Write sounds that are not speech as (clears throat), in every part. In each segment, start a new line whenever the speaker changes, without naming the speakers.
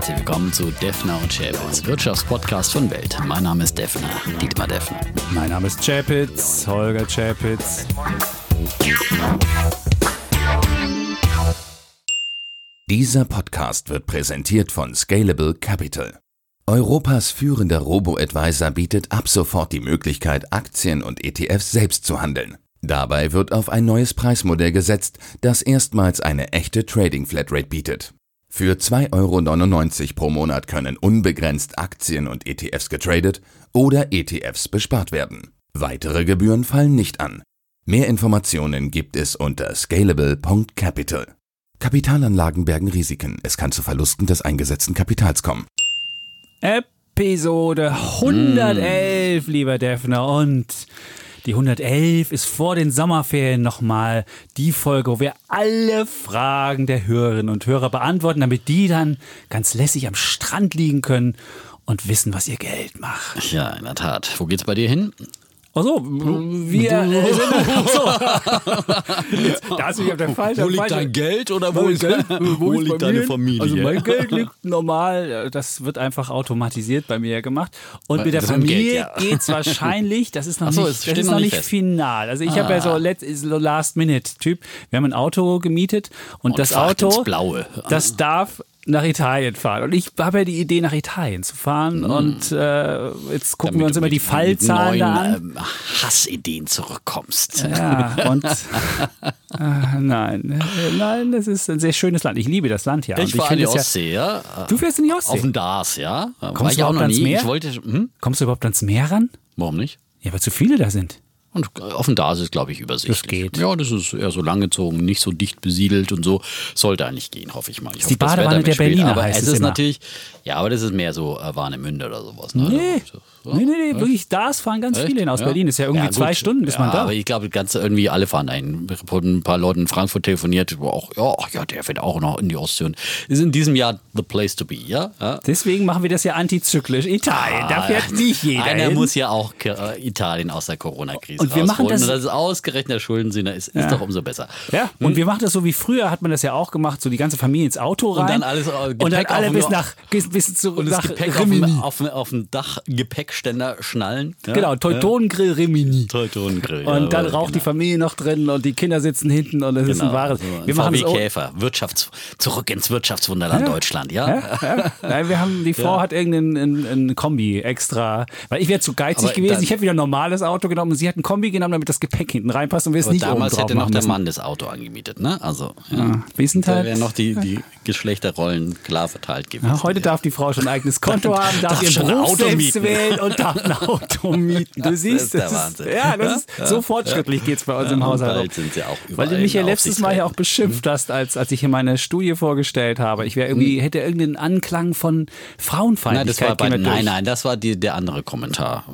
herzlich willkommen zu Defner und Schäpitz, Wirtschaftspodcast von Welt. Mein Name ist Defner, Dietmar Defner.
Mein Name ist Chapitz, Holger Chapitz.
Dieser Podcast wird präsentiert von Scalable Capital. Europas führender Robo-Advisor bietet ab sofort die Möglichkeit, Aktien und ETFs selbst zu handeln. Dabei wird auf ein neues Preismodell gesetzt, das erstmals eine echte Trading Flatrate bietet. Für 2,99 Euro pro Monat können unbegrenzt Aktien und ETFs getradet oder ETFs bespart werden. Weitere Gebühren fallen nicht an. Mehr Informationen gibt es unter scalable.capital. Kapitalanlagen bergen Risiken. Es kann zu Verlusten des eingesetzten Kapitals kommen.
Episode 111, lieber Defner. Und die 111 ist vor den Sommerferien nochmal die Folge, wo wir alle Fragen der Hörerinnen und Hörer beantworten, damit die dann ganz lässig am Strand liegen können und wissen, was ihr Geld macht.
Ja, in der Tat. Wo geht's bei dir hin?
Achso, wir äh, sind. (laughs) Achso. (laughs) da hast du mich auf der falschen
Wo liegt dein Geld oder wo, ist,
Geld? (laughs)
wo,
ist
liegt deine? Familie?
Also mein Geld liegt normal, das wird einfach automatisiert bei mir gemacht. Und mit der Familie
Geld, ja.
geht's wahrscheinlich, das ist noch
so,
nicht, das ist
noch nicht fest.
final. Also ich habe ja so, let, so Last-Minute-Typ. Wir haben ein Auto gemietet und,
Und
das Auto, das darf nach Italien fahren. Und ich habe ja die Idee, nach Italien zu fahren. Und äh, jetzt gucken wir uns immer die Fallzahlen da an.
neuen, ähm, Hassideen zurückkommst.
Ja, und (laughs) äh, nein, nein, das ist ein sehr schönes Land. Ich liebe das Land ja. Und
Ich fahre in die
finde es ja,
Ostsee, ja.
Du fährst in die Ostsee.
Auf den Dars, ja. War
Kommst
ich
du
auch noch
überhaupt ans
nie.
Meer?
Ich wollte, hm?
Kommst du überhaupt ans Meer ran?
Warum nicht?
Ja, weil zu viele da sind.
Und auf dem Dars ist, glaube ich, übersichtlich.
Das geht.
Ja, das ist eher so langgezogen, nicht so dicht besiedelt und so. Sollte eigentlich gehen, hoffe ich mal. Ich
die
hoffe, das
Badewanne der. Berliner
Aber
heißt
es
es
ist
immer.
natürlich, ja, aber das ist mehr so äh, Warnemünde oder sowas. Ne?
Nee.
Also,
Nee, nee, nee, wirklich, Dars fahren ganz
Echt?
viele hin aus
Ja.
Berlin. Ist ja irgendwie
Ja,
zwei. Stunden, bis
ja,
man da
Aber ich glaube, ganz irgendwie alle fahren ein. Ich habe ein paar Leuten in Frankfurt telefoniert, wo auch, ja, ja, der fährt auch noch in die Ostsee. Und ist in diesem Jahr the place to be, ja?
Deswegen machen wir das ja antizyklisch. Italien, da fährt nicht jeder
Einer
hin.
muss ja auch äh, Italien aus der Corona-Krise
Und wir machen das-
Und das ist ausgerechnet der Schuldensühner ist, ist doch umso besser.
Ja, und wir machen das so wie früher, hat man das ja auch gemacht, so die ganze Familie ins Auto rein.
dann alles, äh,
und dann
Gepäck
alle bis nach, bis zu,
Und das
nach
Gepäck auf dem, auf, dem- auf dem Dach Gepäckständer schnallen. Ja?
Genau, Teutonengrill Rimini.
Teutonengrill.
Und dann raucht die
genau.
Familie noch drin und die Kinder sitzen hinten und das ist ein
Genau,
wahres.
so
wir machen.
Käfer, Wirtschafts zurück ins Wirtschaftswunderland Deutschland, ja?
Ja, ja. Nein, wir haben, die Frau hat irgendeinen ein, ein Kombi extra, weil ich wäre zu geizig
Aber
gewesen.
dann-
ich hätte wieder ein normales Auto genommen und sie hat ein Kombi genommen, damit das Gepäck hinten reinpasst und wir es nicht oben
damals
drauf
hätte noch der. Mann das Auto angemietet, ne? Also, ja.
wir sind
da
halt-
wären noch die, die Geschlechterrollen klar verteilt gewesen.
Ja, heute darf die Frau schon ein eigenes Konto haben, darf,
darf ein
Beruf
Auto
selbst
mieten.
wählen und darf ein Auto (laughs) mieten. Du siehst,
der
das. Ist, ja, das ist, so fortschrittlich geht's bei uns im auch.
sind sie auch
Weil du mich ja letztes Mal ja auch beschimpft
Mhm.
hast, als, als ich hier meine Studie vorgestellt habe. Ich wäre irgendwie, hätte irgendeinen Anklang von Frauenfeindlichkeit.
Nein, das war bei, nein, nein, das war die, der andere Kommentar.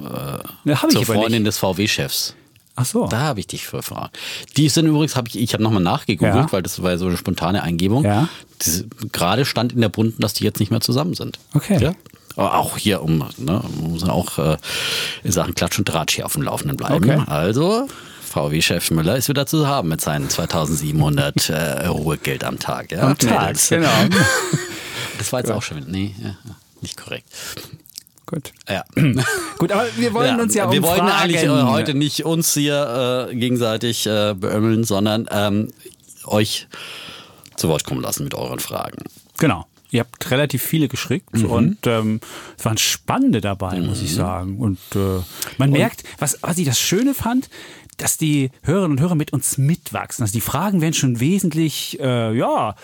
Äh,
Ja, ich
zur Freundin
nicht.
des VW-Chefs.
Ach so.
Da habe ich dich gefragt. Die sind übrigens, habe ich, ich habe nochmal nachgegoogelt,
Ja.
weil das war so eine spontane Eingebung.
Ja.
Das, gerade stand in der Bunten, dass die jetzt nicht mehr zusammen sind.
Okay.
Ja. Aber Auch hier, um, ne, muss auch äh, in Sachen Klatsch und Tratsch hier auf dem Laufenden bleiben.
Okay.
Also, VW-Chef Müller ist wieder zu haben mit seinen 2700 äh, Ruhegeld am Tag. Ja?
Am Tag,
Mädels.
genau. (laughs)
Das war jetzt auch schon, nee, ja, nicht korrekt.
Gut.
Ja. (laughs)
Gut, aber wir wollen uns ja um
Wir wollten
Fragen.
eigentlich äh, heute nicht uns hier äh, gegenseitig äh, beömmeln, sondern ähm, euch zu Wort kommen lassen mit euren Fragen.
Genau. Ihr habt relativ viele geschickt
Mhm.
und ähm, es waren spannende dabei, muss ich sagen. Und äh, man merkt, was, was ich das Schöne fand, dass die Hörerinnen und Hörer mit uns mitwachsen. Also die Fragen werden schon wesentlich, äh, ja,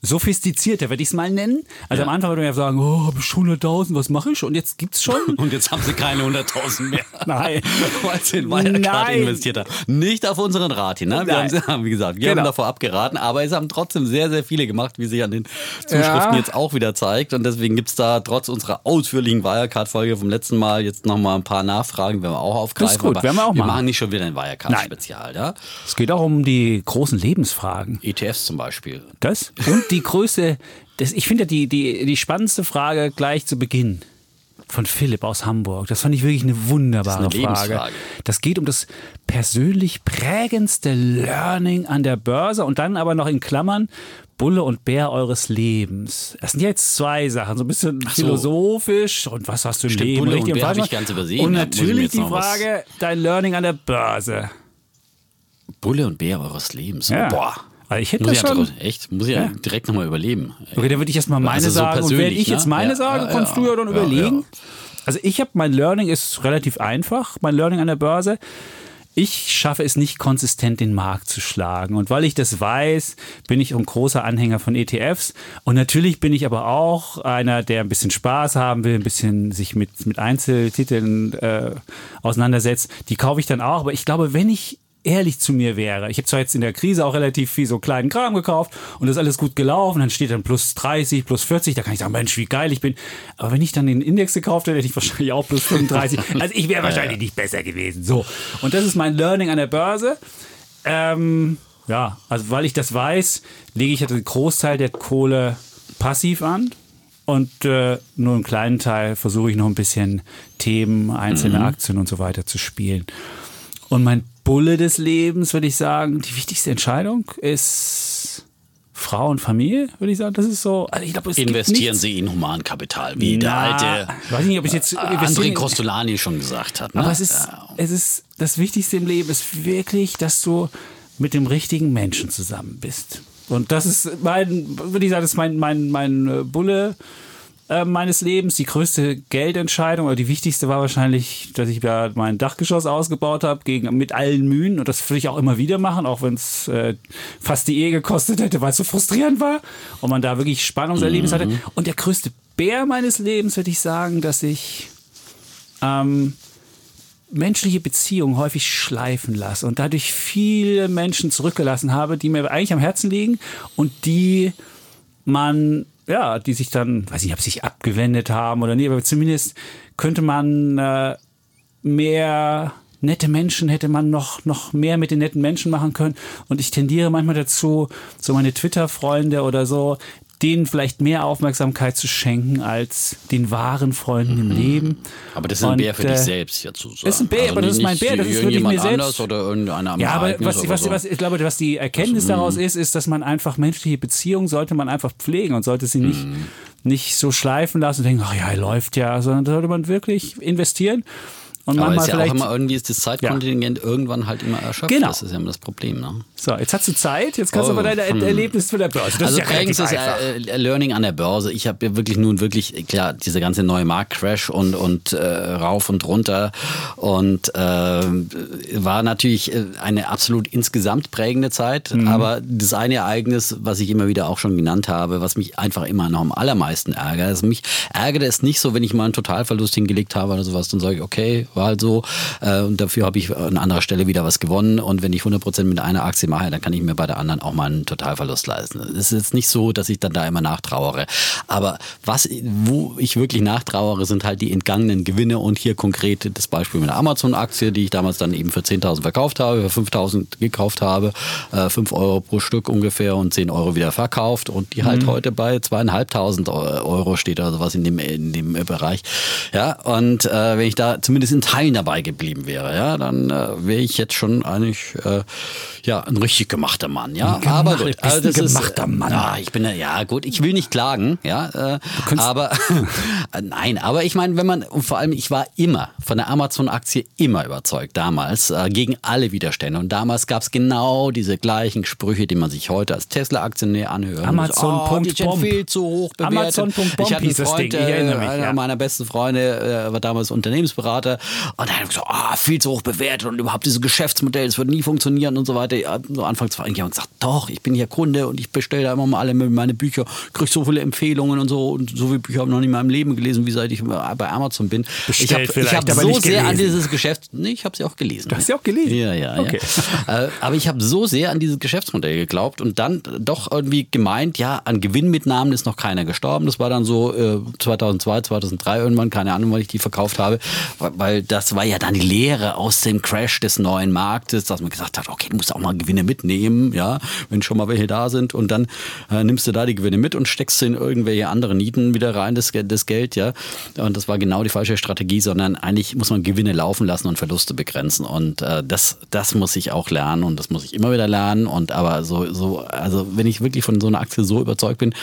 sophistizierter, würde ich es mal nennen. Also am Anfang würde man ja sagen, oh, habe ich schon 100.000, was mache ich? Und jetzt gibt's schon. (laughs)
Und jetzt haben sie keine 100.000 mehr. (laughs)
Nein. (laughs)
Weil sie in Wirecard investiert haben. Nicht auf unseren Rat hin. Ne? Wir haben,
Nein.
wie gesagt, wir
Genau.
haben davor abgeraten, aber es haben trotzdem sehr, sehr viele gemacht, wie sich an den Zuschriften
Ja.
jetzt auch wieder zeigt. Und deswegen gibt es da trotz unserer ausführlichen Wirecard-Folge vom letzten Mal jetzt nochmal ein paar Nachfragen, werden wir auch aufgreifen.
Das ist gut,
aber
werden wir auch
wir
machen.
machen nicht schon wieder ein Wirecard-Spezial. Ja?
Es geht auch um die großen Lebensfragen.
ETFs zum Beispiel.
Das und die größte, das, ich finde die, die, die spannendste Frage gleich zu Beginn von Philipp aus Hamburg. Das fand ich wirklich eine wunderbare
Das eine
Frage. Das geht um das persönlich prägendste Learning an der Börse und dann aber noch in Klammern Bulle und Bär eures Lebens. Das sind jetzt zwei Sachen, so ein bisschen so. philosophisch und was hast du im
Stimmt,
Leben
Bulle und
richtig
Bär
falsch
hab ich ganz übersehen.
Und natürlich die Frage, dein Learning an der Börse.
Bulle und Bär eures Lebens.
Ja.
Boah.
Also ich hätte
Muss
das
ja
schon.
direkt- echt, muss ich ja,
Ja.
direkt nochmal überleben.
Okay, dann würde ich erstmal meine
Also so
sagen. Und wenn ich jetzt
ne?
meine
Ja,
sage,
ja,
kannst
ja.
du ja dann
Ja,
überlegen.
ja.
Also ich habe, mein Learning ist relativ einfach, mein Learning an der Börse. Ich schaffe es nicht konsistent den Markt zu schlagen. Und weil ich das weiß, bin ich ein großer Anhänger von ETFs. Und natürlich bin ich aber auch einer, der ein bisschen Spaß haben will, ein bisschen sich mit, mit Einzeltiteln äh, auseinandersetzt. Die kaufe ich dann auch. Aber ich glaube, wenn ich ehrlich zu mir wäre. Ich habe zwar jetzt in der Krise auch relativ viel so kleinen Kram gekauft und das ist alles gut gelaufen, dann steht dann plus 30, plus 40, da kann ich sagen, Mensch, wie geil ich bin. Aber wenn ich dann den Index gekauft hätte, hätte ich wahrscheinlich auch plus 35. (laughs) Also ich wäre wahrscheinlich nicht besser gewesen. So. Und das ist mein Learning an der Börse. Ähm, ja, also weil ich das weiß, lege ich halt den Großteil der Kohle passiv an. Und äh, nur einen kleinen Teil versuche ich noch ein bisschen Themen, einzelne Aktien und so weiter zu spielen. Und mein Bulle des Lebens, würde ich sagen, die wichtigste Entscheidung ist Frau und Familie, würde ich sagen. Das ist so. Also ich gibt
Investieren Sie in Humankapital, wie der
Na,
alte
weiß nicht, ob ich jetzt
äh, André Costolani schon gesagt hat. Ne?
Aber es ist,
Ja.
es ist das Wichtigste im Leben ist wirklich, dass du mit dem richtigen Menschen zusammen bist. Und das ist mein, würde ich sagen, das ist mein, mein, mein äh, Bulle äh, meines Lebens. Die größte Geldentscheidung oder die wichtigste war wahrscheinlich, dass ich ja mein Dachgeschoss ausgebaut habe gegen mit allen Mühen. Und das würde ich auch immer wieder machen, auch wenn es äh, fast die Ehe gekostet hätte, weil es so frustrierend war und man da wirklich Spannungserlebnis hatte. Und der größte Bär meines Lebens würde ich sagen, dass ich ähm, menschliche Beziehungen häufig schleifen lasse und dadurch viele Menschen zurückgelassen habe, die mir eigentlich am Herzen liegen und die man, ja, die sich dann, weiß nicht, ob sich abgewendet haben oder nicht, aber zumindest könnte man äh, mehr nette Menschen hätte man noch, noch mehr mit den netten Menschen machen können. Und ich tendiere manchmal dazu, so meine Twitter-Freunde oder so, denen vielleicht mehr Aufmerksamkeit zu schenken als den wahren Freunden im Leben.
Aber das ist ein
Und,
Bär für
äh,
dich selbst, ja zu sagen.
ist ein Bär, aber das ist mein Bär, das ist wirklich mir selbst.
oder irgendeiner
Ja, aber was, was,
so.
was, ich glaube, was die Erkenntnis daraus ist, ist, dass man einfach menschliche Beziehungen sollte man einfach pflegen und sollte sie nicht, nicht so schleifen lassen und denken, ach ja, läuft ja, sondern sollte man wirklich investieren. Und
aber
manchmal
ist ja auch
vielleicht.
immer irgendwie ist das Zeitkontingent irgendwann halt immer erschöpft.
Genau.
Das ist ja immer das Problem. Ne?
so, jetzt hast du Zeit, jetzt kannst du
Oh,
aber deine
hm.
Erlebnisse von der Börse. Das
also
ist ja relativ
ist äh, äh, Learning an der Börse. Ich habe ja wirklich nun wirklich, klar, diese ganze neue Marktcrash und, und äh, rauf und runter und äh, war natürlich äh, eine absolut insgesamt prägende Zeit.
Mhm.
Aber das eine Ereignis, was ich immer wieder auch schon genannt habe, was mich einfach immer noch am allermeisten ärgert, also mich ärgert es nicht so, wenn ich mal einen Totalverlust hingelegt habe oder sowas, dann sage ich, okay, war halt so. Äh, und dafür habe ich an anderer Stelle wieder was gewonnen. Und wenn ich 100% mit einer Aktie mache, dann kann ich mir bei der anderen auch mal einen Totalverlust leisten. Es ist jetzt nicht so, dass ich dann da immer nachtrauere. Aber was, wo ich wirklich nachtrauere, sind halt die entgangenen Gewinne. Und hier konkret das Beispiel mit der Amazon-Aktie, die ich damals dann eben für 10.000 verkauft habe, für 5.000 gekauft habe, äh, 5 Euro pro Stück ungefähr und 10 Euro wieder verkauft. Und die halt heute bei 2.500 Euro steht oder sowas in dem, in dem Bereich. Ja, und äh, wenn ich da zumindest in Teilen dabei geblieben wäre, ja, dann äh, wäre ich jetzt schon eigentlich äh, ja ein richtig gemachter Mann, ja.
Ein
aber
gemacht-
gut, also
ein
das
gemachter
ist,
Mann.
Ja, ich bin ja- gut, ich will nicht klagen, ja, äh, aber (laughs) nein, aber ich meine, wenn man und vor allem ich war immer von der Amazon Aktie immer überzeugt damals äh, gegen alle Widerstände und damals gab es genau diese gleichen Sprüche, die man sich heute als Tesla Aktionär anhört.
Amazon
oh, die
Punkt Bomb.
viel zu hoch bewertet.
Amazon.bomb
ich hatte einen Freund,
ich erinnere mich,
äh, einer
ja.
meiner besten Freunde äh, war damals Unternehmensberater und er hat gesagt, ah, viel zu hoch bewertet und überhaupt dieses Geschäftsmodell, das wird nie funktionieren und so weiter. Ja, so anfangs war ich haben gesagt, doch, ich bin hier Kunde und ich bestelle da immer mal alle meine Bücher, kriege so viele Empfehlungen und so und so viele Bücher habe ich noch nie in meinem Leben gelesen, wie seit ich bei Amazon bin.
Bestellt
ich habe hab so sehr an dieses Geschäft, nee, ich habe sie auch gelesen.
Du hast sie auch gelesen?
Ja, ja,
Okay.
ja. Äh, aber ich habe so sehr an dieses Geschäftsmodell geglaubt und dann doch irgendwie gemeint, ja, an Gewinnmitnahmen ist noch keiner gestorben. Das war dann so äh, 2002, 2003 irgendwann, keine Ahnung, wann ich die verkauft habe, weil- weil weil das war ja dann die Lehre aus dem Crash des neuen Marktes, dass man gesagt hat, okay, du musst auch mal Gewinne mitnehmen, ja, wenn schon mal welche da sind und dann äh, nimmst du da die Gewinne mit und steckst sie in irgendwelche anderen Nieten wieder rein, das, das Geld, ja. Und das war genau die falsche Strategie, sondern eigentlich muss man Gewinne laufen lassen und Verluste begrenzen. Und äh, das, das muss ich auch lernen und das muss ich immer wieder lernen. Und aber so, so, also wenn ich wirklich von so einer Aktie so überzeugt bin,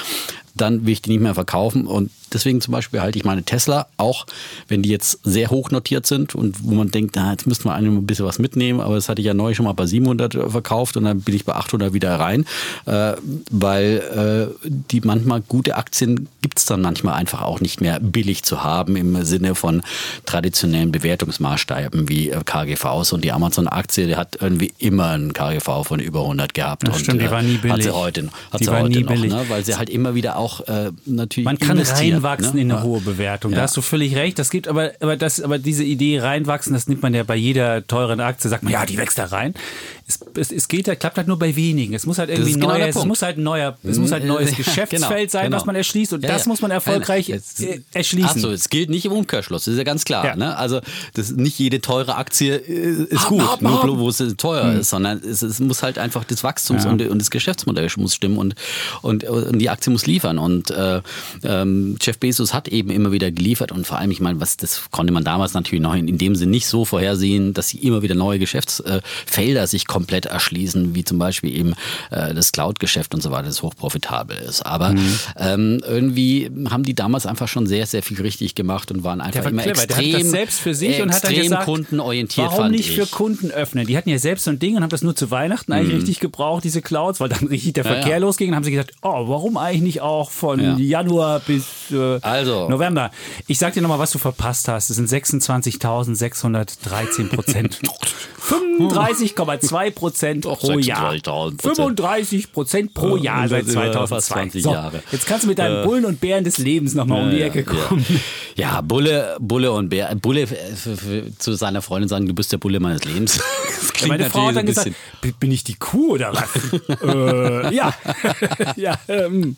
dann will ich die nicht mehr verkaufen. Und deswegen zum Beispiel halte ich meine Tesla, auch wenn die jetzt sehr hoch notiert sind und wo man denkt, na, jetzt müssten wir eigentlich ein bisschen was mitnehmen, aber das hatte ich ja neu schon mal bei 700 verkauft und dann bin ich bei 800 wieder rein, äh, weil äh, die manchmal gute Aktien gibt es dann manchmal einfach auch nicht mehr billig zu haben im Sinne von traditionellen Bewertungsmaßstaben wie äh, KGVs und die Amazon-Aktie, die hat irgendwie immer einen KGV von über 100 gehabt.
Das
und,
stimmt, die war nie billig.
Hat sie heute, hat
Die
sie
war
heute
nie
noch,
billig.
ne? weil sie halt immer wieder auch äh, natürlich
Man kann
investiert,
reinwachsen
ne?
in eine
Ja.
hohe Bewertung. Da hast du völlig recht. Das gibt aber, aber, das, aber diese Idee reinwachsen, das nimmt man ja bei jeder teuren Aktie, sagt man, ja, die wächst da rein. Es, es, es geht, halt- klappt halt nur bei wenigen. Es muss halt irgendwie
genau
neuer,
der
es muss halt ein neuer, es muss halt ein neues (laughs) Geschäftsfeld sein,
genau,
was man erschließt und das muss man erfolgreich äh, erschließen.
Achso, es gilt nicht im Umkehrschluss, das ist ja ganz klar. Ne? Also das, nicht jede teure Aktie äh, ist gut,
hab,
nur
hab.
wo es teuer ist, sondern es, es muss halt einfach das Wachstums- und, und das Geschäftsmodell muss stimmen und, und, und die Aktie muss liefern. Und äh, ähm, Jeff Bezos hat eben immer wieder geliefert und vor allem, ich meine, was das konnte man damals natürlich noch in, in dem Sinne nicht so vorhersehen, dass sie immer wieder neue Geschäftsfelder sich komplett erschließen, wie zum Beispiel eben äh, das Cloud-Geschäft und so weiter, das hochprofitabel ist. Aber
Mhm.
ähm, irgendwie haben die damals einfach schon sehr, sehr viel richtig gemacht und waren einfach
war
immer
clever. Der hat
extrem,
das selbst für sich und hat dann
extrem
gesagt,
kundenorientiert.
warum nicht
ich.
für Kunden öffnen? Die hatten ja selbst so ein Ding und haben das nur zu Weihnachten eigentlich richtig gebraucht, diese Clouds, weil dann richtig (laughs) der
Mhm. Ja,
Verkehr
ja.
losging. Und haben sie gesagt, oh, warum eigentlich nicht auch von
Ja.
Januar bis äh,
Also.
November? Ich sag dir nochmal, was du verpasst hast. Das sind 26.613 Prozent. (laughs) 35,2 Prozent pro Jahr.
26.000 Prozent.
35 Prozent pro Jahr seit
das über
2002.
fast 20
so, jetzt kannst du mit deinem
Äh.
Bullen und Bären des Lebens nochmal um die Ecke kommen.
Ja, Bulle, Bulle und Bär. Bulle f- zu seiner Freundin sagen, du bist der Bulle meines Lebens. Klingt
Meine Frau hat dann gesagt, "B- bin ich die Kuh oder was? (laughs) äh, ja. (laughs) ja ähm.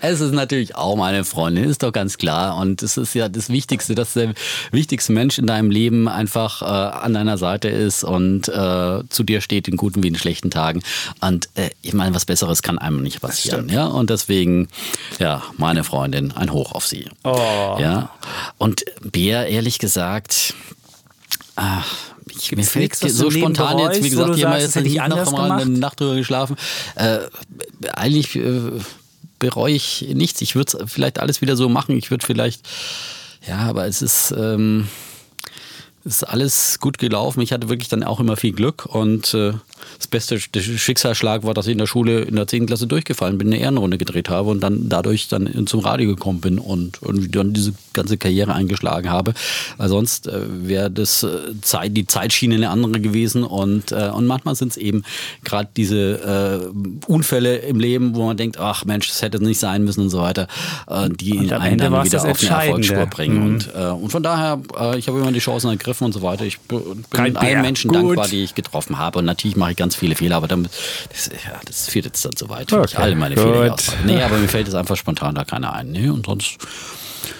Es ist natürlich auch meine Freundin, ist doch ganz klar. Und es ist ja das Wichtigste, dass der wichtigste Mensch in deinem Leben einfach äh, an deiner Seite ist und äh, zu dir steht in guten wie in schlechten Tagen. Und äh, ich meine, was Besseres kann einem nicht passieren. Ja? Und deswegen, ja, meine Freundin, ein Hoch auf sie.
Oh.
Ja. Und Bär, ehrlich gesagt, ach, ich, mir fällt so spontan jetzt, wie gesagt,
sagst,
jetzt
hätte ich
nicht
anders
noch mal eine? Nacht drüber geschlafen. Äh, eigentlich äh, bereue ich nichts. Ich würde es vielleicht alles wieder so machen. Ich würde vielleicht, ja, aber es ist, ähm, ist alles gut gelaufen. Ich hatte wirklich dann auch immer viel Glück und äh, das beste Schicksalsschlag war, dass ich in der Schule in der 10. Klasse durchgefallen bin, eine Ehrenrunde gedreht habe und dann dadurch dann zum Radio gekommen bin und irgendwie dann diese ganze Karriere eingeschlagen habe. Weil sonst äh, wäre das äh, Zeit, die Zeitschiene eine andere gewesen und, äh, und manchmal sind es eben gerade diese äh, Unfälle im Leben, wo man denkt, ach Mensch, das hätte nicht sein müssen und so weiter, äh, die
Und
einen
Ende
dann wieder auf eine Erfolgsspur bringen.
Mhm.
Und, äh, und von daher, ich habe immer die Chancen ergriffen und so weiter. Ich bin
Kein Bär.
allen Menschen
Gut.
dankbar, die ich getroffen habe. Und natürlich mache ich ganz viele Fehler, aber damit, das, ja, das führt jetzt dann so weit, wenn ich
Okay,
alle meine
gut.
Fehler ausweise. Nee, aber mir fällt jetzt einfach spontan da keiner ein. Nee, und sonst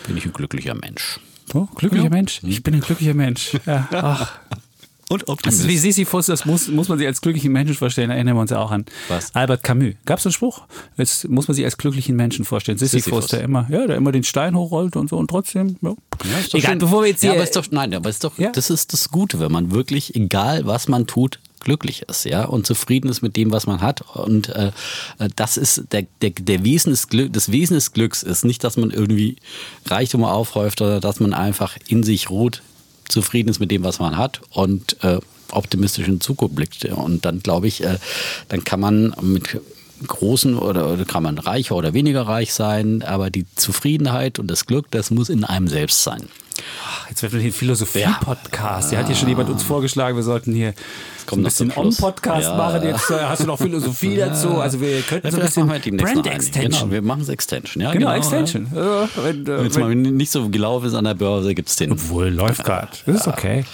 bin ich ein glücklicher Mensch.
Oh, glücklicher
Ja.
Mensch. Ich bin ein glücklicher Mensch. Ja. (laughs) Ach.
Und
Das ist wie Sisyphus, das muss, muss man sich als glücklichen Menschen vorstellen, erinnern wir uns ja auch an.
Was?
Albert Camus. Gab es einen Spruch? Jetzt muss man sich als glücklichen Menschen vorstellen. Sisyphus,
Sisyphus.
der immer, ja, der immer den Stein hochrollt und so und trotzdem, ja.
Ja, ist doch
Egal,
schön.
bevor wir jetzt hier.
Ja, aber ist doch, nein, aber ist doch,
Ja.
das ist das Gute, wenn man wirklich, egal was man tut, glücklich ist, ja, und zufrieden ist mit dem, was man hat. Und äh, äh, das ist der, der, der Wesen des Glück, das Wesen des Glücks ist nicht, dass man irgendwie Reichtum aufhäuft oder dass man einfach in sich ruht, zufrieden ist mit dem, was man hat und äh, optimistisch in die Zukunft blickt. Und dann glaube ich, äh, dann kann man mit großen oder, oder kann man reicher oder weniger reich sein, aber die Zufriedenheit und das Glück, das muss in einem selbst sein.
Jetzt wird hier ein Philosophie-Podcast. Ja. hat hier schon jemand uns vorgeschlagen, wir sollten hier so ein bisschen. On-Podcast
Ja.
machen. Jetzt hast du noch Philosophie dazu. Also wir könnten so ein bisschen
wir demnächst
Brand
noch eine.
Extension.
Genau, wir machen es Extension. Ja,
Genau,
genau,
Extension. Ja, wenn, äh,
es mal nicht so gelaufen ist an der Börse, gibt es den.
obwohl, läuft gerade. Das ist okay.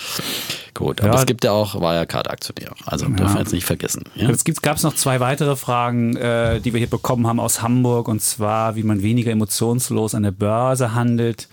Gut, aber
Ja.
es gibt ja auch Wirecard-Aktionäre. Also dürfen wir jetzt nicht vergessen. Ja?
Jetzt gab es noch zwei weitere Fragen, äh, die wir hier bekommen haben aus Hamburg, und zwar, wie man weniger emotionslos an der Börse handelt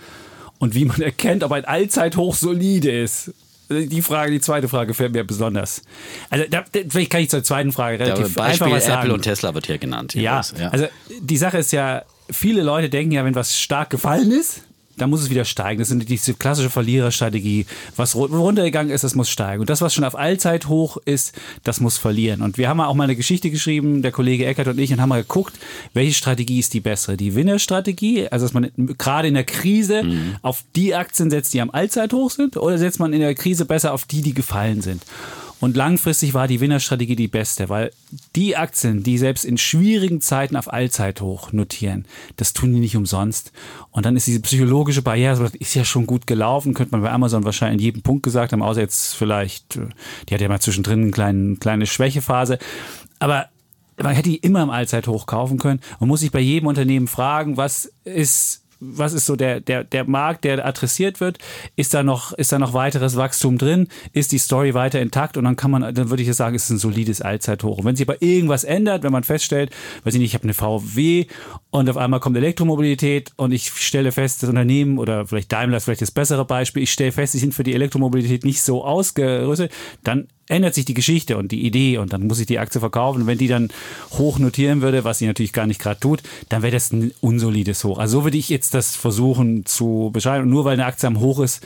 Und wie man (laughs) erkennt, ob ein Allzeithoch solide ist. Die Frage, die zweite Frage fällt mir besonders. Also da, vielleicht kann ich zur zweiten Frage relativ
ja, Beispiel
einfach was sagen.
Apple und Tesla wird hier genannt. Hier
ja, ja, also die Sache ist ja, viele Leute denken ja, wenn was stark gefallen ist, dann muss es wieder steigen. Das ist diese klassische Verliererstrategie. Was runtergegangen ist, das muss steigen. Und das, was schon auf Allzeit hoch ist, das muss verlieren. Und wir haben auch mal eine Geschichte geschrieben, der Kollege Eckert und ich, und haben mal geguckt, welche Strategie ist die bessere? Die Winnerstrategie, also dass man gerade in der Krise mhm. auf die Aktien setzt, die am Allzeit hoch sind, oder setzt man in der Krise besser auf die, die gefallen sind? Und langfristig war die Winnerstrategie die beste, weil die Aktien, die selbst in schwierigen Zeiten auf Allzeithoch notieren, das tun die nicht umsonst. Und dann ist diese psychologische Barriere, ist ja schon gut gelaufen, könnte man bei Amazon wahrscheinlich in jedem Punkt gesagt haben, außer jetzt vielleicht, äh, die hat ja mal zwischendrin eine kleine, kleine Schwächephase. Aber man hätte die immer im Allzeithoch kaufen können und muss sich bei jedem Unternehmen fragen, was ist was ist so der, der, der Markt, der adressiert wird? Ist da noch, ist da noch weiteres Wachstum drin? Ist die Story weiter intakt? Und dann kann man, dann würde ich sagen, ist ein solides Allzeithoch. Und wenn sich aber irgendwas ändert, wenn man feststellt, weiß ich nicht, ich habe eine VW und auf einmal kommt Elektromobilität und ich stelle fest, das Unternehmen oder vielleicht Daimler ist vielleicht das bessere Beispiel, ich stelle fest, sie sind für die Elektromobilität nicht so ausgerüstet, dann ändert sich die Geschichte und die Idee und dann muss ich die Aktie verkaufen. Und wenn die dann hoch notieren würde, was sie natürlich gar nicht gerade tut, dann wäre das ein unsolides Hoch. Also so würde ich jetzt das versuchen zu beschreiben. Und nur weil eine Aktie am Hoch ist,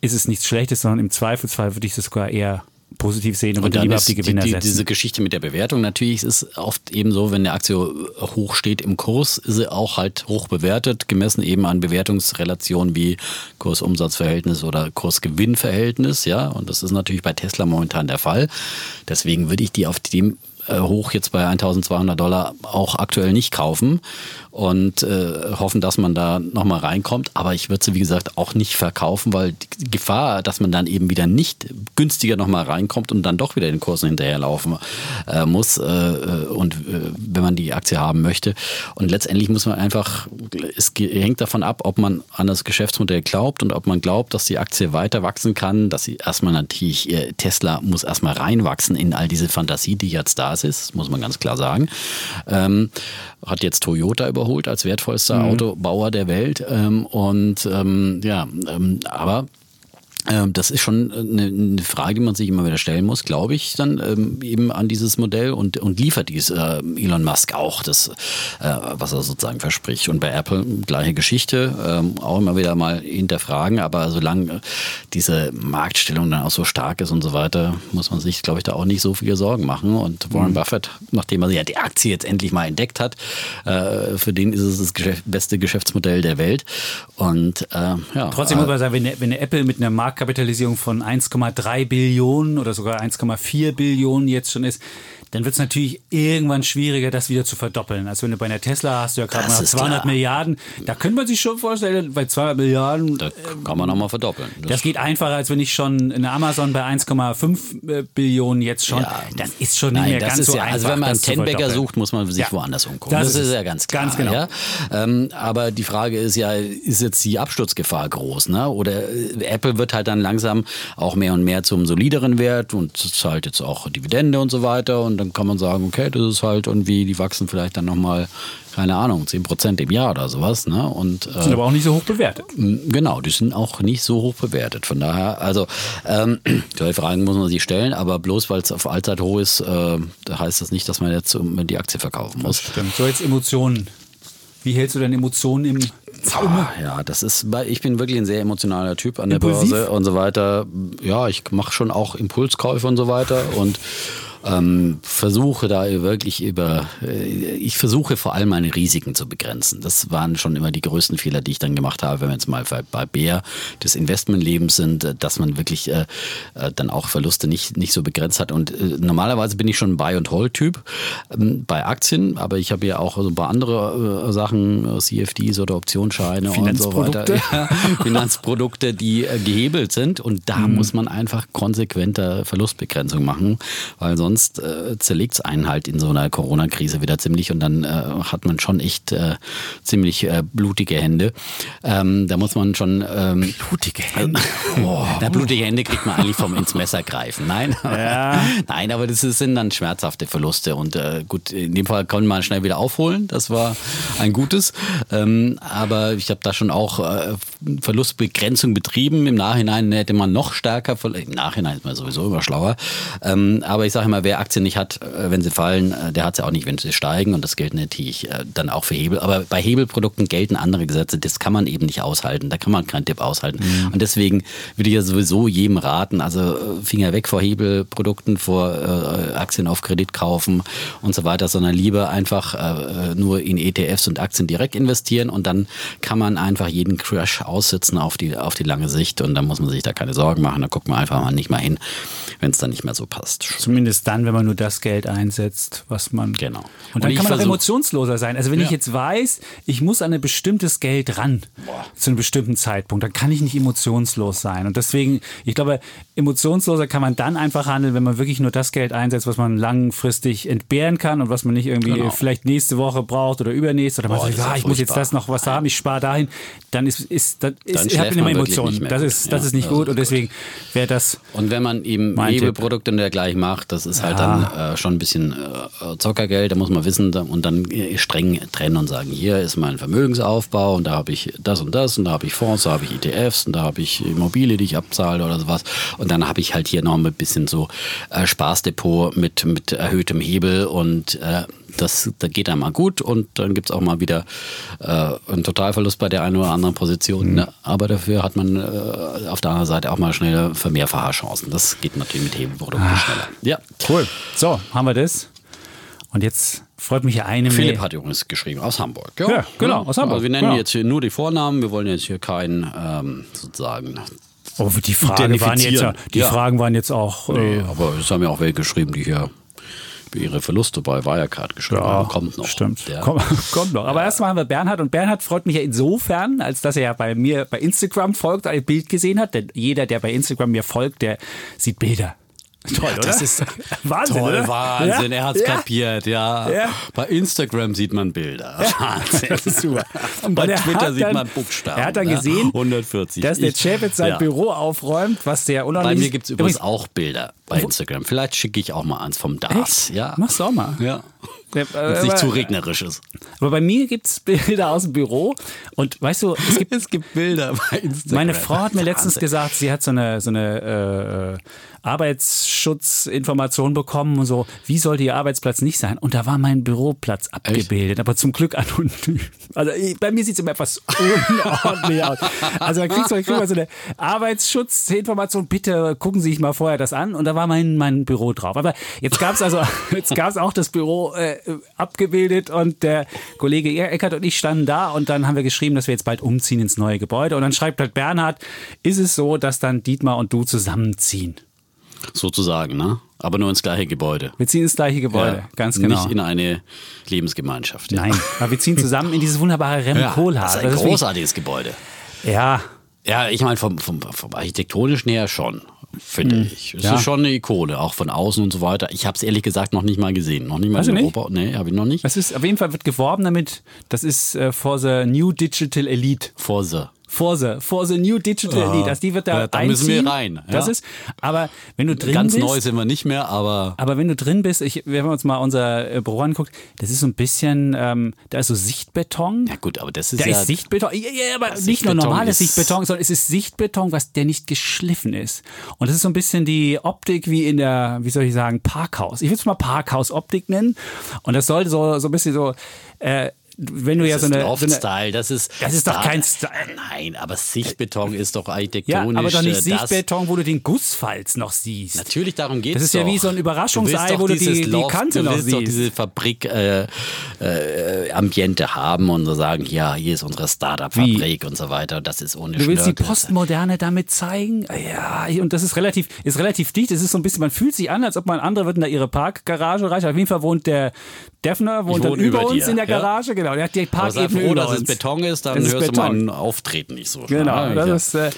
ist es nichts Schlechtes, sondern im Zweifelsfall würde ich das sogar eher positiv sehen und, und dann lieber auf die Gewinner die, die,
Diese Geschichte mit der Bewertung, natürlich ist es oft eben so, wenn eine Aktie hoch steht im Kurs, ist sie auch halt hoch bewertet, gemessen eben an Bewertungsrelationen wie Kursumsatzverhältnis oder Kursgewinnverhältnis, ja, und das ist natürlich bei Tesla momentan der Fall. Deswegen würde ich die auf dem äh, hoch jetzt bei 1200 Dollar auch aktuell nicht kaufen und äh, hoffen, dass man da nochmal reinkommt. Aber ich würde sie, wie gesagt, auch nicht verkaufen, weil die Gefahr, dass man dann eben wieder nicht günstiger nochmal reinkommt und dann doch wieder den Kursen hinterherlaufen äh, muss äh, äh und äh, wenn man die Aktie haben möchte. Und letztendlich muss man einfach, es hängt davon ab, ob man an das Geschäftsmodell glaubt und ob man glaubt, dass die Aktie weiter wachsen kann, dass sie erstmal natürlich, äh, Tesla muss erstmal reinwachsen in all diese Fantasie, die jetzt da ist, muss man ganz klar sagen. Ähm, hat jetzt Toyota überholt als wertvollster mhm. Autobauer der Welt. Ähm, und ähm, ja, ähm, aber das ist schon eine, eine, Frage, die man sich immer wieder stellen muss, glaube ich, dann ähm, eben an dieses Modell und, und liefert dies äh, Elon Musk auch das, äh, was er sozusagen verspricht. Und bei Apple gleiche Geschichte, ähm, auch immer wieder mal hinterfragen, aber solange diese Marktstellung dann auch so stark ist und so weiter, muss man sich, glaube ich, da auch nicht so viele Sorgen machen. Und Warren mhm. Buffett, nachdem er ja die Aktie jetzt endlich mal entdeckt hat, äh, für den ist es das Geschäft, beste Geschäftsmodell der Welt. Und äh, ja.
Trotzdem muss man sagen, wenn eine, wenn eine Apple mit einer Markt Marktkapitalisierung von 1,3 Billionen oder sogar 1,4 Billionen jetzt schon ist, dann wird es natürlich irgendwann schwieriger, das wieder zu verdoppeln. Also wenn du bei einer Tesla hast, du ja gerade mal 200 klar. Milliarden, da könnte man sich schon vorstellen, bei 200 Milliarden.
Da kann man nochmal verdoppeln.
Das, das, geht einfacher, als wenn ich schon eine Amazon bei 1,5 äh, Billionen jetzt schon, ja, das ist schon nicht nein, mehr ganz so ja, einfach.
Also wenn man einen Tenbagger sucht, muss man sich ja, woanders umgucken. Das, das ist, ist, ja ganz klar. Ganz genau. Ja? Ähm, aber die Frage ist ja, ist jetzt die Absturzgefahr groß? Ne? Oder äh, Apple wird halt dann langsam auch mehr und mehr zum solideren Wert und zahlt jetzt auch Dividende und so weiter und dann kann man sagen, okay, das ist halt irgendwie, die wachsen vielleicht dann nochmal, keine Ahnung, 10 Prozent im Jahr oder sowas. Ne? Und,
äh, sind aber auch nicht so hoch bewertet.
Genau, die sind auch nicht so hoch bewertet. Von daher, also ähm, (clears throat) solche Fragen muss man sich stellen, aber bloß weil es auf Allzeit hoch ist, äh, heißt das nicht, dass man jetzt die Aktie verkaufen muss.
Das stimmt. So jetzt Emotionen. Wie hältst du deine Emotionen im Zaume?
Ja, das ist, ich bin wirklich ein sehr emotionaler Typ an der Impulsiv? Börse und so weiter. Ja, ich mache schon auch Impulskäufe und so weiter und ähm, versuche da wirklich über, äh, ich versuche vor allem meine Risiken zu begrenzen. Das waren schon immer die größten Fehler, die ich dann gemacht habe, wenn wir jetzt mal bei Bär des Investmentlebens sind, äh, dass man wirklich äh, äh, dann auch Verluste nicht, nicht so begrenzt hat. Und äh, normalerweise bin ich schon ein Buy- and Hold-Typ ähm, bei Aktien, aber ich habe ja auch so ein paar andere äh, Sachen, CFDs oder Optionsscheine und so weiter. (laughs) Ja, Finanzprodukte, die gehebelt sind. Und da mhm. muss man einfach konsequenter Verlustbegrenzung machen, weil sonst sonst äh, zerlegt es einen halt in so einer Corona-Krise wieder ziemlich und dann äh, hat man schon echt äh, ziemlich äh, blutige Hände. Ähm, da muss man schon ähm,
blutige Hände.
Oh. (laughs) Na, blutige Hände kriegt man eigentlich vom ins Messer greifen. Nein, ja. (laughs) nein, aber das sind dann schmerzhafte Verluste und äh, gut, in dem Fall konnte man schnell wieder aufholen. Das war ein gutes. Ähm, aber ich habe da schon auch äh, Verlustbegrenzung betrieben. Im Nachhinein hätte man noch stärker, im Nachhinein ist man sowieso immer schlauer. Ähm, aber ich sage immer, wer Aktien nicht hat, äh, wenn sie fallen, äh, der hat sie auch nicht, wenn sie steigen. Und das gilt natürlich äh, dann auch für Hebel. Aber bei Hebelprodukten gelten andere Gesetze. Das kann man eben nicht aushalten. Da kann man keinen Tipp aushalten. Mhm. Und deswegen würde ich ja sowieso jedem raten, also Finger weg vor Hebelprodukten, vor Aktien auf Kredit kaufen und so weiter, sondern lieber einfach nur in ETFs und Aktien direkt investieren und dann kann man einfach jeden Crash aussitzen auf die, auf die lange Sicht und dann muss man sich da keine Sorgen machen. Da guckt man einfach mal nicht mal hin, wenn es dann nicht mehr so passt.
Zumindest dann, wenn man nur das Geld einsetzt, was man.
Genau.
Und dann und kann man auch emotionsloser sein. Also wenn ja. ich jetzt weiß, ich muss an ein bestimmtes Geld ran Boah. zu einem bestimmten Zeitpunkt, dann kann ich nicht emotionslos sein. Und deswegen, ich glaube, emotionsloser kann man dann einfach handeln, wenn man wirklich nur das Geld einsetzt, was man langfristig entbehren kann und was man nicht irgendwie genau. vielleicht nächste Woche braucht oder übernächste oder man sagt, ah, ich muss jetzt das noch was haben, ich spare dahin, dann ist, ist, dann ist, dann ich habe immer Emotionen. Das ist, das ja, ist nicht gut ist und deswegen wäre das.
Und wenn man eben Hebelprodukte und dergleichen macht, das ist halt ja. dann äh, schon ein bisschen äh, Zockergeld, da muss man wissen und dann streng trennen und sagen, hier ist mein Vermögensaufbau und da habe ich das und das und da habe ich Fonds, da habe ich ETFs und da habe ich Immobilie, die ich abzahle oder sowas und dann habe ich halt hier noch ein bisschen so äh, Spaßdepot mit, mit erhöhtem Hebel und äh, das, das geht einmal gut und dann gibt es auch mal wieder äh, einen Totalverlust bei der einen oder anderen Position. Mhm. Ne? Aber dafür hat man äh, auf der anderen Seite auch mal schnell Vermehrfahrerchancen. Das geht natürlich mit Hebelprodukten ah, schneller.
Ja. Cool. So, haben wir das. Und jetzt freut mich ja eine
Philipp Mail. hat übrigens geschrieben aus Hamburg.
Ja, ja genau, aus Hamburg.
Also wir nennen genau. jetzt hier nur die Vornamen. Wir wollen jetzt hier keinen ähm, sozusagen
aber die Fragen waren jetzt die ja. Fragen waren jetzt auch.
Nee, äh, aber es haben ja auch welche geschrieben, die hier ihre Verluste bei Wirecard geschrieben ja, haben. Kommt noch.
Stimmt. Komm, (laughs) kommt noch. Aber ja. erstmal haben wir Bernhard und Bernhard freut mich ja insofern, als dass er ja bei mir bei Instagram folgt, ein Bild gesehen hat. Denn jeder, der bei Instagram mir folgt, der sieht Bilder
Toll, oder? Das ist (laughs) Wahnsinn. Toll, oder? Wahnsinn. Ja? Er hat es ja? kapiert, ja. ja. Bei Instagram sieht man Bilder. Wahnsinn. Das ist super. Und bei Twitter sieht man Buchstaben.
Er hat dann gesehen, 140. dass der Chapitz sein Büro aufräumt, was der
unheimlich Bei mir gibt es übrigens auch Bilder bei Instagram. Vielleicht schicke ich auch mal eins vom DAS. Ja.
Mach's auch mal.
Ja. (laughs) Wenn es nicht zu regnerisch ist.
Aber bei mir gibt es Bilder aus dem Büro und weißt du,
es gibt, (laughs) es gibt Bilder bei Instagram.
Meine Frau hat mir letztens gesagt, sie hat so eine, so eine äh, Arbeitsschutzinformation bekommen und so, wie sollte ihr Arbeitsplatz nicht sein? Und da war mein Büroplatz abgebildet, Echt? aber zum Glück anonym. Also bei mir sieht es immer etwas unordentlich aus. Also da kriegst du, kriegst du so eine Arbeitsschutzinformation, bitte gucken Sie sich mal vorher das an und da war mein, mein Büro drauf. Aber jetzt gab es also, (laughs) jetzt gab es auch das Büro äh, abgebildet und der Kollege Eckert und ich standen da und dann haben wir geschrieben, dass wir jetzt bald umziehen ins neue Gebäude und dann schreibt halt Bernhard, ist es so, dass dann Dietmar und du zusammenziehen?
Sozusagen, ne? Aber nur ins gleiche Gebäude.
Wir ziehen ins gleiche Gebäude, ja, ganz genau.
Nicht in eine Lebensgemeinschaft.
Ja. Nein, aber wir ziehen (laughs) zusammen in dieses wunderbare Rem ja,
Das ist ein das großartiges Gebäude.
Ja.
Ja, ich meine, vom, vom, vom architektonischen her schon finde hm. ich. Es ja. ist schon eine Ikone, auch von außen und so weiter. Ich habe es ehrlich gesagt noch nicht mal gesehen. Noch nicht mal
also
in Europa. Nee, habe ich noch nicht.
Es ist, auf jeden Fall wird geworben damit, das ist äh, for the New Digital Elite.
For the.
For the, for the New Digital Elite. Also die wird da, ja,
da müssen wir rein.
Ja. Das ist, aber wenn du drin
Ganz
bist.
Ganz neu sind wir nicht mehr, aber.
Aber wenn du drin bist, ich, wenn wir uns mal unser äh, Büro anguckt, das ist so ein bisschen, ähm, da ist so Sichtbeton.
Ja gut, aber das ist
da
ja.
ist Sichtbeton. Ja, ja aber nicht nur normales Sichtbeton, sondern es ist Sichtbeton, was der nicht geschliffen ist. Und das ist so ein bisschen die Optik wie in der, wie soll ich sagen, Parkhaus. Ich will es mal Parkhaus-Optik nennen. Und das sollte so, so ein bisschen so, äh, wenn du
das
ja so eine.
Loft-Style, das ist.
Das ist doch kein Style.
Nein, aber Sichtbeton ist doch architektonisch.
Ja, aber doch nicht Sichtbeton, wo du den Gussfalz noch siehst.
Natürlich, darum geht
es. Das ist
doch.
ja wie so ein Überraschungsei, wo du die, die Kante noch siehst. Du willst doch
diese Fabrik-Ambiente äh, äh, haben und so sagen, ja, hier ist unsere Startup-Fabrik und so weiter. Das ist ohne
Du willst die Postmoderne damit zeigen? Ja, und das ist relativ, ist relativ dicht. Es ist so ein bisschen, man fühlt sich an, als ob man andere würden da ihre Parkgarage reichen. Auf jeden Fall wohnt der Defner, wohnt dann über, über uns in der Garage, ja? genau. Der hat die Parkebene
froh, dass es Beton ist, dann hörst Beton. du mein Auftreten nicht so.
Genau, ah, das ja. ist, äh,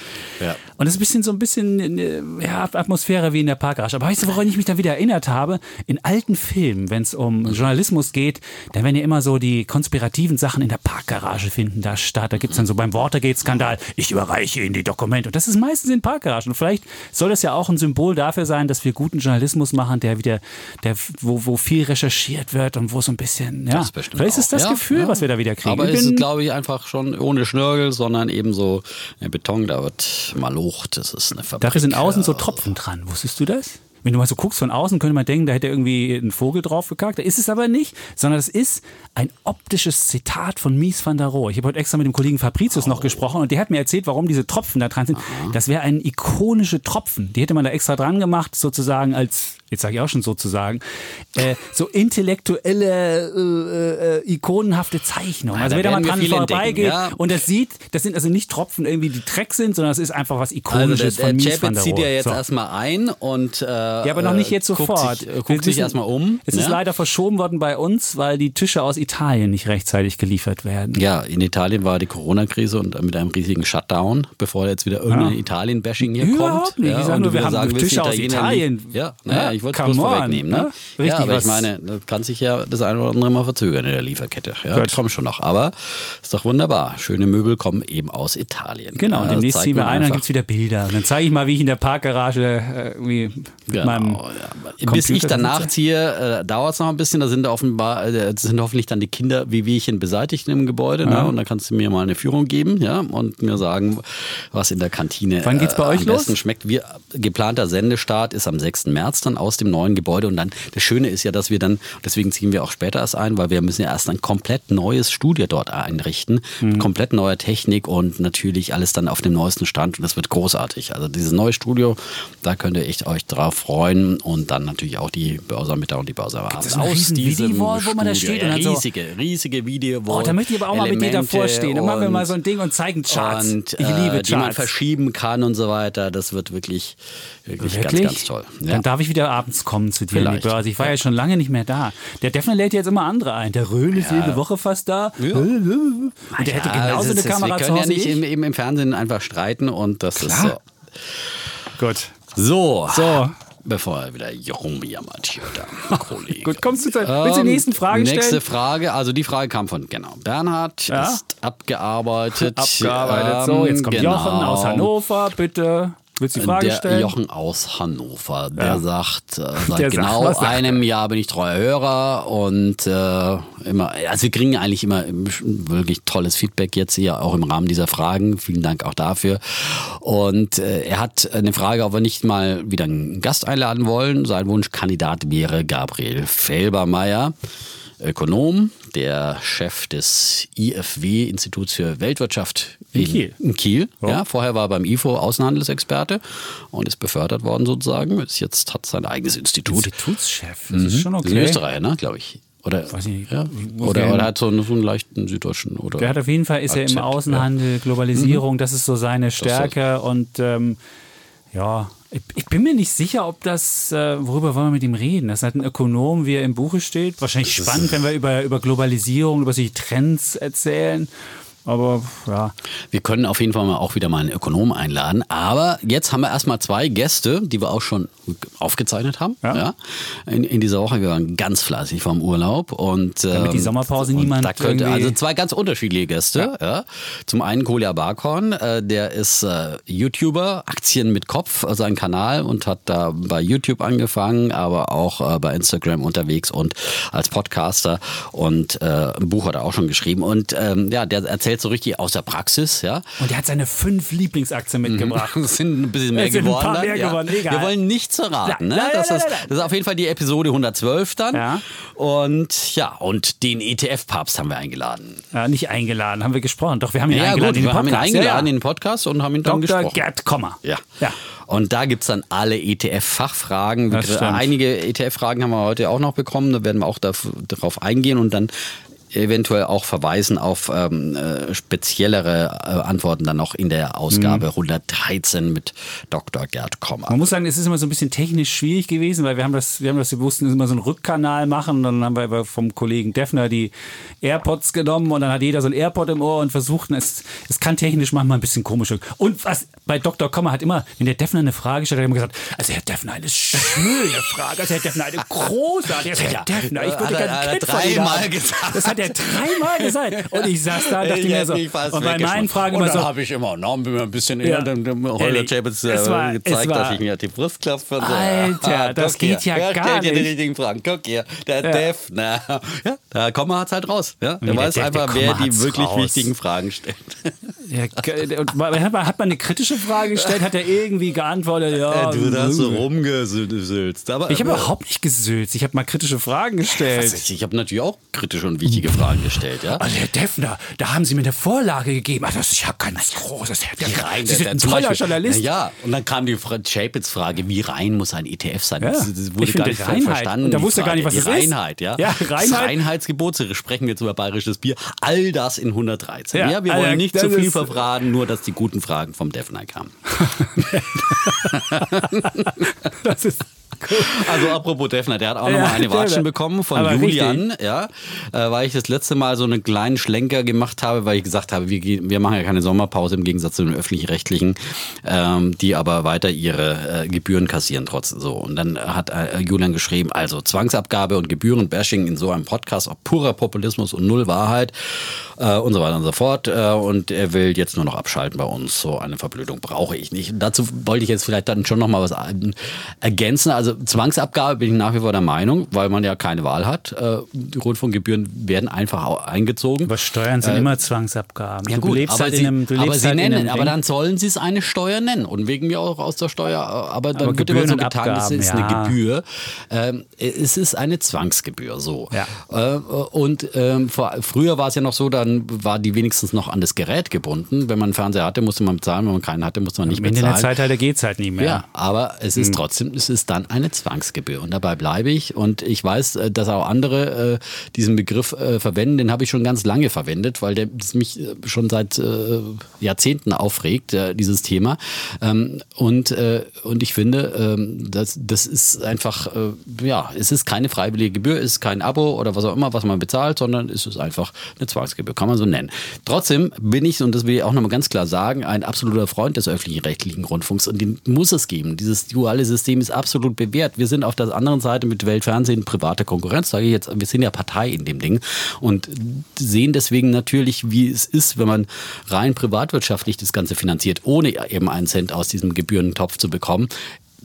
ja. und das ist ein bisschen so ein bisschen äh, ja, Atmosphäre wie in der Parkgarage. Aber weißt du, woran ich mich da wieder erinnert habe? In alten Filmen, wenn es um Journalismus geht, da werden ja immer so die konspirativen Sachen in der Parkgarage finden da statt. Da gibt es dann so beim Watergate-Skandal, ich überreiche Ihnen die Dokumente. Und das ist meistens in Parkgaragen. Und vielleicht soll das ja auch ein Symbol dafür sein, dass wir guten Journalismus machen, der wieder, der, wo, wo viel recherchiert wird und irgendwo so ein bisschen, ja.
Das bestimmt
Vielleicht ist das
ja,
Gefühl,
ja.
was wir da wieder kriegen.
Aber es ist, glaube ich, einfach schon ohne Schnörgel, sondern eben so ja, Beton, da wird malocht. Das ist eine Fabrik.
Dafür sind außen so. Tropfen dran. Wusstest du das? Wenn du mal so guckst von außen, könnte man denken, da hätte irgendwie ein Vogel drauf gekackt. Da ist es aber nicht, sondern es ist ein optisches Zitat von Mies van der Rohe. Ich habe heute extra mit dem Kollegen Fabricius noch gesprochen und der hat mir erzählt, warum diese Tropfen da dran sind. Das wäre ein ikonische Tropfen. Die hätte man da extra dran gemacht, sozusagen als, jetzt sage ich auch schon sozusagen, äh, so intellektuelle, äh, äh, ikonenhafte Zeichnung. Also wenn da mal
wir
dran vorbeigeht
ja.
und das sieht, das sind also nicht Tropfen irgendwie, die Dreck sind, sondern es ist einfach was
Also
Ikonisches
der, der
von der
zieht ja jetzt
So.
erstmal ein und äh,
Ja, aber noch nicht jetzt
guckt
sofort.
Sich, äh,
Wir
guckt sich
wissen-
erstmal um.
Es ist
ne?
leider verschoben worden bei uns, weil die Tische aus Italien nicht rechtzeitig geliefert werden.
Ja, in Italien war die Corona-Krise und mit einem riesigen Shutdown, bevor jetzt wieder irgendein
Ja.
Italien-Bashing hier
Überhaupt
kommt.
nicht.
Ja,
Ich sag
und
nur, wir
wieder
haben
sagen
Tische aus Italien.
Ja, naja,
Ja,
ich wollte es vorwegnehmen. Ne?
ne? Richtig
ja, aber ich meine, das kann sich ja das eine oder andere mal verzögern in der Lieferkette. Ja,
Gut.
das kommt schon noch. Aber ist doch wunderbar. Schöne Möbel kommen eben aus Italien.
Genau,
ja,
und demnächst ziehen wir ein, dann gibt es wieder Bilder. Und dann zeige ich mal, wie ich in der Parkgarage äh, irgendwie mit
Genau,
meinem
ja. Bis ich danach ziehe, äh, dauert es noch ein bisschen. Da sind offenbar, äh, sind hoffentlich dann die Kinder wie Wehchen beseitigt im Gebäude. Ne? Und dann kannst du mir mal eine Führung geben, ja, und mir sagen, was in der Kantine
Wann geht's bei
äh,
euch
am
los?
besten schmeckt. Wir, geplanter Sendestart ist am 6. März dann aus dem neuen Gebäude. Und dann das Schöne ist ja, dass wir dann, deswegen ziehen wir auch später erst ein, weil wir müssen ja erst ein komplett neues Studio dort einrichten,
Mhm.
mit komplett neuer Technik und natürlich alles dann auf dem neuesten Stand. Und das wird großartig. Also dieses neue Studio, da könnt ihr echt euch drauf freuen und dann natürlich auch die Börsermittag und die Börserabend.
so eine riesen Videowall, wo man da steht und dann so-
riesige, riesige Videowall.
Oh, da möchte ich aber auch mal mit dir
Elemente
davor stehen. Dann machen wir mal so ein Ding und zeigen Charts.
Und,
ich liebe
äh, die man
Charts.
verschieben kann und so weiter. Das wird wirklich, wirklich,
Wirklich?
ganz, ganz toll. Ja.
Dann darf ich wieder abends kommen zu dir in die
Vielleicht.
Börse. Ich war ja schon lange nicht mehr da. Der Defner lädt jetzt immer andere ein. Der Röhl ist jede Woche fast da.
Ja.
Und der hätte
Ja,
genauso
es
eine
ist-
Kamera
Wir
zu
können ja
Hause
nicht im, im, im Fernsehen einfach streiten und das ist
Klar.
so.
Gut.
So.
So.
Bevor er wieder rumjammert hier, der (laughs) Kollege.
Gut, kommst du zur du die nächsten
nächste
stellen?
Frage, also die Frage kam von, genau, Bernhard
Ja.
ist abgearbeitet.
Abgearbeitet. So, jetzt kommt
genau.
Jochen aus Hannover, bitte. Willst du die Frage
der
stellen?
Jochen aus Hannover, der
Ja.
sagt, äh, (laughs) seit
Der
genau
sagt
einem Jahr bin ich treuer Hörer und äh, immer, also wir kriegen eigentlich immer wirklich tolles Feedback jetzt hier auch im Rahmen dieser Fragen. Vielen Dank auch dafür. Und äh, er hat eine Frage, ob wir nicht mal wieder einen Gast einladen wollen. Sein Wunschkandidat wäre Gabriel Felbermeier. Ökonom, der Chef des IFW, Instituts für Weltwirtschaft
In Kiel.
In Kiel, ja. Vorher war er beim IFO Außenhandelsexperte und ist befördert worden sozusagen. Ist jetzt hat sein eigenes Institut.
Institutschef. Das ist schon
Das ist ein
okay.
Österreicher, ne, glaube ich. Oder,
nicht.
Ja. Oder, oder hat so einen, so einen leichten süddeutschen. Oder
Der hat auf jeden Fall, ist er im
Akzent,
Außenhandel, Globalisierung, das ist so seine Stärke und ähm, ja, ich, ich bin mir nicht sicher, ob das, äh, worüber wollen wir mit ihm reden? Das ist halt ein Ökonom, wie er im Buche steht. Wahrscheinlich spannend, wenn wir über, über Globalisierung, über solche Trends erzählen. Aber ja,
Wir können auf jeden Fall mal auch wieder mal einen Ökonom einladen. Aber jetzt haben wir erstmal zwei Gäste, die wir auch schon aufgezeichnet haben.
Ja.
Ja. In, in dieser Woche. Wir waren ganz fleißig vom Urlaub. Und,
Damit die
ähm,
Sommerpause
und
niemand
Da könnte, also zwei ganz unterschiedliche Gäste. Ja. Zum einen Kolja Barkhorn, äh, der ist äh, YouTuber, Aktien mit Kopf, äh, sein Kanal und hat da bei YouTube angefangen, aber auch äh, bei Instagram unterwegs und als Podcaster. Und äh, ein Buch hat er auch schon geschrieben. Und ähm, ja, der erzählt so richtig aus der Praxis. Ja.
und er hat seine fünf Lieblingsaktien mitgebracht. (laughs)
Es sind ein bisschen mehr
Es ein
geworden.
paar
dann,
mehr
ja.
geworden, egal.
Wir wollen nichts verraten.
Nein,
Ne? das, ist, das ist auf jeden Fall die Episode 112 dann.
Ja.
Und ja, und den ETF-Papst haben wir eingeladen.
Ja, nicht eingeladen, haben wir gesprochen. Doch, wir haben ihn
Ja,
eingeladen
gut,
in den
wir haben ihn eingeladen in den Podcast und haben ihn dann
Dr.
gesprochen.
Gerd Kommer.
Ja.
ja.
Und da gibt's dann alle ETF-Fachfragen.
Das.
Einige ETF-Fragen haben wir heute auch noch bekommen. Da werden wir auch darauf eingehen und dann eventuell auch verweisen auf ähm, äh, speziellere äh, Antworten dann noch in der Ausgabe
Mhm.
113 mit Dr. Gerd Kommer.
Man muss sagen, es ist immer so ein bisschen technisch schwierig gewesen, weil wir haben das, wir haben das, wir wussten, immer so einen Rückkanal machen. Dann haben wir vom Kollegen Defner die AirPods genommen und dann hat jeder so ein AirPod im Ohr und versucht, es, es kann technisch manchmal ein bisschen komisch. wirken. Und was bei Dr. Kommer hat immer, wenn der Defner eine Frage stellt, hat er immer gesagt, also Herr Defner, eine schöne Frage, also Herr Defner, eine großartige, also Herr Defner, ich würde
Hat er-
gerne ein
er
Kind
dreimal gesagt.
Das hat er dreimal gesagt. Und ich saß da und dachte mir so. Und bei meinen Fragen
immer
so.
Und habe ich immer, na, bin mir ein bisschen
Ja.
eher dem, Holger Chapitz äh,
war-
gezeigt,
war-
dass ich mir die Brust klopfe. So.
Alter, das
guck
geht ja
er
gar
stellt dir die
nicht.
richtigen Fragen. Guck hier, der
Ja.
Defner. Ja, der Komma hat's halt raus. Ja, der
der
weiß
der
einfach, wer
Komma
die wirklich
raus.
wichtigen Fragen stellt.
Ja, und hat man, eine kritische Frage gestellt, hat er irgendwie geantwortet, ja.
du da so
äh.
rumgesülzt. Aber
Ich habe überhaupt nicht gesülzt. Ich habe mal kritische Fragen gestellt.
ich, ich habe natürlich auch kritische und wichtige Fragen gestellt. Ja.
Also Herr Defner, da haben Sie mir eine Vorlage gegeben. Ach, das ist ja ganz großes. Herr Defner,
rein,
Sie sind ein toller
Beispiel-
Journalist.
Na Ja, und dann kam die Chapitz-Frage, wie rein muss ein ETF sein?
Ja,
Das, das wurde
ich
gar nicht
Reinheit.
verstanden.
Und da wusste er gar nicht, was
die
es ist.
Reinheit, ja.
Ja,
Das
Reinheit.
Reinheitsgebot, so sprechen wir jetzt über bayerisches Bier. All das in 113.
Ja,
Ja, wir wollen nicht
das
zu viel
ist-
verraten, nur dass die guten Fragen vom Defner kamen. (laughs)
Das ist (laughs)
Also apropos Defner, der hat auch
Ja,
nochmal eine. Watschen bekommen von
Aber
Julian, ja, äh, weil ich das letzte Mal so einen kleinen Schlenker gemacht habe, weil ich gesagt habe, wir, wir machen ja keine Sommerpause im Gegensatz zu den öffentlich-rechtlichen, ähm, die aber weiter ihre äh, Gebühren kassieren trotz so. Und dann hat äh, Julian geschrieben, also Zwangsabgabe und Gebührenbashing in so einem Podcast, auch purer Populismus und null Wahrheit äh, und so weiter und so fort. Äh, und er will jetzt nur noch abschalten bei uns. So eine Verblödung brauche ich nicht. Und dazu wollte ich jetzt vielleicht dann schon noch mal was ähm, ergänzen. Also Zwangsabgabe bin ich nach wie vor der Meinung, weil man ja keine Wahl hat. Äh, die Rundfunkgebühren werden einfach eingezogen.
Aber Steuern sind immer Zwangsabgaben.
Ja,
du
gut,
lebst
aber,
halt
sie,
in einem, du
aber sie
halt in
nennen, aber dann sollen sie es eine Steuer nennen und wegen mir auch aus der Steuer, aber dann
Aber
wird immer so
Gebühren
getan, es
Abgaben,
ist
ja.
eine Gebühr. Ähm, es ist eine Zwangsgebühr, so.
Ja.
Äh, und ähm, vor, früher war es ja noch so, dann war die wenigstens noch an das Gerät gebunden. Wenn man einen Fernseher hatte, musste man bezahlen, wenn man keinen hatte, musste man nicht bezahlen.
Internetzeitalter geht es halt nicht mehr.
Ja, aber es
Hm.
ist trotzdem, es ist dann eine Zwangsgebühr. Und dabei bleibe ich. Und ich weiß, äh, dass auch andere äh, diesen Begriff äh, verwenden, den habe ich schon ganz lange verwendet, weil der das mich äh, schon seit äh, Jahrzehnten aufregt, äh, dieses Thema. Ähm, und, und ich finde, ähm, das, das ist einfach, ja, es ist keine freiwillige Gebühr, es ist kein Abo oder was auch immer, was man bezahlt, sondern es ist einfach eine Zwangsgebühr, kann man so nennen. Trotzdem bin ich, und das will ich auch nochmal ganz klar sagen, ein absoluter Freund des öffentlich-rechtlichen Rundfunks. Und den muss es geben. Dieses duale System ist absolut bewährt. Wir sind auf der anderen Seite mit Weltfernsehen private Konkurrenz, sage ich jetzt, wir sind ja Partei in dem Ding und sehen deswegen natürlich, wie es ist, wenn man rein privatwirtschaftlich das Ganze finanziert, ohne eben einen Cent aus diesem Gebührentopf zu bekommen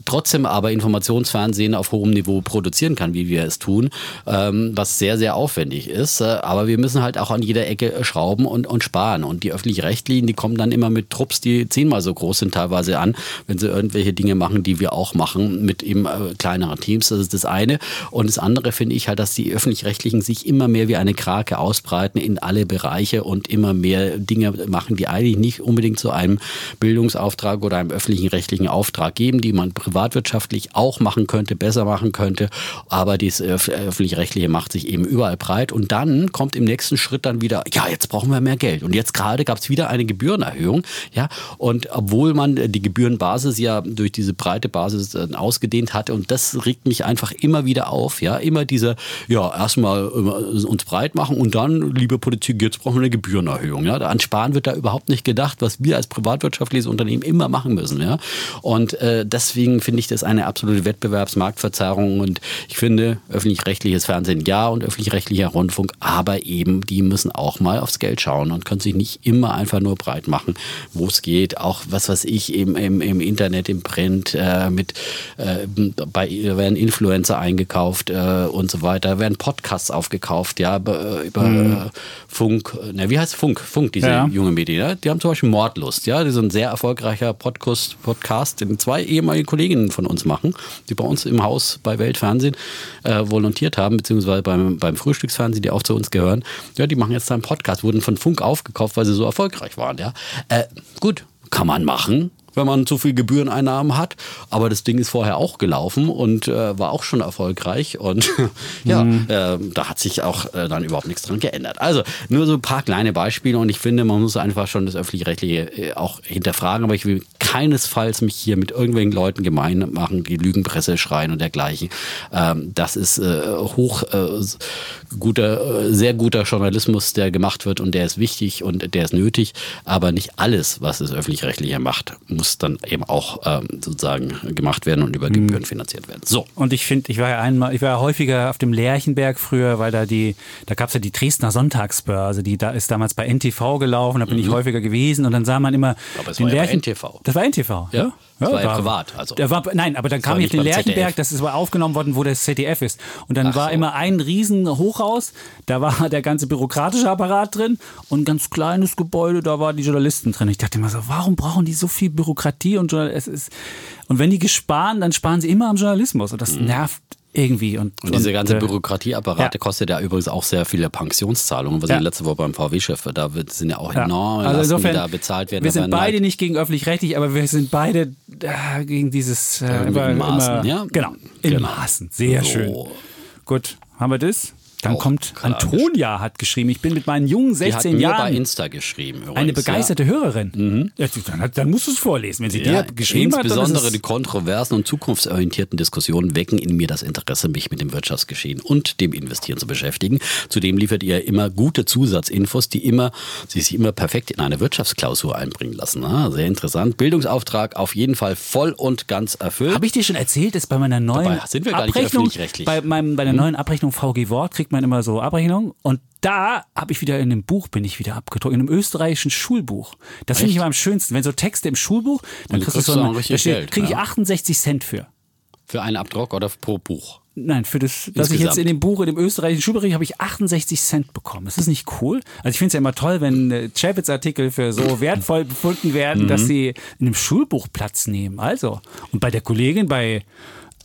trotzdem aber Informationsfernsehen auf hohem Niveau produzieren kann, wie wir es tun, ähm, was sehr, sehr aufwendig ist. Äh, aber wir müssen halt auch an jeder Ecke äh, schrauben und, und sparen. Und die öffentlich-rechtlichen, die kommen dann immer mit Trupps, die zehnmal so groß sind teilweise an, wenn sie irgendwelche Dinge machen, die wir auch machen, mit eben äh, kleineren Teams. Das ist das eine. Und das andere finde ich halt, dass die öffentlich-rechtlichen sich immer mehr wie eine Krake ausbreiten in alle Bereiche und immer mehr Dinge machen, die eigentlich nicht unbedingt zu einem Bildungsauftrag oder einem öffentlichen rechtlichen Auftrag geben, die man privatwirtschaftlich auch machen könnte, besser machen könnte. Aber das öff- öffentlich-rechtliche macht sich eben überall breit. Und dann kommt im nächsten Schritt dann wieder, ja, jetzt brauchen wir mehr Geld. Und jetzt gerade gab es wieder eine Gebührenerhöhung. Ja, und obwohl man die Gebührenbasis ja durch diese breite Basis äh, ausgedehnt hatte, und das regt mich einfach immer wieder auf, ja, immer dieser, ja, erstmal äh, uns breit machen und dann, liebe Politik, jetzt brauchen wir eine Gebührenerhöhung. Ja, an Sparen wird da überhaupt nicht gedacht, was wir als privatwirtschaftliches Unternehmen immer machen müssen. Ja, und äh, deswegen finde ich das eine absolute Wettbewerbsmarktverzerrung und ich finde, öffentlich-rechtliches Fernsehen ja und öffentlich-rechtlicher Rundfunk, aber eben, die müssen auch mal aufs Geld schauen und können sich nicht immer einfach nur breit machen, wo es geht. Auch was weiß ich, eben im, im Internet, im Print, äh, mit äh, bei werden Influencer eingekauft äh, und so weiter, werden Podcasts aufgekauft, ja, über, über äh, Funk, äh, ne, wie heißt Funk? Funk, diese
Ja.
junge Medien, ja? die haben zum Beispiel Mordlust, ja, das ist ein sehr erfolgreicher Podcast, Podcast, zwei ehemalige Kolleginnen von uns machen, die bei uns im Haus bei Weltfernsehen äh, volontiert haben, beziehungsweise beim, beim Frühstücksfernsehen, die auch zu uns gehören. Ja, die machen jetzt einen Podcast, wurden von Funk aufgekauft, weil sie so erfolgreich waren, ja. Äh, gut, kann man machen wenn man zu viel Gebühreneinnahmen hat. Aber das Ding ist vorher auch gelaufen und äh, war auch schon erfolgreich. Und (laughs) ja, äh, da hat sich auch äh, dann überhaupt nichts dran geändert. Also nur so ein paar kleine Beispiele und ich finde, man muss einfach schon das Öffentlich-Rechtliche äh, auch hinterfragen. Aber ich will keinesfalls mich hier mit irgendwelchen Leuten gemein machen, die Lügenpresse schreien und dergleichen. Ähm, das ist äh, hoch äh, guter, sehr guter Journalismus, der gemacht wird und der ist wichtig und der ist nötig. Aber nicht alles, was das Öffentlich-Rechtliche macht, muss muss dann eben auch ähm, sozusagen gemacht werden und über Gebühren finanziert werden. So.
Und ich finde, ich war ja einmal, ich war ja häufiger auf dem Lerchenberg früher, weil da die, da gab es ja die Dresdner Sonntagsbörse, die da ist damals bei NTV gelaufen, da bin ich häufiger gewesen und dann sah man immer
Aber es
den
war ja NTV.
Das war NTV, ja.
Das war ja
da-
privat, also.
Der war, nein, aber dann
Das
kam
war
ich auf
nicht
den Lerchenberg, das ist aber aufgenommen worden, wo das ZDF ist. Und dann
Ach
war
so.
immer ein riesen Hochhaus, da war (laughs) der ganze bürokratische Apparat drin und ein ganz kleines Gebäude, da waren die Journalisten drin. Ich dachte immer so, warum brauchen die so viel Bürokratie und es ist und wenn die gesparen, dann sparen sie immer am Journalismus und das nervt irgendwie. Und.
Und diese ganze
äh,
Bürokratieapparate
ja.
kostet ja übrigens auch sehr viele Pensionszahlungen, was
Ja.
ich letzte Woche beim VW-Chef, da wird- sind ja auch
Ja.
enorme
Also
Lasten,
insofern,
die da bezahlt werden.
wir sind beide
halt-
nicht gegen öffentlich-rechtlich, aber wir sind beide äh, gegen dieses äh,
in Maßen, ja?
Genau, in
Genau.
Maßen. Sehr
So.
schön. Gut, haben wir das? Dann kommt. Antonia hat geschrieben, ich bin mit meinen jungen
Die hat
16
mir
Jahren
bei Insta geschrieben. Übrigens,
eine begeisterte Hörerin. Ja, dann, hat- dann musst du es vorlesen. Wenn sie
Ja,
dir geschrieben hat, dann
insbesondere die kontroversen und zukunftsorientierten Diskussionen wecken in mir das Interesse, mich mit dem Wirtschaftsgeschehen und dem Investieren zu beschäftigen. Zudem liefert ihr immer gute Zusatzinfos, die immer, die sich immer perfekt in eine Wirtschaftsklausur einbringen lassen. Ah, sehr interessant. Bildungsauftrag auf jeden Fall voll und ganz erfüllt.
habe ich dir schon erzählt, dass bei meiner neuen Abrechnung.
Hm?
bei, meinem, bei der neuen Abrechnung VG Wort kriegt man immer so Abrechnung und da habe ich wieder in einem Buch bin ich wieder abgedruckt, in einem österreichischen Schulbuch. Das finde ich immer am schönsten, wenn so Texte im Schulbuch, dann
du
kriegst du
kriegst
so
auch richtig
steht,
Geld,
kriege ich
ja.
68 Cent für.
Für einen Abdruck oder pro Buch?
Nein, für das, dass ich jetzt in dem Buch, in dem österreichischen Schulbericht, habe ich 68 Cent bekommen. Ist das nicht cool? Also ich finde es ja immer toll, wenn äh, Chapitz-Artikel für so (clears throat) wertvoll befunden werden,
Mhm.
dass sie in einem Schulbuch Platz nehmen. Also, und bei der Kollegin, bei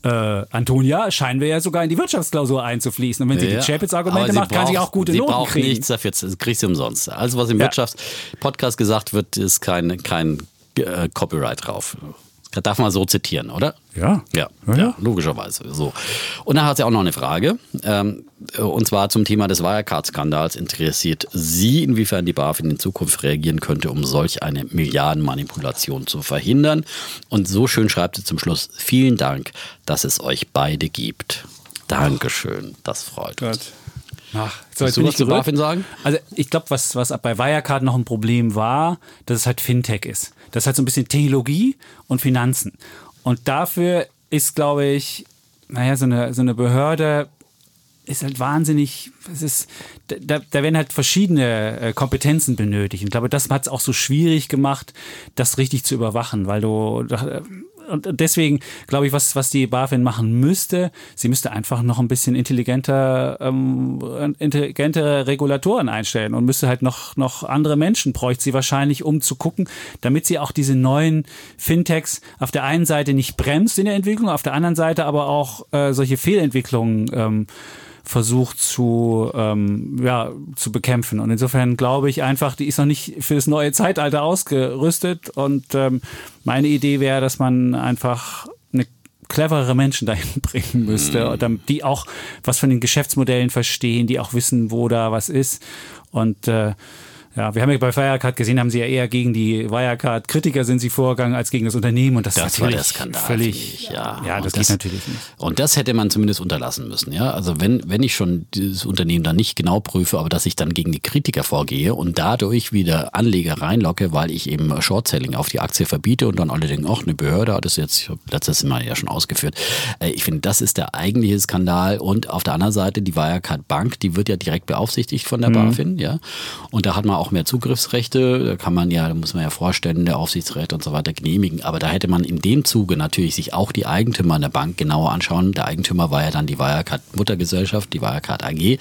äh, Antonia, scheinen wir ja sogar in die Wirtschaftsklausur einzufließen. Und wenn sie die
aber
Chapitz-Argumente
sie
macht, kann sie
braucht-
auch gute
sie
Noten
braucht
kriegen.
nichts dafür, kriegst du umsonst. Alles, was im
Ja.
Wirtschaftspodcast gesagt wird, ist kein, kein äh, Copyright drauf. Das darf man so zitieren, oder?
Ja.
Ja,
Ja,
ja, logischerweise. So. Und dann hat sie auch noch eine Frage. Ähm, und zwar zum Thema des Wirecard-Skandals. Interessiert Sie, inwiefern die BaFin in Zukunft reagieren könnte, um solch eine Milliardenmanipulation zu verhindern? Und so schön schreibt sie zum Schluss: Vielen Dank, dass es euch beide gibt. Dankeschön, das freut uns.
Ach, so,
Willst du was zu. BaFin sagen?
Also ich glaube, was, was bei Wirecard noch ein Problem war, dass es halt Fintech ist. Das ist halt so ein bisschen Technologie und Finanzen. Und dafür ist, glaube ich, naja, so eine, so eine Behörde ist halt wahnsinnig, es ist, da, da werden halt verschiedene äh, Kompetenzen benötigt. Und ich glaube, das hat es auch so schwierig gemacht, das richtig zu überwachen, weil du, und deswegen glaube ich, was, was die BaFin machen müsste, sie müsste einfach noch ein bisschen intelligenter, ähm, intelligentere Regulatoren einstellen und müsste halt noch, noch andere Menschen bräuchte sie wahrscheinlich, um zu gucken, damit sie auch diese neuen Fintechs auf der einen Seite nicht bremst in der Entwicklung, auf der anderen Seite aber auch äh, solche Fehlentwicklungen ähm, versucht zu, ähm, ja, zu bekämpfen. Und insofern glaube ich einfach, die ist noch nicht für das neue Zeitalter ausgerüstet. Und ähm, meine Idee wäre, dass man einfach eine cleverere Menschen (laughs) dahin bringen müsste,
Mhm.
die auch was von den Geschäftsmodellen verstehen, die auch wissen, wo da was ist. Und äh, ja, wir haben ja bei Wirecard gesehen, haben sie ja eher gegen die Wirecard-Kritiker sind sie vorgegangen als gegen das Unternehmen. Und das,
Das
ist
war der Skandal,
völlig,
ja.
ja, das,
das-
geht natürlich nicht.
Und das hätte man zumindest unterlassen müssen, ja. Also wenn, wenn ich schon dieses Unternehmen dann nicht genau prüfe, aber dass ich dann gegen die Kritiker vorgehe und dadurch wieder Anleger reinlocke, weil ich eben Short-Selling auf die Aktie verbiete und dann alle denken, ach, eine Behörde hat es jetzt, letztes Mal ja schon ausgeführt. Äh, Ich finde, das ist der eigentliche Skandal. Und auf der anderen Seite die Wirecard Bank, die wird ja direkt beaufsichtigt von der BaFin, ja. Und da hat man auch mehr Zugriffsrechte. Da kann man ja, da muss man ja Vorstände, Aufsichtsräte und so weiter genehmigen. Aber da hätte man in dem Zuge natürlich sich auch die Eigentümer der Bank genauer anschauen. Der Eigentümer war ja dann die Wirecard Muttergesellschaft, die Wirecard AG.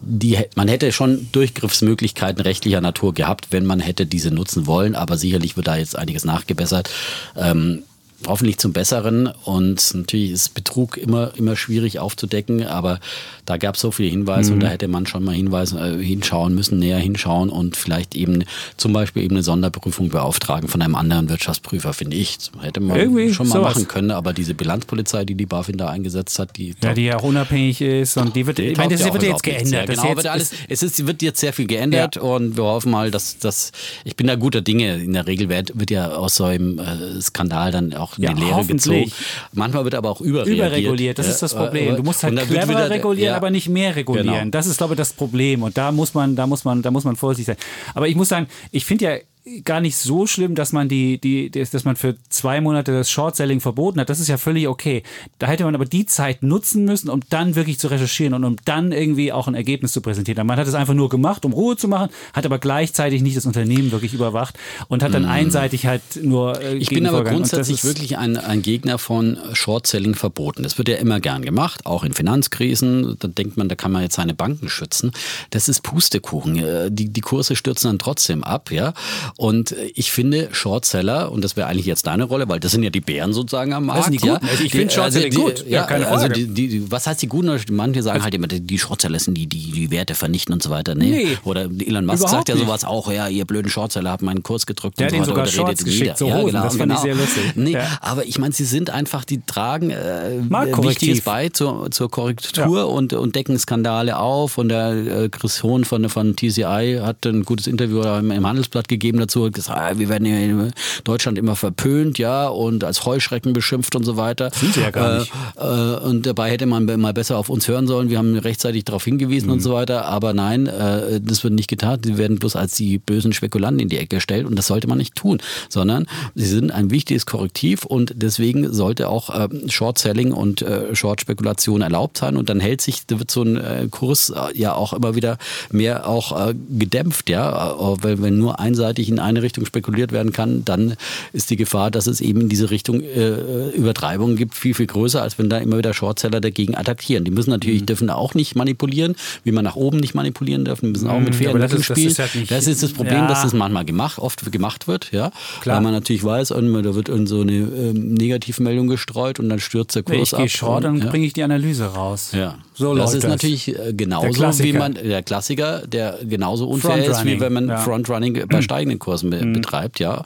Die, man hätte schon Durchgriffsmöglichkeiten rechtlicher Natur gehabt, wenn man hätte diese nutzen wollen. Aber sicherlich wird da jetzt einiges nachgebessert. Ähm, hoffentlich zum Besseren. Und natürlich ist Betrug immer, immer schwierig aufzudecken, aber da gab es so viele Hinweise und da hätte man schon mal hinweisen, äh, hinschauen müssen, näher hinschauen und vielleicht eben zum Beispiel eben eine Sonderprüfung beauftragen von einem anderen Wirtschaftsprüfer, finde ich. Hätte man
Irgendwie
schon mal
sowas.
machen können, aber diese Bilanzpolizei, die die BaFin da eingesetzt hat, die
Ja, die ja auch unabhängig ist und die wird, ich meine, das
ja
wird jetzt geändert.
Genau,
jetzt
wird alles,
ist-
es ist, wird jetzt sehr viel geändert
Ja.
und wir hoffen mal, dass das, ich bin da guter Dinge. In der Regel wird, wird ja aus so einem äh, Skandal dann auch
Ja,
eine Lehre gezogen. Manchmal wird aber auch überreagiert.
überreguliert, das ist das Problem. Du musst halt cleverer
wieder-
regulieren,
ja.
aber nicht mehr regulieren.
Genau.
Das ist, glaube ich, das Problem. Und da muss man, da muss man, da muss man vorsichtig sein. Aber ich muss sagen, ich finde ja gar nicht so schlimm, dass man die, die, dass man für zwei Monate das Short-Selling verboten hat. Das ist ja völlig okay. Da hätte man aber die Zeit nutzen müssen, um dann wirklich zu recherchieren und um dann irgendwie auch ein Ergebnis zu präsentieren. Man hat es einfach nur gemacht, um Ruhe zu machen, hat aber gleichzeitig nicht das Unternehmen wirklich überwacht und hat dann mm. einseitig halt nur.
Äh, ich bin aber grundsätzlich wirklich ein, ein Gegner von Short-Selling verboten. Das wird ja immer gern gemacht, auch in Finanzkrisen. Da denkt man, da kann man jetzt seine Banken schützen. Das ist Pustekuchen. Äh, die, die Kurse stürzen dann trotzdem ab, ja. Und ich finde Shortseller, und das wäre eigentlich jetzt deine Rolle, weil das sind ja die Bären sozusagen am Markt.
Die ja. Also ich finde Shortseller also gut.
Ja, keine also Frage. Die, die, was heißt die guten? Manche sagen also, halt immer, die Shortseller sind die, die die Werte vernichten und so weiter. Nee. nee Oder Elon Musk sagt ja sowas auch, ja, ihr blöden Shortseller habt meinen Kurs gedrückt
Der
und
so weiter. sogar Shorts geschickt, so ja, genau, das fand genau. ich sehr lustig.
Nee, ja. aber ich meine, sie sind einfach, die tragen äh, Wichtiges bei zur, zur Korrektur ja. und, und decken Skandale auf. Und der äh, Chris Hohn von, von TCI hat ein gutes Interview im Handelsblatt gegeben dazu, hat gesagt, ah, wir werden in Deutschland immer verpönt, ja, und als Heuschrecken beschimpft und so weiter.
Sind sie ja gar nicht.
Äh, äh, und dabei hätte man mal besser auf uns hören sollen. Wir haben rechtzeitig darauf hingewiesen mhm. und so weiter. Aber nein, äh, das wird nicht getan. Sie werden bloß als die bösen Spekulanten in die Ecke gestellt und das sollte man nicht tun, sondern sie sind ein wichtiges Korrektiv und deswegen sollte auch äh, Short-Selling und äh, Short-Spekulation erlaubt sein und dann hält sich, wird so ein äh, Kurs äh, ja auch immer wieder mehr auch äh, gedämpft, ja, äh, weil wenn nur einseitig in eine Richtung spekuliert werden kann, dann ist die Gefahr, dass es eben in diese Richtung äh, Übertreibungen gibt, viel, viel größer, als wenn da immer wieder Shortseller dagegen attackieren. Die müssen natürlich, mhm. dürfen auch nicht manipulieren, wie man nach oben nicht manipulieren dürfen, müssen auch mit fairen Mitteln spielen. Das ist, halt das ist, das Problem, ja. dass das manchmal gemacht, oft gemacht wird, ja, Klar. weil man natürlich weiß, da wird so eine äh, Negativmeldung gestreut und dann stürzt der Kurs
ich
ab.
Ich gehe short, dann ja. bringe ich die Analyse raus.
Ja. So das ist das. natürlich äh, genauso wie man der Klassiker, der genauso unfair ist, wie wenn man ja. Frontrunning bei (clears throat) steigenden Kursen be mhm. betreibt, ja.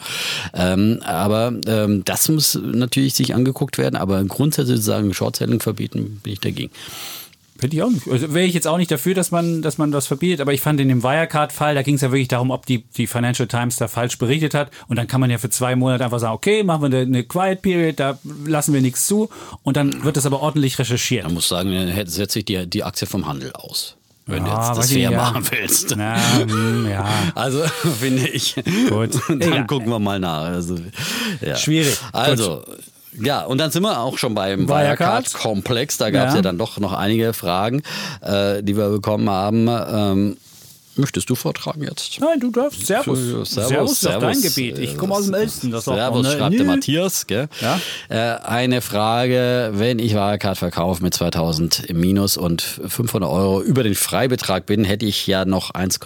Ähm, aber ähm, das muss natürlich sich angeguckt werden, aber grundsätzlich sagen, Short-Selling verbieten, bin ich dagegen.
Finde ich auch nicht. Also wäre ich jetzt auch nicht dafür, dass man, dass man das verbietet, aber ich fand in dem Wirecard-Fall, da ging es ja wirklich darum, ob die, die Financial Times da falsch berichtet hat. Und dann kann man ja für zwei Monate einfach sagen, okay, machen wir eine, eine Quiet Period, da lassen wir nichts zu. Und dann wird das aber ordentlich recherchiert.
Man muss sagen, dann setze ich die, die Aktie vom Handel aus wenn ja, du jetzt das fair ja. machen willst.
Na, hm, ja. (laughs)
Also finde ich. Gut. (laughs) Dann gucken wir mal nach. Also,
ja. Schwierig.
Also, Gut. Ja, und dann sind wir auch schon beim Wirecard-Komplex. Da gab es ja. ja. dann doch noch einige Fragen, äh, die wir bekommen haben. Ähm, Möchtest du vortragen jetzt?
Nein, du darfst. Servus. Servus, Servus, Servus dein Gebiet. Ich komme aus dem Elsten.
Das Servus, auch schreibt der Matthias. Gell? Ja? Äh, eine Frage, wenn ich Wirecard verkaufe mit 2000 im Minus und 500 Euro über den Freibetrag bin, hätte ich ja noch 1,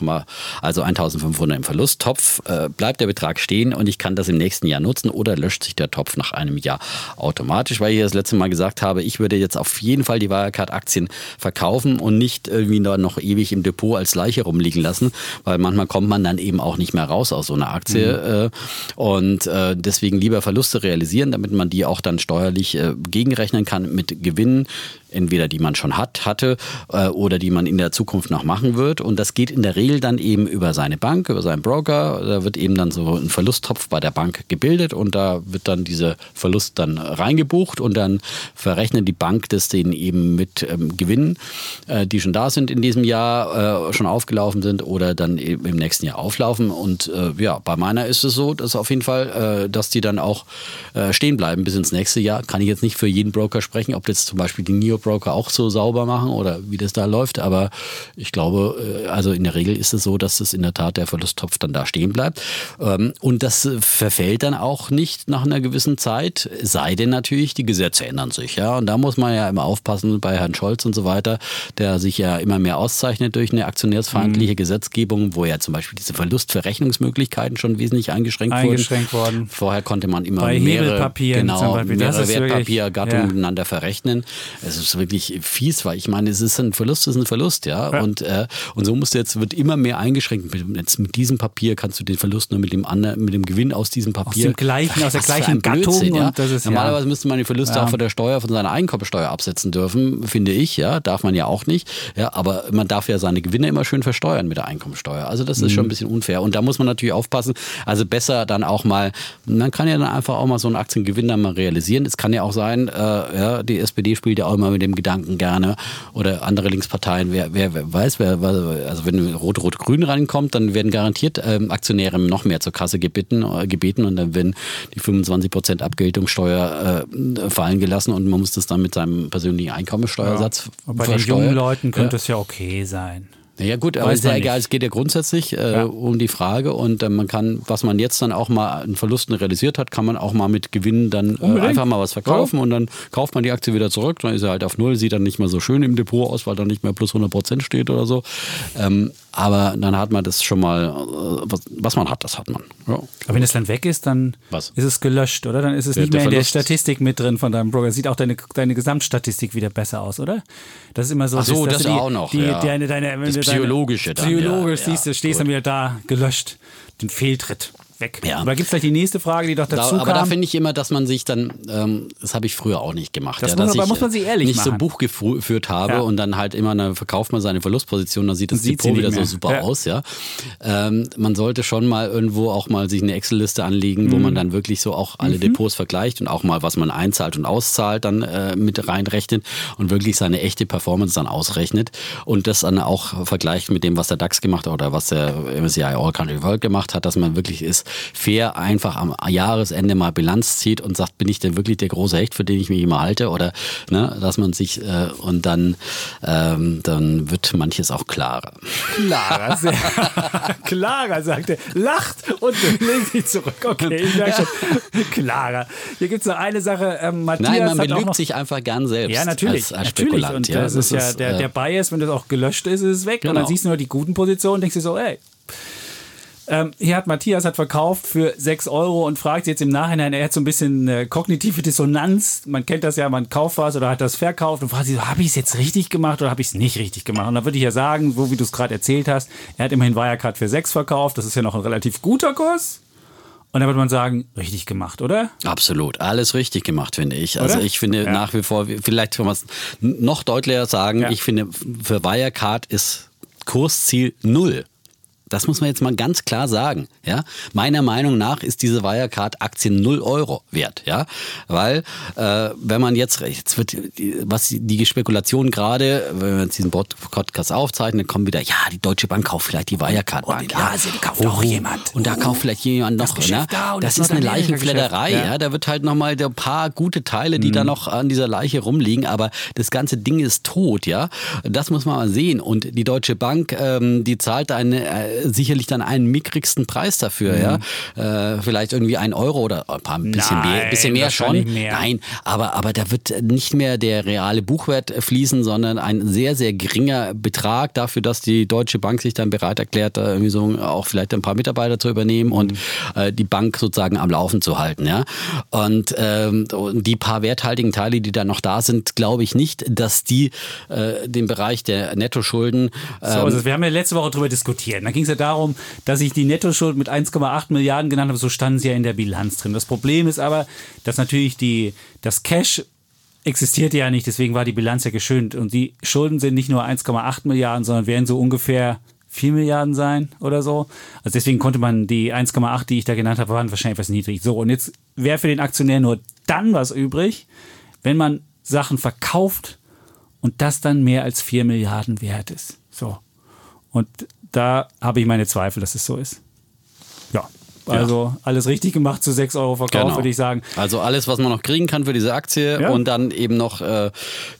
also 1500 im Verlusttopf. Äh, bleibt der Betrag stehen und ich kann das im nächsten Jahr nutzen oder löscht sich der Topf nach einem Jahr automatisch, weil ich das letzte Mal gesagt habe, ich würde jetzt auf jeden Fall die Wirecard-Aktien verkaufen und nicht irgendwie noch ewig im Depot als Leiche rumliegen lassen, weil manchmal kommt man dann eben auch nicht mehr raus aus so einer Aktie. Mhm. und äh, deswegen lieber Verluste realisieren, damit man die auch dann steuerlich äh, gegenrechnen kann mit Gewinnen entweder die man schon hat, hatte äh, oder die man in der Zukunft noch machen wird. Und das geht in der Regel dann eben über seine Bank, über seinen Broker. Da wird eben dann so ein Verlusttopf bei der Bank gebildet und da wird dann dieser Verlust dann reingebucht und dann verrechnet die Bank das denen eben mit ähm, Gewinnen, äh, die schon da sind in diesem Jahr, äh, schon aufgelaufen sind oder dann eben im nächsten Jahr auflaufen. Und äh, ja, bei meiner ist es so, dass auf jeden Fall, äh, dass die dann auch äh, stehen bleiben bis ins nächste Jahr. Kann ich jetzt nicht für jeden Broker sprechen, ob jetzt zum Beispiel die NIO Broker auch so sauber machen oder wie das da läuft. Aber ich glaube, äh, also in der Regel ist es so, dass es in der Tat der Verlusttopf dann da stehen bleibt. Ähm, und das verfällt dann auch nicht nach einer gewissen Zeit, sei denn natürlich, die Gesetze ändern sich. Ja, und da muss man ja immer aufpassen bei Herrn Scholz und so weiter, der sich ja immer mehr auszeichnet durch eine aktionärsfeindliche mhm. Gesetzgebung, wo ja zum Beispiel diese Verlustverrechnungsmöglichkeiten schon wesentlich eingeschränkt,
eingeschränkt
wurden.
worden.
Vorher konnte man immer
bei
mehrere,
genau,
mehrere Wertpapiergattungen ja. miteinander verrechnen. Es ist wirklich fies, weil ich meine, es ist ein Verlust, es ist ein Verlust, ja. ja. Und, äh, und so musst du jetzt, wird immer mehr eingeschränkt. Mit, jetzt mit diesem Papier kannst du den Verlust nur mit dem anderen, mit dem Gewinn aus diesem Papier.
Aus, dem gleichen, aus der gleichen Gattung.
Ja? Ist, Normalerweise ja. müsste man die Verluste auch von der Steuer, von seiner Einkommensteuer absetzen dürfen, finde ich, ja. Darf man ja auch nicht. Ja, aber man darf ja seine Gewinne immer schön versteuern mit der Einkommensteuer. Also das ist mhm. schon ein bisschen unfair. Und da muss man natürlich aufpassen. Also besser dann auch mal, man kann ja dann einfach auch mal so einen Aktiengewinn dann mal realisieren. Es kann ja auch sein, äh, ja, die SPD spielt ja auch immer mit mit dem Gedanken gerne oder andere Linksparteien, wer, wer, wer weiß, wer, also wenn Rot-Rot-Grün reinkommt, dann werden garantiert ähm, Aktionäre noch mehr zur Kasse gebeten, äh, gebeten und dann werden die 25 Prozent Abgeltungssteuer äh, fallen gelassen und man muss das dann mit seinem persönlichen Einkommensteuersatz
ja. Bei den jungen Leuten könnte es ja okay sein.
Ja gut, aber ist ja egal, es geht ja grundsätzlich äh, ja. um die Frage und äh, man kann, was man jetzt dann auch mal an Verlusten realisiert hat, kann man auch mal mit Gewinnen dann äh, einfach mal was verkaufen ja. und dann kauft man die Aktie wieder zurück, dann ist er halt auf Null, sieht dann nicht mehr so schön im Depot aus, weil da nicht mehr plus 100 Prozent steht oder so. Ähm, aber dann hat man das schon mal, äh, was, was man hat, das hat man. Ja.
Aber wenn es dann weg ist, dann was? ist es gelöscht, oder? Dann ist es der, nicht mehr in der Statistik mit drin von deinem Broker. Sieht auch deine, deine Gesamtstatistik wieder besser aus, oder? Das ist immer so.
Ach so, das, das auch noch.
Die, ja. deine, deine,
das Psychologische
deine, dann. Psychologisch ja, siehst du, stehst dann wieder da, gelöscht, den Fehltritt weg. Ja. Aber gibt es gleich die nächste Frage, die doch dazu
da,
Aber
kam? da finde ich immer, dass man sich dann, ähm, das habe ich früher auch nicht gemacht.
Das
ja,
muss, aber
ich
muss man sich ehrlich
nicht
machen.
so Buch geführt habe ja. und dann halt immer, dann verkauft man seine Verlustposition, dann sieht das
Sieht
Depot wieder
mehr.
so super aus. Ja, ähm, Man sollte schon mal irgendwo auch mal sich eine Excel-Liste anlegen, wo
Mhm.
man dann wirklich so auch alle Depots vergleicht und auch mal, was man einzahlt und auszahlt, dann äh, mit reinrechnet und wirklich seine echte Performance dann ausrechnet und das dann auch vergleicht mit dem, was der DAX gemacht hat oder was der MSCI All Country World gemacht hat, dass man wirklich ist fair einfach am Jahresende mal Bilanz zieht und sagt, bin ich denn wirklich der große Hecht, für den ich mich immer halte? Oder ne, dass man sich äh, und dann, ähm, dann wird manches auch klarer.
Klarer, sehr (laughs) klarer, sagt er. Lacht und legt sich zurück. Okay, ich merke schon. Klarer. Hier gibt es noch eine Sache. Ähm, Matthias
Nein, man belügt sich einfach gern selbst.
Ja, natürlich.
Als, als
natürlich. Und
ja,
das ist ja
ist,
der,
äh,
der Bias, wenn das auch gelöscht ist, ist es weg. Und
Genau.
dann siehst du nur die guten Positionen und denkst dir so, ey. Ähm, hier hat Matthias hat verkauft für 6 Euro und fragt jetzt im Nachhinein, er hat so ein bisschen äh, kognitive Dissonanz. Man kennt das ja, man kauft was oder hat das verkauft und fragt sich so, habe ich es jetzt richtig gemacht oder habe ich es nicht richtig gemacht? Und da würde ich ja sagen, so wie du es gerade erzählt hast, er hat immerhin Wirecard für 6 verkauft, das ist ja noch ein relativ guter Kurs. Und dann würde man sagen, richtig gemacht, oder?
Absolut, alles richtig gemacht, finde ich. Also
Oder?
ich finde
Ja.
nach wie vor, vielleicht kann man es noch deutlicher sagen,
Ja.
ich finde für Wirecard ist Kursziel null. Das muss man jetzt mal ganz klar sagen. Ja? Meiner Meinung nach ist diese Wirecard-Aktie 0 Euro wert. Ja? Weil, äh, wenn man jetzt, jetzt wird, die- was die Spekulation gerade, wenn wir jetzt diesen Pod- Podcast aufzeichnen, dann kommen wieder, ja, die Deutsche Bank kauft vielleicht die Wirecard-Bank.
Und in
ja.
Asien kauft auch jemand.
Und da kauft vielleicht jemand noch.
Das
ne?
da
das
das
ist eine. Leichenfledderei.
Ja.
Ja? Da wird halt nochmal ein paar gute Teile, die
Mhm.
da noch an dieser Leiche rumliegen, aber das ganze Ding ist tot, ja. Das muss man mal sehen. Und die Deutsche Bank, ähm, die zahlt eine, äh, sicherlich dann einen mickrigsten Preis dafür, ja. Äh, vielleicht irgendwie ein Euro oder ein, paar, ein bisschen
Mhm. Nein,
mehr, bisschen mehr schon.
mehr.
Nein, aber, aber da wird nicht mehr der reale Buchwert fließen, sondern ein sehr, sehr geringer Betrag dafür, dass die Deutsche Bank sich dann bereit erklärt, da irgendwie so auch vielleicht ein paar Mitarbeiter zu übernehmen und äh, die Bank sozusagen am Laufen zu halten. Ja? Und ähm, die paar werthaltigen Teile, die da noch da sind, glaube ich nicht, dass die äh, den Bereich der Nettoschulden
So,
ähm,
also wir haben ja letzte Woche darüber diskutiert. Da ging es ja darum, dass ich die Nettoschuld mit 1,8 Milliarden genannt habe. So standen sie ja in der Bilanz drin. Das Problem ist aber, dass natürlich die, das Cash existierte ja nicht, deswegen war die Bilanz ja geschönt. Und die Schulden sind nicht nur 1,8 Milliarden, sondern werden so ungefähr 4 Milliarden sein oder so. Also deswegen konnte man die 1,8, die ich da genannt habe, waren wahrscheinlich etwas niedrig. So, und jetzt wäre für den Aktionär nur dann was übrig, wenn man Sachen verkauft und das dann mehr als 4 Milliarden wert ist. So. Und da habe ich meine Zweifel, dass es so ist. Ja. Also alles richtig gemacht zu 6 Euro Verkauf,
Genau.
würde ich sagen.
Also alles, was man noch kriegen kann für diese Aktie
Ja.
und dann eben noch äh,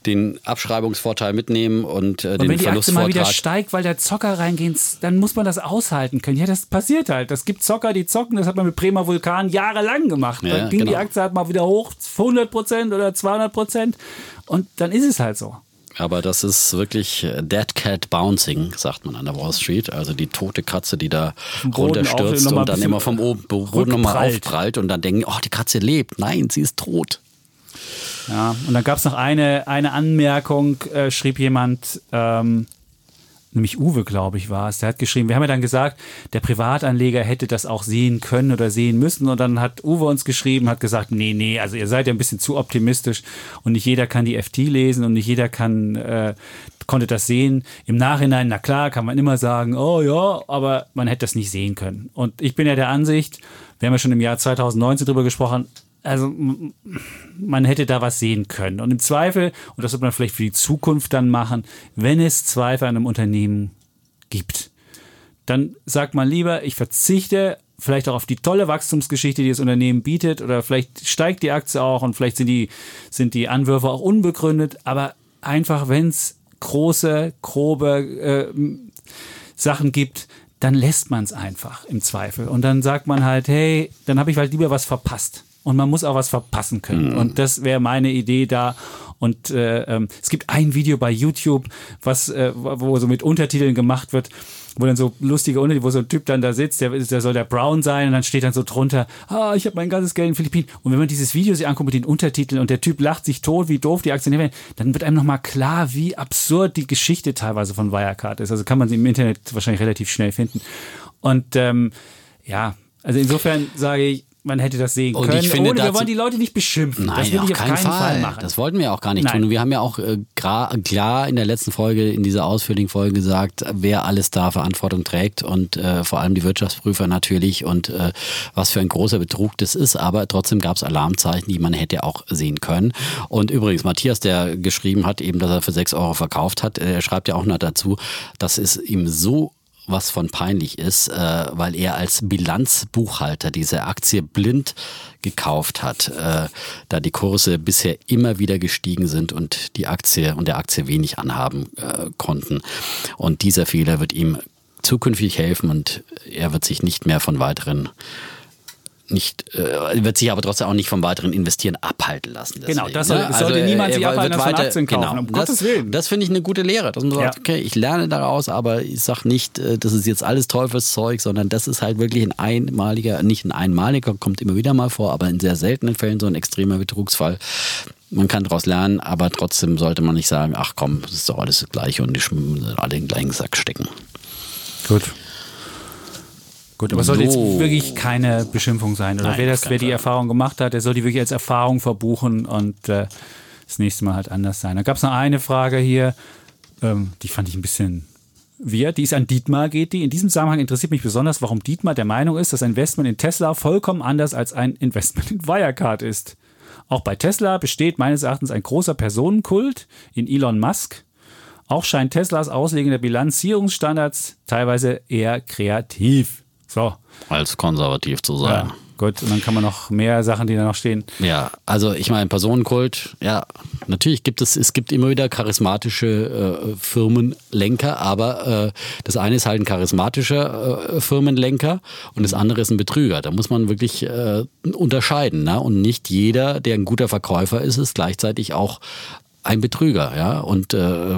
den Abschreibungsvorteil mitnehmen und äh,
Und
den
wenn die Aktie mal wieder steigt, weil der Zocker reingeht, dann muss man das aushalten können. Ja, das passiert halt. Das gibt Zocker, die zocken. Das hat man mit Bremer Vulkan jahrelang gemacht.
Ja,
dann ging die
genau.
Aktie halt mal wieder hoch, 100 Prozent oder 200 Prozent. Und dann ist es halt so.
Aber das ist wirklich Dead Cat Bouncing, sagt man an der Wall Street. Also die tote Katze, die da runterstürzt
auf-
und dann immer vom oben, Boden nochmal aufprallt und dann denken, oh, die Katze lebt. Nein, sie ist tot.
Ja, und dann gab es noch eine, eine Anmerkung, äh, schrieb jemand, ähm, nämlich Uwe, glaube ich, war es. Der hat geschrieben, wir haben ja dann gesagt, der Privatanleger hätte das auch sehen können oder sehen müssen. Und dann hat Uwe uns geschrieben, hat gesagt, nee, nee, also ihr seid ja ein bisschen zu optimistisch und nicht jeder kann die FT lesen und nicht jeder kann, äh, konnte das sehen. Im Nachhinein, na klar, kann man immer sagen, oh ja, aber man hätte das nicht sehen können. Und ich bin ja der Ansicht, wir haben ja schon im Jahr 2019 drüber gesprochen, also man hätte da was sehen können. Und im Zweifel, und das wird man vielleicht für die Zukunft dann machen, wenn es Zweifel an einem Unternehmen gibt, dann sagt man lieber, ich verzichte vielleicht auch auf die tolle Wachstumsgeschichte, die das Unternehmen bietet, oder vielleicht steigt die Aktie auch und vielleicht sind die, sind die Anwürfe auch unbegründet, aber einfach, wenn es große, grobe äh, Sachen gibt, dann lässt man es einfach im Zweifel. Und dann sagt man halt, hey, dann habe ich halt lieber was verpasst. Und man muss auch was verpassen können. Mhm. Und das wäre meine Idee da. Und äh, ähm, es gibt ein Video bei YouTube, was, äh, wo so mit Untertiteln gemacht wird wo dann so lustige Untertitel, wo so ein Typ dann da sitzt, der, der soll der Brown sein und dann steht dann so drunter, ah, ich habe mein ganzes Geld in den Philippinen. Und wenn man dieses Video sich anguckt mit den Untertiteln und der Typ lacht sich tot, wie doof die Aktionäre werden, dann wird einem nochmal klar, wie absurd die Geschichte teilweise von Wirecard ist. Also kann man sie im Internet wahrscheinlich relativ schnell finden. Und ähm, ja, also insofern sage ich, man hätte das sehen und können. Ich finde, ohne, wir wollen die Leute nicht beschimpfen.
Nein, das will ich auf keinen, Fall. Fall. machen. Das wollten wir auch gar nicht Nein. tun. Und wir haben ja auch äh, klar in der letzten Folge, in dieser ausführlichen Folge gesagt, wer alles da Verantwortung trägt und äh, vor allem die Wirtschaftsprüfer natürlich und äh, was für ein großer Betrug das ist. Aber trotzdem gab es Alarmzeichen, die man hätte auch sehen können. Und übrigens, Matthias, der geschrieben hat, eben, dass er für sechs Euro verkauft hat, er schreibt ja auch noch dazu, dass es ihm so was von peinlich ist, äh, weil er als Bilanzbuchhalter diese Aktie blind gekauft hat, äh, da die Kurse bisher immer wieder gestiegen sind und die Aktie und der Aktie wenig anhaben äh, konnten. Und dieser Fehler wird ihm zukünftig helfen und er wird sich nicht mehr von weiteren nicht, äh, wird sich aber trotzdem auch nicht vom weiteren Investieren abhalten lassen.
Deswegen. Genau, das soll, ne? sollte also, niemand sich abhalten von Aktien kaufen,
genau, um das, Gottes Willen. Das finde ich eine gute Lehre, dass man sagt, okay, ich lerne daraus, aber ich sage nicht, äh, das ist jetzt alles Teufelszeug, sondern das ist halt wirklich ein einmaliger, nicht ein einmaliger, kommt immer wieder mal vor, aber in sehr seltenen Fällen so ein extremer Betrugsfall. Man kann daraus lernen, aber trotzdem sollte man nicht sagen, ach komm, das ist doch alles das Gleiche und die alle in den gleichen Sack stecken.
Gut. Gut, aber es soll jetzt wirklich keine Beschimpfung sein. Oder Nein, wer, das, wer die Erfahrung gemacht hat, der soll die wirklich als Erfahrung verbuchen und äh, das nächste Mal halt anders sein. Da gab es noch eine Frage hier, ähm, die fand ich ein bisschen wir, die ist an Dietmar geht die. In diesem Zusammenhang interessiert mich besonders, warum Dietmar der Meinung ist, dass ein Investment in Tesla vollkommen anders als ein Investment in Wirecard ist. Auch bei Tesla besteht meines Erachtens ein großer Personenkult in Elon Musk. Auch scheint Teslas Auslegung der Bilanzierungsstandards teilweise eher kreativ. So.
Als konservativ zu sein.
Ja. Gut, und dann kann man noch mehr Sachen, die da noch stehen.
Ja, also ich meine, Personenkult, ja, natürlich gibt es, es gibt immer wieder charismatische äh, Firmenlenker, aber äh, das eine ist halt ein charismatischer äh, Firmenlenker und das andere ist ein Betrüger. Da muss man wirklich äh, unterscheiden. Ne? Und nicht jeder, der ein guter Verkäufer ist, ist gleichzeitig auch ein Betrüger, ja. Und äh,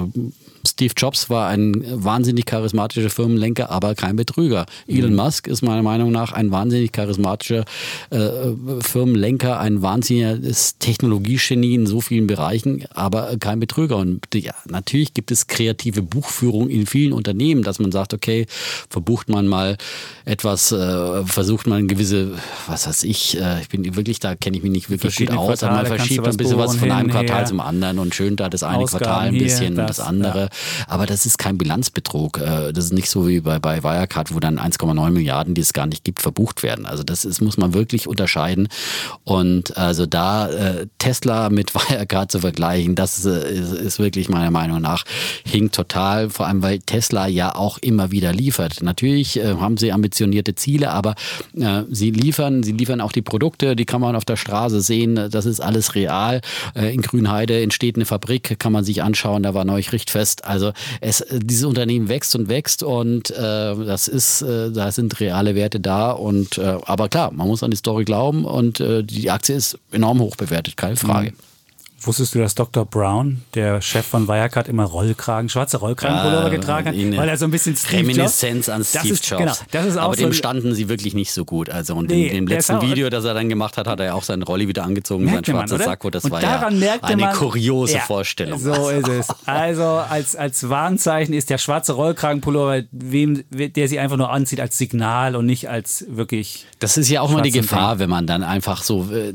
Steve Jobs war ein wahnsinnig charismatischer Firmenlenker, aber kein Betrüger. Mhm. Elon Musk ist meiner Meinung nach ein wahnsinnig charismatischer äh, Firmenlenker, ein wahnsinniges Technologiegenie in so vielen Bereichen, aber kein Betrüger. Und ja, natürlich gibt es kreative Buchführung in vielen Unternehmen, dass man sagt, okay, verbucht man mal etwas, äh, versucht man gewisse, was weiß ich, äh, ich bin wirklich, da kenne ich mich nicht wirklich gut aus, aber man verschiebt ein bisschen was von einem Quartal her. zum anderen und schön da das eine Ausgaben Quartal ein bisschen hier, das, und das andere. Ja. Aber das ist kein Bilanzbetrug. Äh, das ist nicht so wie bei, bei Wirecard, wo dann 1,9 Milliarden, die es gar nicht gibt, verbucht werden. Also das ist, muss man wirklich unterscheiden. Und also da äh, Tesla mit (laughs) Wirecard zu vergleichen, das ist, ist, ist wirklich meiner Meinung nach hinkt total. Vor allem, weil Tesla ja auch immer wieder liefert. Natürlich äh, haben sie ambitionierte Ziele, aber äh, sie liefern, sie liefern auch die Produkte, die kann man auf der Straße sehen. Das ist alles real. Äh, in Grünheide entsteht eine Fabrik, kann man sich anschauen. Da war neulich Richtfest. Also es, dieses Unternehmen wächst und wächst und äh, das ist, äh, da sind reale Werte da. Und äh, aber klar, man muss an die Story glauben und äh, die Aktie ist enorm hoch bewertet, keine Frage. Mhm.
Wusstest du, dass Dr. Brown, der Chef von Wirecard, immer Rollkragen, schwarze Rollkragenpullover getragen hat? Weil er so ein bisschen
Steve Reminiszenz an Steve ist, Jobs. Genau, das ist auch Aber so dem standen sie wirklich nicht so gut. Also und nee, in dem letzten Video, das er dann gemacht hat, hat er ja auch seinen Rolli wieder angezogen, sein schwarzer Sakko. Das und war ja eine man, kuriose ja, Vorstellung.
So ist es. Also als, als Warnzeichen ist der schwarze Rollkragenpullover, wem, der sie einfach nur anzieht als Signal und nicht als wirklich.
Das ist ja auch mal die Gefahr, wenn man dann einfach so, äh,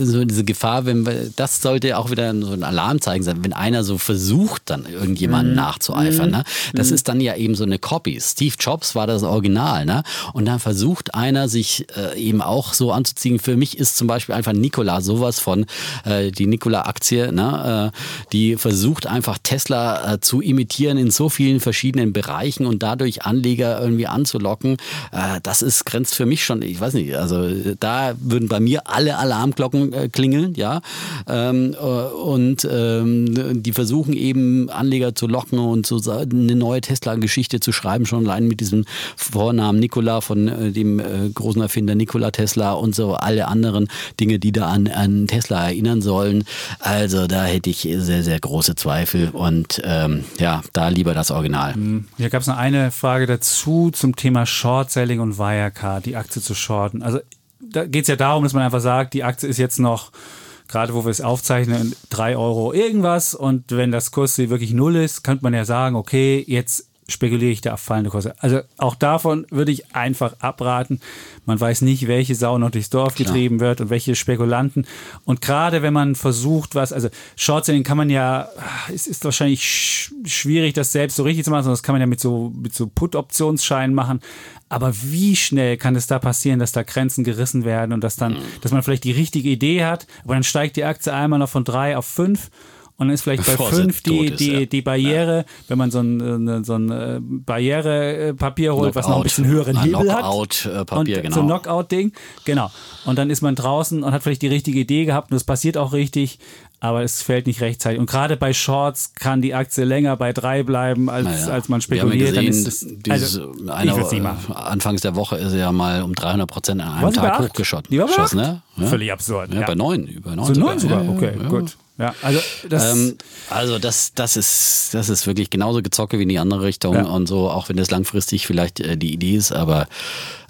so diese Gefahr, wenn das sollte auch wieder so ein Alarmzeichen sein, wenn einer so versucht, dann irgendjemanden nachzueifern. Ne? Das ist dann ja eben so eine Copy. Steve Jobs war das Original. Ne? Und dann versucht einer, sich äh, eben auch so anzuziehen. Für mich ist zum Beispiel einfach Nikola sowas von, äh, die Nikola-Aktie, ne? äh, die versucht einfach Tesla äh, zu imitieren in so vielen verschiedenen Bereichen und dadurch Anleger irgendwie anzulocken. Äh, das ist grenzt für mich schon, ich weiß nicht, also da würden bei mir alle Alarmglocken äh, klingeln, ja. Ähm, äh, und ähm, die versuchen eben Anleger zu locken und so eine neue Tesla-Geschichte zu schreiben, schon allein mit diesem Vornamen Nikola von äh, dem äh, großen Erfinder Nikola Tesla und so alle anderen Dinge, die da an, an Tesla erinnern sollen. Also da hätte ich sehr, sehr große Zweifel und ähm, ja, da lieber das Original.
Mhm. Hier gab es noch eine Frage dazu zum Thema Short-Selling und Wirecard, die Aktie zu shorten. Also da geht es ja darum, dass man einfach sagt, die Aktie ist jetzt noch gerade wo wir es aufzeichnen, drei Euro irgendwas. Und wenn das Kurs wirklich null ist, könnte man ja sagen, okay, jetzt spekuliere ich da auf fallende Kurse. Also auch davon würde ich einfach abraten. Man weiß nicht, welche Sau noch durchs Dorf getrieben Klar. wird und welche Spekulanten. Und gerade wenn man versucht, was, also Shortselling kann man ja, es ist wahrscheinlich schwierig, das selbst so richtig zu machen, sondern das kann man ja mit so, mit so Put-Optionsscheinen machen. Aber wie schnell kann es da passieren, dass da Grenzen gerissen werden und dass dann, mhm. dass man vielleicht die richtige Idee hat, aber dann steigt die Aktie einmal noch von drei auf fünf und dann ist vielleicht bei fünf die, ist, die, ja. die Barriere, ja. wenn man so ein, äh, so ein äh, Barrierepapier holt, Knockout, was noch ein bisschen höheren Hebel
Knockout hat. Papier,
und genau. So ein Knockout-Ding, genau. Und dann ist man draußen und hat vielleicht die richtige Idee gehabt und es passiert auch richtig, aber es fällt nicht rechtzeitig. Und gerade bei Shorts kann die Aktie länger bei drei bleiben, als, naja, als man spekuliert.
Wir haben ja gesehen, dann ist es, also, eine, Anfangs der Woche ist er ja mal um 300 Prozent an einem Tag hochgeschossen.
Die war bei ne? ja? Völlig absurd.
Ja, bei neun. Über neun
so sogar. neun sogar, okay, gut. Ja, also das,
ähm, also das, das ist, das ist wirklich genauso gezocke wie in die andere Richtung ja. und so, auch wenn das langfristig vielleicht äh, die Idee ist, aber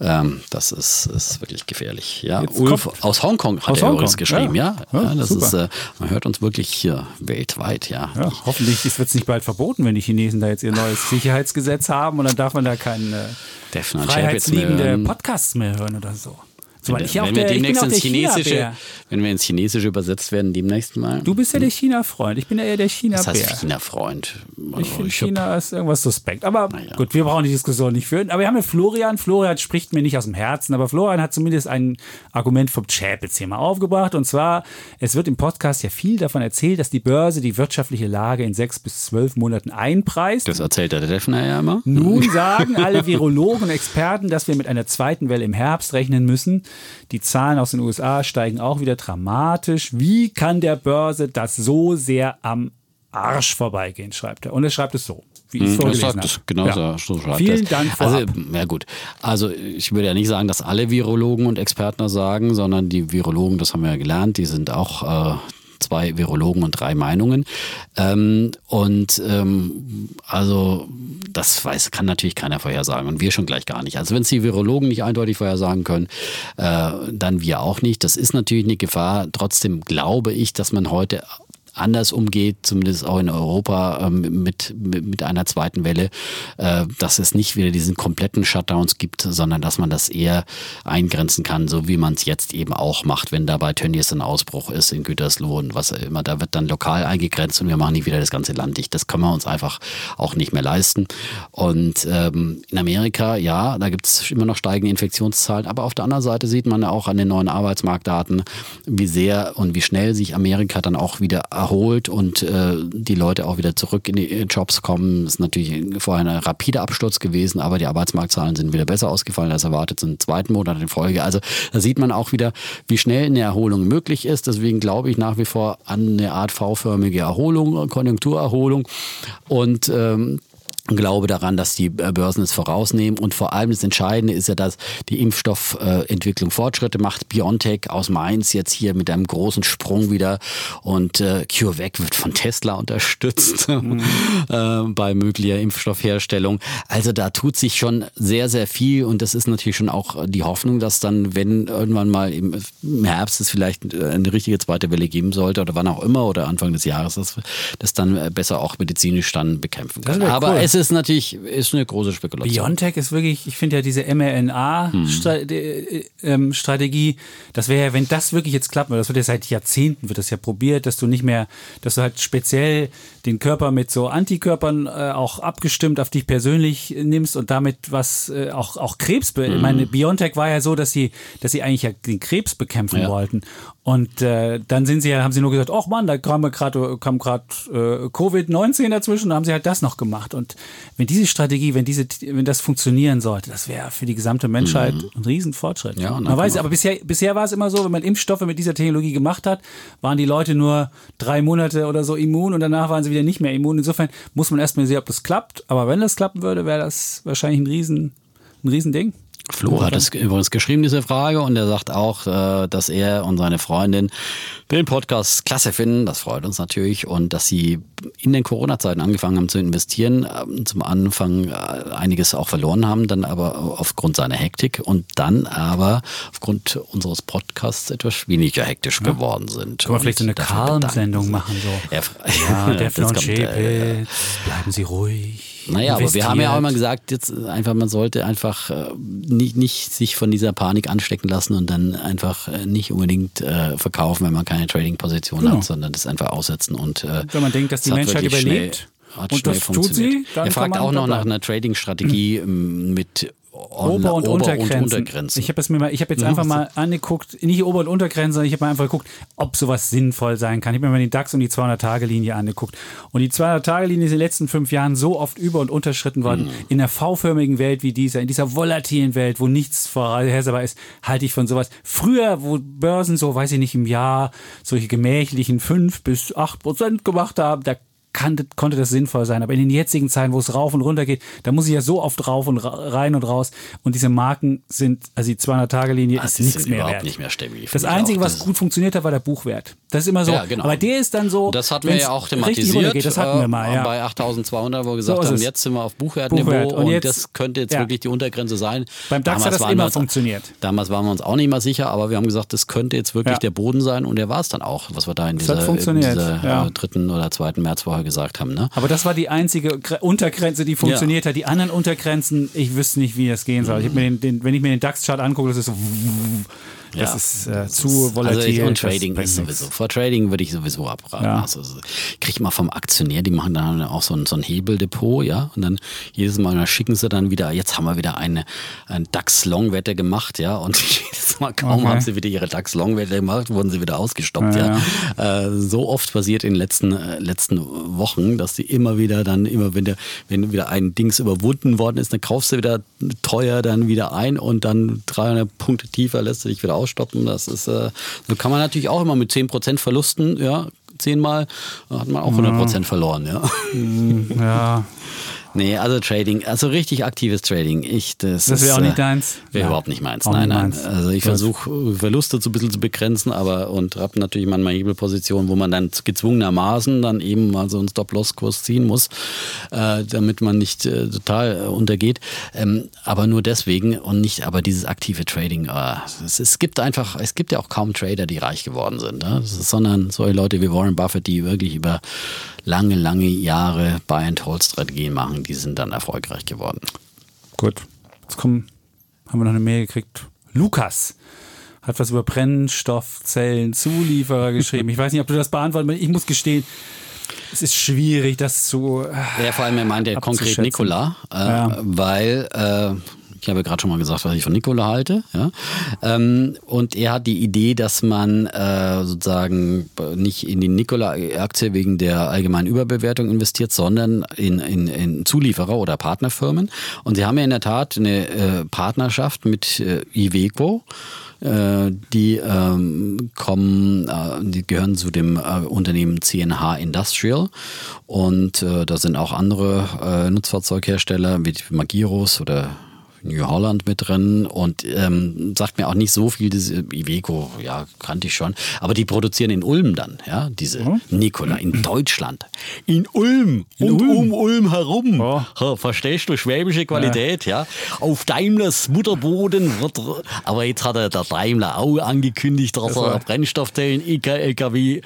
ähm, das ist, ist wirklich gefährlich. Ja, Jetzt Ulf aus Hongkong hat aus er Hongkong. übrigens geschrieben, ja. ja. ja das super. ist, äh, man hört uns wirklich hier weltweit, ja.
ja hoffentlich wird es nicht bald verboten, wenn die Chinesen da jetzt ihr neues Sicherheitsgesetz haben und dann darf man da keine äh, freiheitsliebende Podcasts mehr hören oder so.
So, wenn, wenn wir demnächst ins Chinesische, wenn wir ins Chinesische übersetzt werden, demnächst mal.
Du bist ja der China-Freund. Ich bin ja eher der China-Bär.
Das heißt China-Freund.
Also ich finde China ist irgendwas suspekt. Aber ja. gut, wir brauchen die Diskussion nicht führen. Aber wir haben ja Florian. Florian spricht mir nicht aus dem Herzen, aber Florian hat zumindest ein Argument vom Chapitz hier mal aufgebracht. Und zwar, es wird im Podcast ja viel davon erzählt, dass die Börse die wirtschaftliche Lage in sechs bis zwölf Monaten einpreist.
Das erzählt der Defner ja immer.
Nun (laughs) sagen alle Virologen und Experten, dass wir mit einer zweiten Welle im Herbst rechnen müssen. Die Zahlen aus den USA steigen auch wieder dramatisch. Wie kann der Börse das so sehr am Arsch vorbeigehen, schreibt er. Und er schreibt es so. Wie ich es hm.
Genau ja. so, schreibt
Vielen Dank
vorab. Also, ja gut. Also ich würde ja nicht sagen, dass alle Virologen und Experten das sagen, sondern die Virologen, das haben wir ja gelernt, die sind auch äh, zwei Virologen und drei Meinungen. Ähm, und ähm, also das weiß, kann natürlich keiner vorhersagen und wir schon gleich gar nicht. Also wenn es die Virologen nicht eindeutig vorhersagen können, äh, dann wir auch nicht. Das ist natürlich eine Gefahr. Trotzdem glaube ich, dass man heute anders umgeht, zumindest auch in Europa ähm, mit, mit einer zweiten Welle, äh, dass es nicht wieder diesen kompletten Shutdowns gibt, sondern dass man das eher eingrenzen kann, so wie man es jetzt eben auch macht, wenn da bei Tönnies ein Ausbruch ist in Gütersloh und was immer, da wird dann lokal eingegrenzt und wir machen nicht wieder das ganze Land dicht. Das können wir uns einfach auch nicht mehr leisten. Und ähm, in Amerika, ja, da gibt es immer noch steigende Infektionszahlen, aber auf der anderen Seite sieht man auch an den neuen Arbeitsmarktdaten, wie sehr und wie schnell sich Amerika dann auch wieder erholt und äh, die Leute auch wieder zurück in die Jobs kommen. Das ist natürlich vorher ein rapider Absturz gewesen, aber die Arbeitsmarktzahlen sind wieder besser ausgefallen als erwartet, sind zweiten Monat in Folge. Also da sieht man auch wieder, wie schnell eine Erholung möglich ist. Deswegen glaube ich nach wie vor an eine Art V-förmige Erholung, Konjunkturerholung. Und ähm, glaube daran, dass die äh, Börsen es vorausnehmen. Und vor allem das Entscheidende ist ja, dass die Impfstoffentwicklung Fortschritte macht. BioNTech aus Mainz jetzt hier mit einem großen Sprung wieder und äh, CureVac wird von Tesla unterstützt (laughs) mhm. äh, bei möglicher Impfstoffherstellung. Also da tut sich schon sehr, sehr viel und das ist natürlich schon auch die Hoffnung, dass dann, wenn irgendwann mal im, Herbst es vielleicht äh, eine richtige zweite Welle geben sollte oder wann auch immer oder Anfang des Jahres, dass das dann äh, besser auch medizinisch dann bekämpfen kann. Aber cool. es Es ist natürlich ist eine große Spekulation.
BioNTech ist wirklich, ich finde ja diese mRNA-Strategie, hm. das wäre ja, wenn das wirklich jetzt klappt, das wird ja seit Jahrzehnten wird das ja probiert, dass du nicht mehr, dass du halt speziell den Körper mit so Antikörpern äh, auch abgestimmt auf dich persönlich nimmst und damit was äh, auch auch Krebs. Mhm. Meine BioNTech war ja so, dass sie dass sie eigentlich ja den Krebs bekämpfen ja. wollten und äh, dann sind sie ja, haben sie nur gesagt, ach Mann, da kam gerade kam gerade äh, Covid-19 dazwischen, da haben sie halt das noch gemacht. Und wenn diese Strategie, wenn diese, wenn das funktionieren sollte, das wäre für die gesamte Menschheit mhm. ein Riesenfortschritt. Ja, man weiß, aber bisher, bisher war es immer so, wenn man Impfstoffe mit dieser Technologie gemacht hat, waren die Leute nur drei Monate oder so immun und danach waren sie wieder nicht mehr immun. Insofern muss man erstmal sehen, ob das klappt. Aber wenn das klappen würde, wäre das wahrscheinlich ein Riesen, ein Riesending.
Flo hat es übrigens geschrieben, diese Frage, und er sagt auch, äh, dass er und seine Freundin den Podcast klasse finden. Das freut uns natürlich. Und dass sie in den Corona-Zeiten angefangen haben zu investieren, ähm, zum Anfang äh, einiges auch verloren haben, dann aber aufgrund seiner Hektik und dann aber aufgrund unseres Podcasts etwas weniger hektisch ja. geworden sind.
Können wir vielleicht so eine Calm-Sendung machen? So. Ja, (laughs) ja und Schäpitz, äh, bleiben Sie ruhig.
Naja, aber wir haben ja auch immer gesagt, jetzt einfach, man sollte einfach äh, nicht, nicht sich von dieser Panik anstecken lassen und dann einfach äh, nicht unbedingt äh, verkaufen, wenn man keine Trading-Position genau. hat, sondern das einfach aussetzen und
äh, wenn man denkt, dass die Menschheit überlebt.
und das tut sie. Dann er fragt auch noch nach einer Trading-Strategie mhm. (clears throat) mit
Ober- und, Ober Untergrenzen. und Untergrenzen. Ich habe es mir mal, ich habe jetzt einfach mal angeguckt, nicht Ober- und Untergrenzen, sondern ich habe mal einfach geguckt, ob sowas sinnvoll sein kann. Ich habe mir mal den DAX und die 200-Tage-Linie angeguckt. Und die 200-Tage-Linie ist in den letzten fünf Jahren so oft über- und unterschritten worden. Mhm. In einer V-förmigen Welt wie dieser, in dieser volatilen Welt, wo nichts vorhersehbar ist, halte ich von sowas. Früher, wo Börsen so, weiß ich nicht, im Jahr solche gemächlichen fünf bis acht Prozent gemacht haben, da kann, konnte das sinnvoll sein. Aber in den jetzigen Zeiten, wo es rauf und runter geht, da muss ich ja so oft rauf und rein und raus. Und diese Marken sind, also die 200-Tage-Linie ist nichts mehr wert.
nicht mehr stabil.
Das Einzige, auch, was gut funktioniert hat, war der Buchwert. Das ist immer so. Ja, genau. Aber der ist dann so.
Das hatten wir ja auch thematisiert.
Geht, das hatten wir mal, ja.
Bei 8200, wo wir gesagt so haben, jetzt sind wir auf Buchwertniveau Buchwert. und, und jetzt, das könnte jetzt ja. wirklich die Untergrenze sein.
Beim DAX damals hat das immer uns, funktioniert.
Damals waren wir uns auch nicht mal sicher, aber wir haben gesagt, das könnte jetzt wirklich der Boden sein und der war es dann auch, was wir da in dieser, in dieser äh, dritten oder zweiten Märzwoche gesagt haben. Ne?
Aber das war die einzige Untergrenze, die funktioniert ja. hat. Die anderen Untergrenzen, ich wüsste nicht, wie das gehen soll. Ich mir den, den, wenn ich mir den DAX-Chart angucke, das ist so. Das ja, ist äh, zu volatil.
Also ich, und Trading ist sowieso. Vor Trading würde ich sowieso abraten. Ja. Also, also kriege ich mal vom Aktionär, die machen dann auch so ein, so ein Hebeldepot, ja. Und dann jedes Mal dann schicken sie dann wieder, jetzt haben wir wieder eine, eine DAX-Long-Wette gemacht, ja. Und (laughs) jedes Mal kaum okay. haben sie wieder ihre DAX-Long-Wette gemacht, wurden sie wieder ausgestoppt, ja. ja. Äh, so oft passiert in den letzten, äh, letzten Wochen, dass die immer wieder dann, immer wenn der, wenn wieder ein Dings überwunden worden ist, dann kaufst du wieder teuer dann wieder ein und dann 300 Punkte tiefer lässt du dich wieder ausstoppen. Das ist, äh, so kann man natürlich auch immer mit 10% Verlusten, ja, zehnmal, hat man auch 100% ja. verloren, ja.
Ja.
Nee, also Trading, also richtig aktives Trading. Ich, das
das wäre auch nicht äh, deins?
Wäre überhaupt nicht meins. Auch nein, nein. Meins. Also ich versuche Verluste so ein bisschen zu begrenzen, aber und habe natürlich manchmal Hebelpositionen, wo man dann gezwungenermaßen dann eben mal so einen Stop-Loss-Kurs ziehen muss, äh, damit man nicht äh, total äh, untergeht. Ähm, aber nur deswegen und nicht aber dieses aktive Trading. Äh, es, es, gibt einfach, es gibt ja auch kaum Trader, die reich geworden sind, ne? sondern solche Leute wie Warren Buffett, die wirklich über lange, lange Jahre Buy-and-Hold-Strategien machen, die sind dann erfolgreich geworden.
Gut, jetzt kommen, haben wir noch eine Mail gekriegt. Lukas hat was über Brennstoffzellen, Zulieferer geschrieben. Ich weiß nicht, ob du das beantworten Ich muss gestehen, es ist schwierig, das zu.
Ja, vor allem, er meint ja konkret Nikola, äh, ja. weil äh, ich habe gerade schon mal gesagt, was ich von Nikola halte. Ja? Ähm, und er hat die Idee, dass man äh, sozusagen nicht in die Nikola-Aktie wegen der allgemeinen Überbewertung investiert, sondern in, in, in Zulieferer oder Partnerfirmen. Und sie haben ja in der Tat eine äh, Partnerschaft mit äh, Iveco äh, die ähm, kommen, äh, die gehören zu dem äh, Unternehmen CNH Industrial und äh, da sind auch andere äh, Nutzfahrzeughersteller wie Magiros oder New Holland mit drin und ähm, sagt mir auch nicht so viel. Diese Iveco, ja, kannte ich schon. Aber die produzieren in Ulm dann, ja, diese mhm. Nikola in Deutschland. In Ulm in und Ulm. um Ulm herum. Oh. verstehst du, schwäbische Qualität, ja. ja. Auf Daimlers Mutterboden wird, aber jetzt hat er der Daimler auch angekündigt, dass er Brennstoffzellen LKW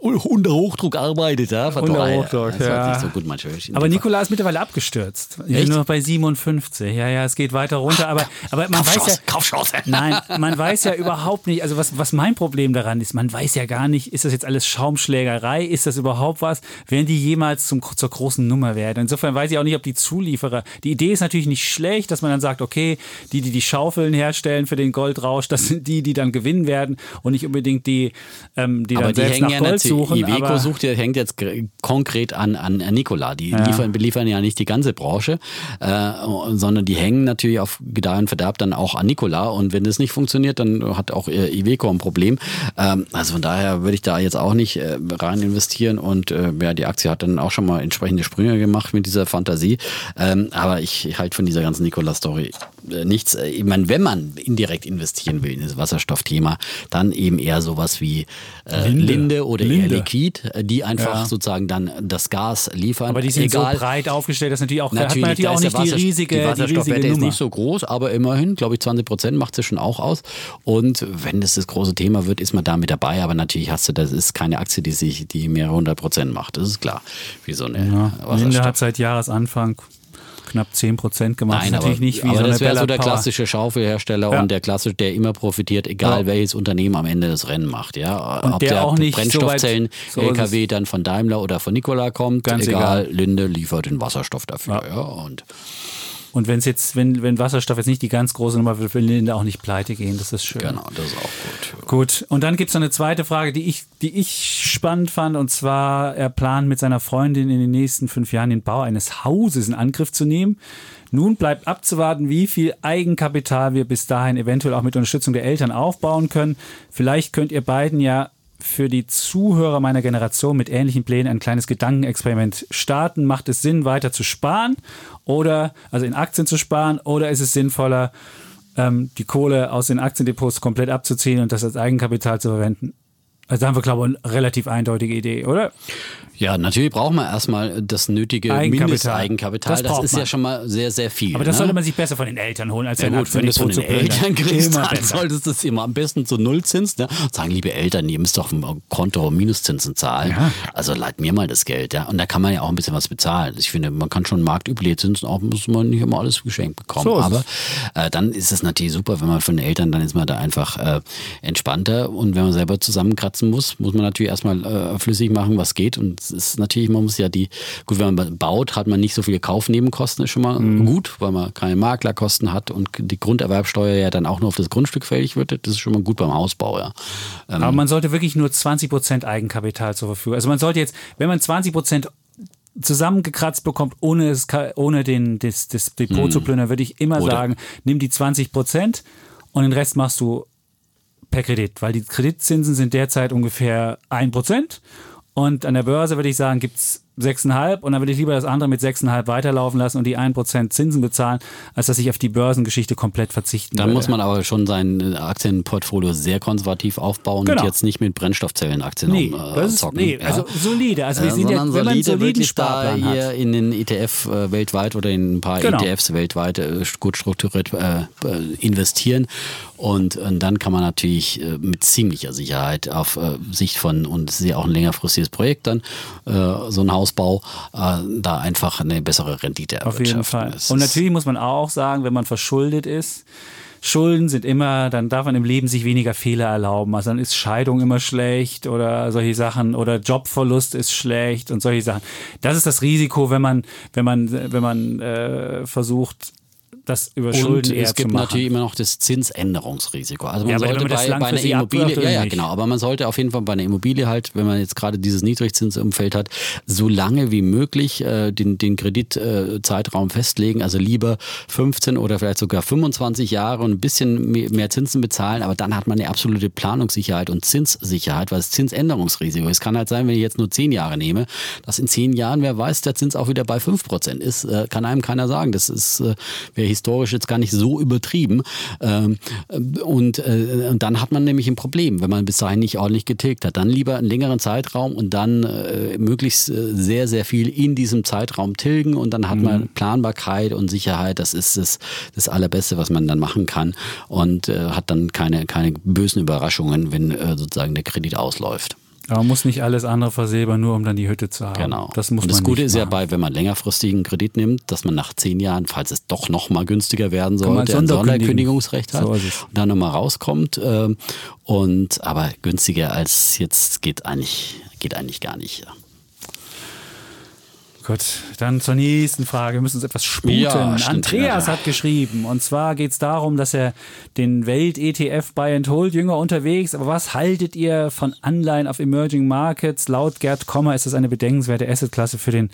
unter Hochdruck arbeitet, ja.
Unter Hochdruck, ja. So gut, aber Nikola ist mittlerweile abgestürzt. Ich bin nur noch bei 57. Ja, ja, es geht weiter runter, aber, (laughs) aber man weiß ja.
Kaufchance. (laughs)
Nein, (laughs) man weiß ja überhaupt nicht, also was, was mein Problem daran ist, man weiß ja gar nicht, ist das jetzt alles Schaumschlägerei? Ist das überhaupt was? Werden die jemals zum, zur großen Nummer werden? Insofern weiß ich auch nicht, ob die Zulieferer. Die Idee ist natürlich nicht schlecht, dass man dann sagt, okay, die, die die Schaufeln herstellen für den Goldrausch, das sind die, die dann gewinnen werden und nicht unbedingt die, ähm, die aber dann die selbst nach ja Gold suchen.
Iveco sucht, hängt jetzt konkret an, an Nikola. Die ja. liefern, beliefern ja nicht die ganze Branche, äh, sondern die hängen natürlich auf Gedeih und Verderb dann auch an Nikola. Und wenn das nicht funktioniert, dann hat auch Iveco ein Problem. Ähm, also von daher würde ich da jetzt auch nicht äh, rein investieren. Und äh, ja, die Aktie hat dann auch schon mal entsprechende Sprünge gemacht mit dieser Fantasie. Ähm, aber ich halte von dieser ganzen Nikola-Story äh, nichts. Äh, ich meine, wenn man indirekt investieren will in das Wasserstoffthema, dann eben eher sowas wie äh, Linde. Linde. oder Linde. eher Liquid, äh, die einfach ja. sozusagen dann das Gas liefern.
Aber die sind egal. so breit aufgestellt, dass natürlich auch, natürlich, hat man natürlich auch nicht die riesige, die
Wasserstoffwerte ist nicht so groß, aber immerhin, glaube ich, 20 Prozent macht sie schon auch aus. Und wenn das das große Thema wird, ist man da mit dabei. Aber natürlich hast du, das ist keine Aktie, die sich, die mehrere hundert Prozent macht. Das ist klar. Wie so eine
ja, Linde hat seit Jahresanfang knapp 10 Prozent gemacht.
Nein, aber, nicht wie aber so das wäre so der klassische Schaufelhersteller ja. und der klassische, der immer profitiert, egal ja. welches Unternehmen am Ende das Rennen macht. Ja,
und ob der, der auch nicht
Brennstoffzellen so weit, so LKW dann von Daimler oder von Nikola kommt,
Ganz
egal, egal. Linde liefert den Wasserstoff dafür. Ja. ja und
und wenn es jetzt, wenn, wenn Wasserstoff jetzt nicht die ganz große Nummer wird, will Linde auch nicht pleite gehen. Das ist schön.
Genau, das ist auch gut.
Gut. Und dann gibt es noch eine zweite Frage, die ich, die ich spannend fand. Und zwar, er plant mit seiner Freundin in den nächsten fünf Jahren den Bau eines Hauses in Angriff zu nehmen. Nun bleibt abzuwarten, wie viel Eigenkapital wir bis dahin eventuell auch mit Unterstützung der Eltern aufbauen können. Vielleicht könnt ihr beiden ja für die Zuhörer meiner Generation mit ähnlichen Plänen ein kleines Gedankenexperiment starten? Macht es Sinn, weiter zu sparen oder also in Aktien zu sparen oder ist es sinnvoller, ähm, die Kohle aus den Aktiendepots komplett abzuziehen und das als Eigenkapital zu verwenden? Also da haben wir, glaube ich, eine relativ eindeutige Idee, oder?
Ja, natürlich braucht man erstmal das nötige Eigenkapital. Mindesteigenkapital. Das, das ist man. ja schon mal sehr, sehr viel.
Aber das
ne?
sollte man sich besser von den Eltern holen, als
ja, gut, wenn du es von den Eltern (laughs) kriegst, dann solltest du es immer am besten zu Nullzins. Ne? Sagen, liebe Eltern, ihr müsst doch ein Konto Minuszinsen zahlen. Ja. Also leiht mir mal das Geld. Ja? Und da kann man ja auch ein bisschen was bezahlen. Ich finde, man kann schon marktübliche Zinsen auch, muss man nicht immer alles geschenkt bekommen. So Aber äh, dann ist es natürlich super, wenn man von den Eltern, dann ist man da einfach äh, entspannter. Und wenn man selber zusammenkratzen muss, muss man natürlich erstmal äh, flüssig machen, was geht. Und es ist natürlich, man muss ja die, gut, wenn man baut, hat man nicht so viele Kaufnebenkosten, ist schon mal mhm. gut, weil man keine Maklerkosten hat und die Grunderwerbsteuer ja dann auch nur auf das Grundstück fällig wird. Das ist schon mal gut beim Hausbau, ja.
Ähm, Aber man sollte wirklich nur 20 Prozent Eigenkapital zur Verfügung. Also man sollte jetzt, wenn man 20 Prozent zusammengekratzt bekommt, ohne, es, ohne den, das, das Depot mhm. zu plündern, würde ich immer Oder sagen, nimm die 20 Prozent und den Rest machst du per Kredit, weil die Kreditzinsen sind derzeit ungefähr ein Prozent und an der Börse würde ich sagen, gibt es 6,5 und dann würde ich lieber das andere mit 6,5 weiterlaufen lassen und die 1% Zinsen bezahlen, als dass ich auf die Börsengeschichte komplett verzichten
Dann
würde.
muss man aber schon sein Aktienportfolio sehr konservativ aufbauen genau. und jetzt nicht mit Brennstoffzellenaktien
nee, umzocken. Äh, nee, ja. also solide. Also wir
sind ja, wenn solide, man soliden wirklich da hier in den ETF äh, weltweit oder in ein paar genau. ETFs weltweit äh, gut strukturiert äh, investieren und, und, dann kann man natürlich äh, mit ziemlicher Sicherheit auf äh, Sicht von, und es ist ja auch ein längerfristiges Projekt dann, so ein Haus Ausbau äh, da einfach eine bessere Rendite
erwirtschaften. Auf jeden Fall. Und natürlich muss man auch sagen, wenn man verschuldet ist, Schulden sind immer, dann darf man im Leben sich weniger Fehler erlauben. Also dann ist Scheidung immer schlecht oder solche Sachen oder Jobverlust ist schlecht und solche Sachen. Das ist das Risiko, wenn man, wenn man, wenn man äh, versucht, das über Schulden
und es gibt natürlich immer noch das Zinsänderungsrisiko. Also man ja, sollte bei, bei einer Immobilie, ja, ja, genau, aber man sollte auf jeden Fall bei einer Immobilie halt, wenn man jetzt gerade dieses Niedrigzinsumfeld hat, so lange wie möglich äh, den, den Kreditzeitraum äh, festlegen, also lieber 15 oder vielleicht sogar 25 Jahre und ein bisschen mehr Zinsen bezahlen, aber dann hat man eine absolute Planungssicherheit und Zinssicherheit, weil das Zinsänderungsrisiko, es kann halt sein, wenn ich jetzt nur 10 Jahre nehme, dass in 10 Jahren, wer weiß, der Zins auch wieder bei 5% ist, äh, kann einem keiner sagen. Das ist, äh, wer historisch jetzt gar nicht so übertrieben. Ähm, und, äh, und dann hat man nämlich ein Problem, wenn man bis dahin nicht ordentlich getilgt hat. Dann lieber einen längeren Zeitraum und dann äh, möglichst äh, sehr, sehr viel in diesem Zeitraum tilgen und dann hat mhm. man Planbarkeit und Sicherheit. Das ist das, das Allerbeste, was man dann machen kann und äh, hat dann keine, keine bösen Überraschungen, wenn sozusagen der Kredit ausläuft.
Aber man muss nicht alles andere versäbern, nur um dann die Hütte zu haben.
Genau.
Das muss
und das
man
Gute ist ja
machen.
bei, wenn man längerfristigen Kredit nimmt, dass man nach zehn Jahren, falls es doch noch mal günstiger werden sollte, ein. Sonderkündigungsrecht hat
So
und dann nochmal rauskommt. ähm, Und aber günstiger als jetzt geht eigentlich, geht eigentlich gar nicht. Ja.
Gut, dann zur nächsten Frage. Wir müssen uns etwas sputen.
Ja, stimmt,
Andreas
ja.
hat geschrieben. Und zwar geht es darum, dass er den Welt-ETF Buy and Hold jünger unterwegs. Aber was haltet ihr von Anleihen auf Emerging Markets? Laut Gerd Kommer ist das eine bedenkenswerte Assetklasse für den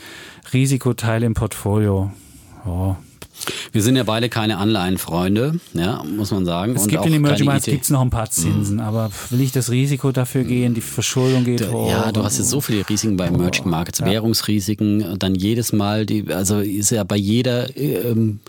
Risikoteil im Portfolio. Oh.
Wir sind ja beide keine Anleihenfreunde, ja, muss man sagen.
Es
und
gibt in den Emerging Markets gibt's noch ein paar Zinsen, aber will ich das Risiko dafür gehen? Die Verschuldung geht hoch.
Ja, du hast jetzt so viele Risiken bei Emerging Markets, Währungsrisiken, dann jedes Mal, die, also ist ja bei jeder ähm,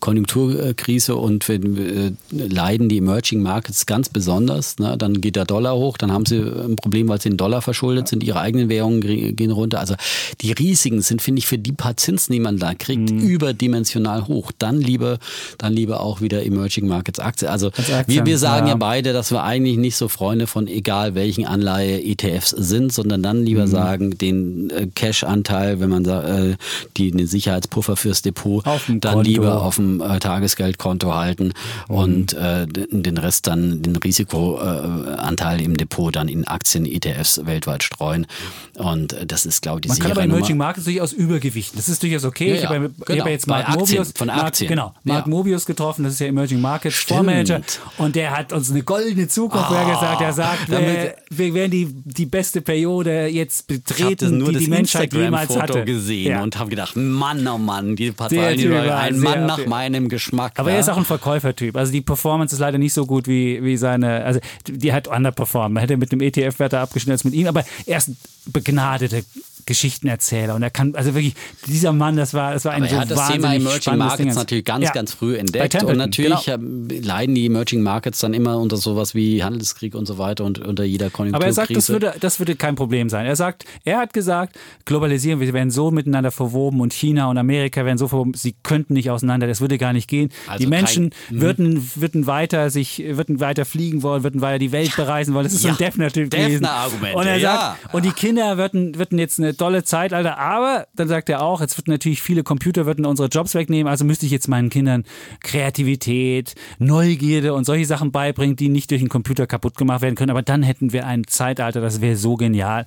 Konjunkturkrise und wenn, äh, leiden die Emerging Markets ganz besonders. Ne? Dann geht der Dollar hoch, dann haben sie ein Problem, weil sie in Dollar verschuldet sind, ihre eigenen Währungen gehen runter. Also die Risiken sind, finde ich, für die paar Zinsen, die man da kriegt,
Mhm.
überdimensional hoch. Dann lieber, dann lieber auch wieder Emerging Markets Aktien. Also
Als Aktien,
wir, wir sagen ja.
ja.
beide, dass wir eigentlich nicht so Freunde von egal welchen Anleihe-ETFs sind, sondern dann lieber
Mhm.
sagen, den äh, Cash-Anteil, wenn man äh, die, den Sicherheitspuffer fürs Depot, dann
Konto.
lieber auf dem äh, Tagesgeldkonto halten und äh, den Rest dann, den Risikoanteil im Depot dann in Aktien, ETFs weltweit streuen. Und äh, das ist, glaube ich, die
Man kann aber
Nummer.
Emerging Markets durchaus übergewichten. Das ist durchaus okay.
Ja,
ich
ja,
habe ja, ich
genau.
habe jetzt
Bei
Mark
Aktien,
Mobius,
von
Mark,
Aktien.
genau, Mark
Ja.
Mobius getroffen. Das ist ja Emerging Markets. Fondsmanager. Und der hat uns eine goldene Zukunft vorhergesagt. Er sagt, wir,
damit-
wir werden die, die beste Periode jetzt betreten, die die Menschheit jemals
Instagram-Foto
hatte.
gesehen
Ja.
und habe gedacht, Mann, oh Mann, die Partei, die war ein Mann nach meinem Geschmack.
Aber
ja.
er ist auch ein Verkäufertyp. Also die Performance ist leider nicht so gut wie, wie seine, also die hat underperformed. Man hätte mit dem ETF-Wert abgeschnitten als mit ihm, aber er ist ein begnadeter Geschichtenerzähler und er kann, also wirklich, dieser Mann, das war, das war ein
Aber
so
er hat das Thema Emerging Markets natürlich ganz,
Ja.
ganz früh entdeckt. Und natürlich
genau.
leiden die Emerging Markets dann immer unter sowas wie Handelskrieg und so weiter und unter jeder
Aber er sagt, das würde, das würde kein Problem sein. Er sagt, er hat gesagt, Globalisierung, wir werden so miteinander verwoben und China und Amerika werden so verwoben, sie könnten nicht auseinander, das würde gar nicht gehen.
Also
die Menschen
kein-
würden, würden weiter sich, würden weiter fliegen wollen, würden weiter die Welt bereisen wollen. Das ist so ein
Ja,
Defner-Typ gewesen.
Defner-Argumente,
Und er sagt,
ja.
und die Kinder würden, würden jetzt eine tolle Zeitalter, aber dann sagt er auch, jetzt wird natürlich viele Computer würden unsere Jobs wegnehmen, also müsste ich jetzt meinen Kindern Kreativität, Neugierde und solche Sachen beibringen, die nicht durch einen Computer kaputt gemacht werden können. Aber dann hätten wir ein Zeitalter, das wäre so genial.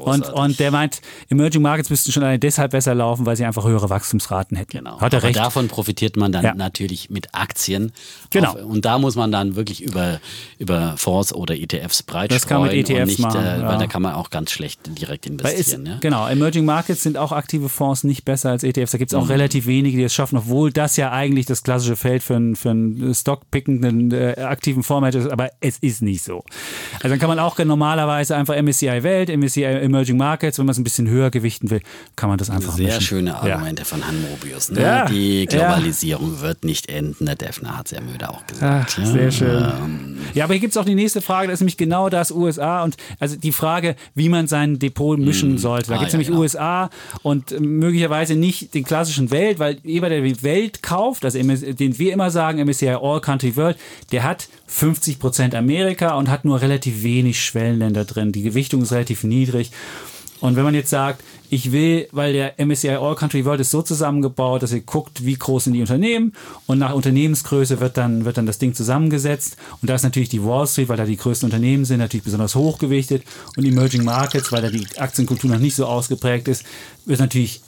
Und, und der meint, Emerging Markets müssten schon allein deshalb besser laufen, weil sie einfach höhere Wachstumsraten hätten.
Genau.
Hat er
Aber
recht.
davon profitiert man dann
Ja.
natürlich mit Aktien.
Genau.
Auf, und da muss man dann wirklich über, über Fonds oder ETFs breit
Das kann man mit ETFs
nicht,
machen,
äh,
ja.
weil da kann man auch ganz schlecht direkt
Weil es,
investieren. ja?
Genau, Emerging Markets sind auch aktive Fonds nicht besser als ETFs. Da gibt es auch relativ wenige, die das schaffen, obwohl das ja eigentlich das klassische Feld für einen, für einen stockpickenden äh, aktiven Fondsmanager ist, aber es ist nicht so. Also dann kann man auch normalerweise einfach MSCI Welt, MSCI Emerging Markets, wenn man es ein bisschen höher gewichten will, kann man das einfach
Sehr
mischen.
schöne
Ja.
Argumente von Han Mobius. Ne?
Ja,
Die
ja.
Globalisierung wird nicht enden. Der Defner hat es ja müde auch
Ach,
gesagt. ja.
sehr schön.
Ähm,
Ja, aber hier gibt es auch die nächste Frage, das ist nämlich genau das USA und also die Frage, wie man sein Depot mischen sollte. Da
Ah,
gibt es
ja,
nämlich
genau.
USA und äh, möglicherweise nicht den klassischen Welt, weil jeder, der die Welt kauft, also den wir immer sagen, MSCI All Country World, der hat 50% Amerika und hat nur relativ wenig Schwellenländer drin. Die Gewichtung ist relativ niedrig. Und wenn man jetzt sagt, ich will, weil der MSCI All Country World ist so zusammengebaut, dass ihr guckt, wie groß sind die Unternehmen und nach Unternehmensgröße wird dann, wird dann das Ding zusammengesetzt. Und da ist natürlich die Wall Street, weil da die größten Unternehmen sind, natürlich besonders hochgewichtet. Und Emerging Markets, weil da die Aktienkultur noch nicht so ausgeprägt ist, wird natürlich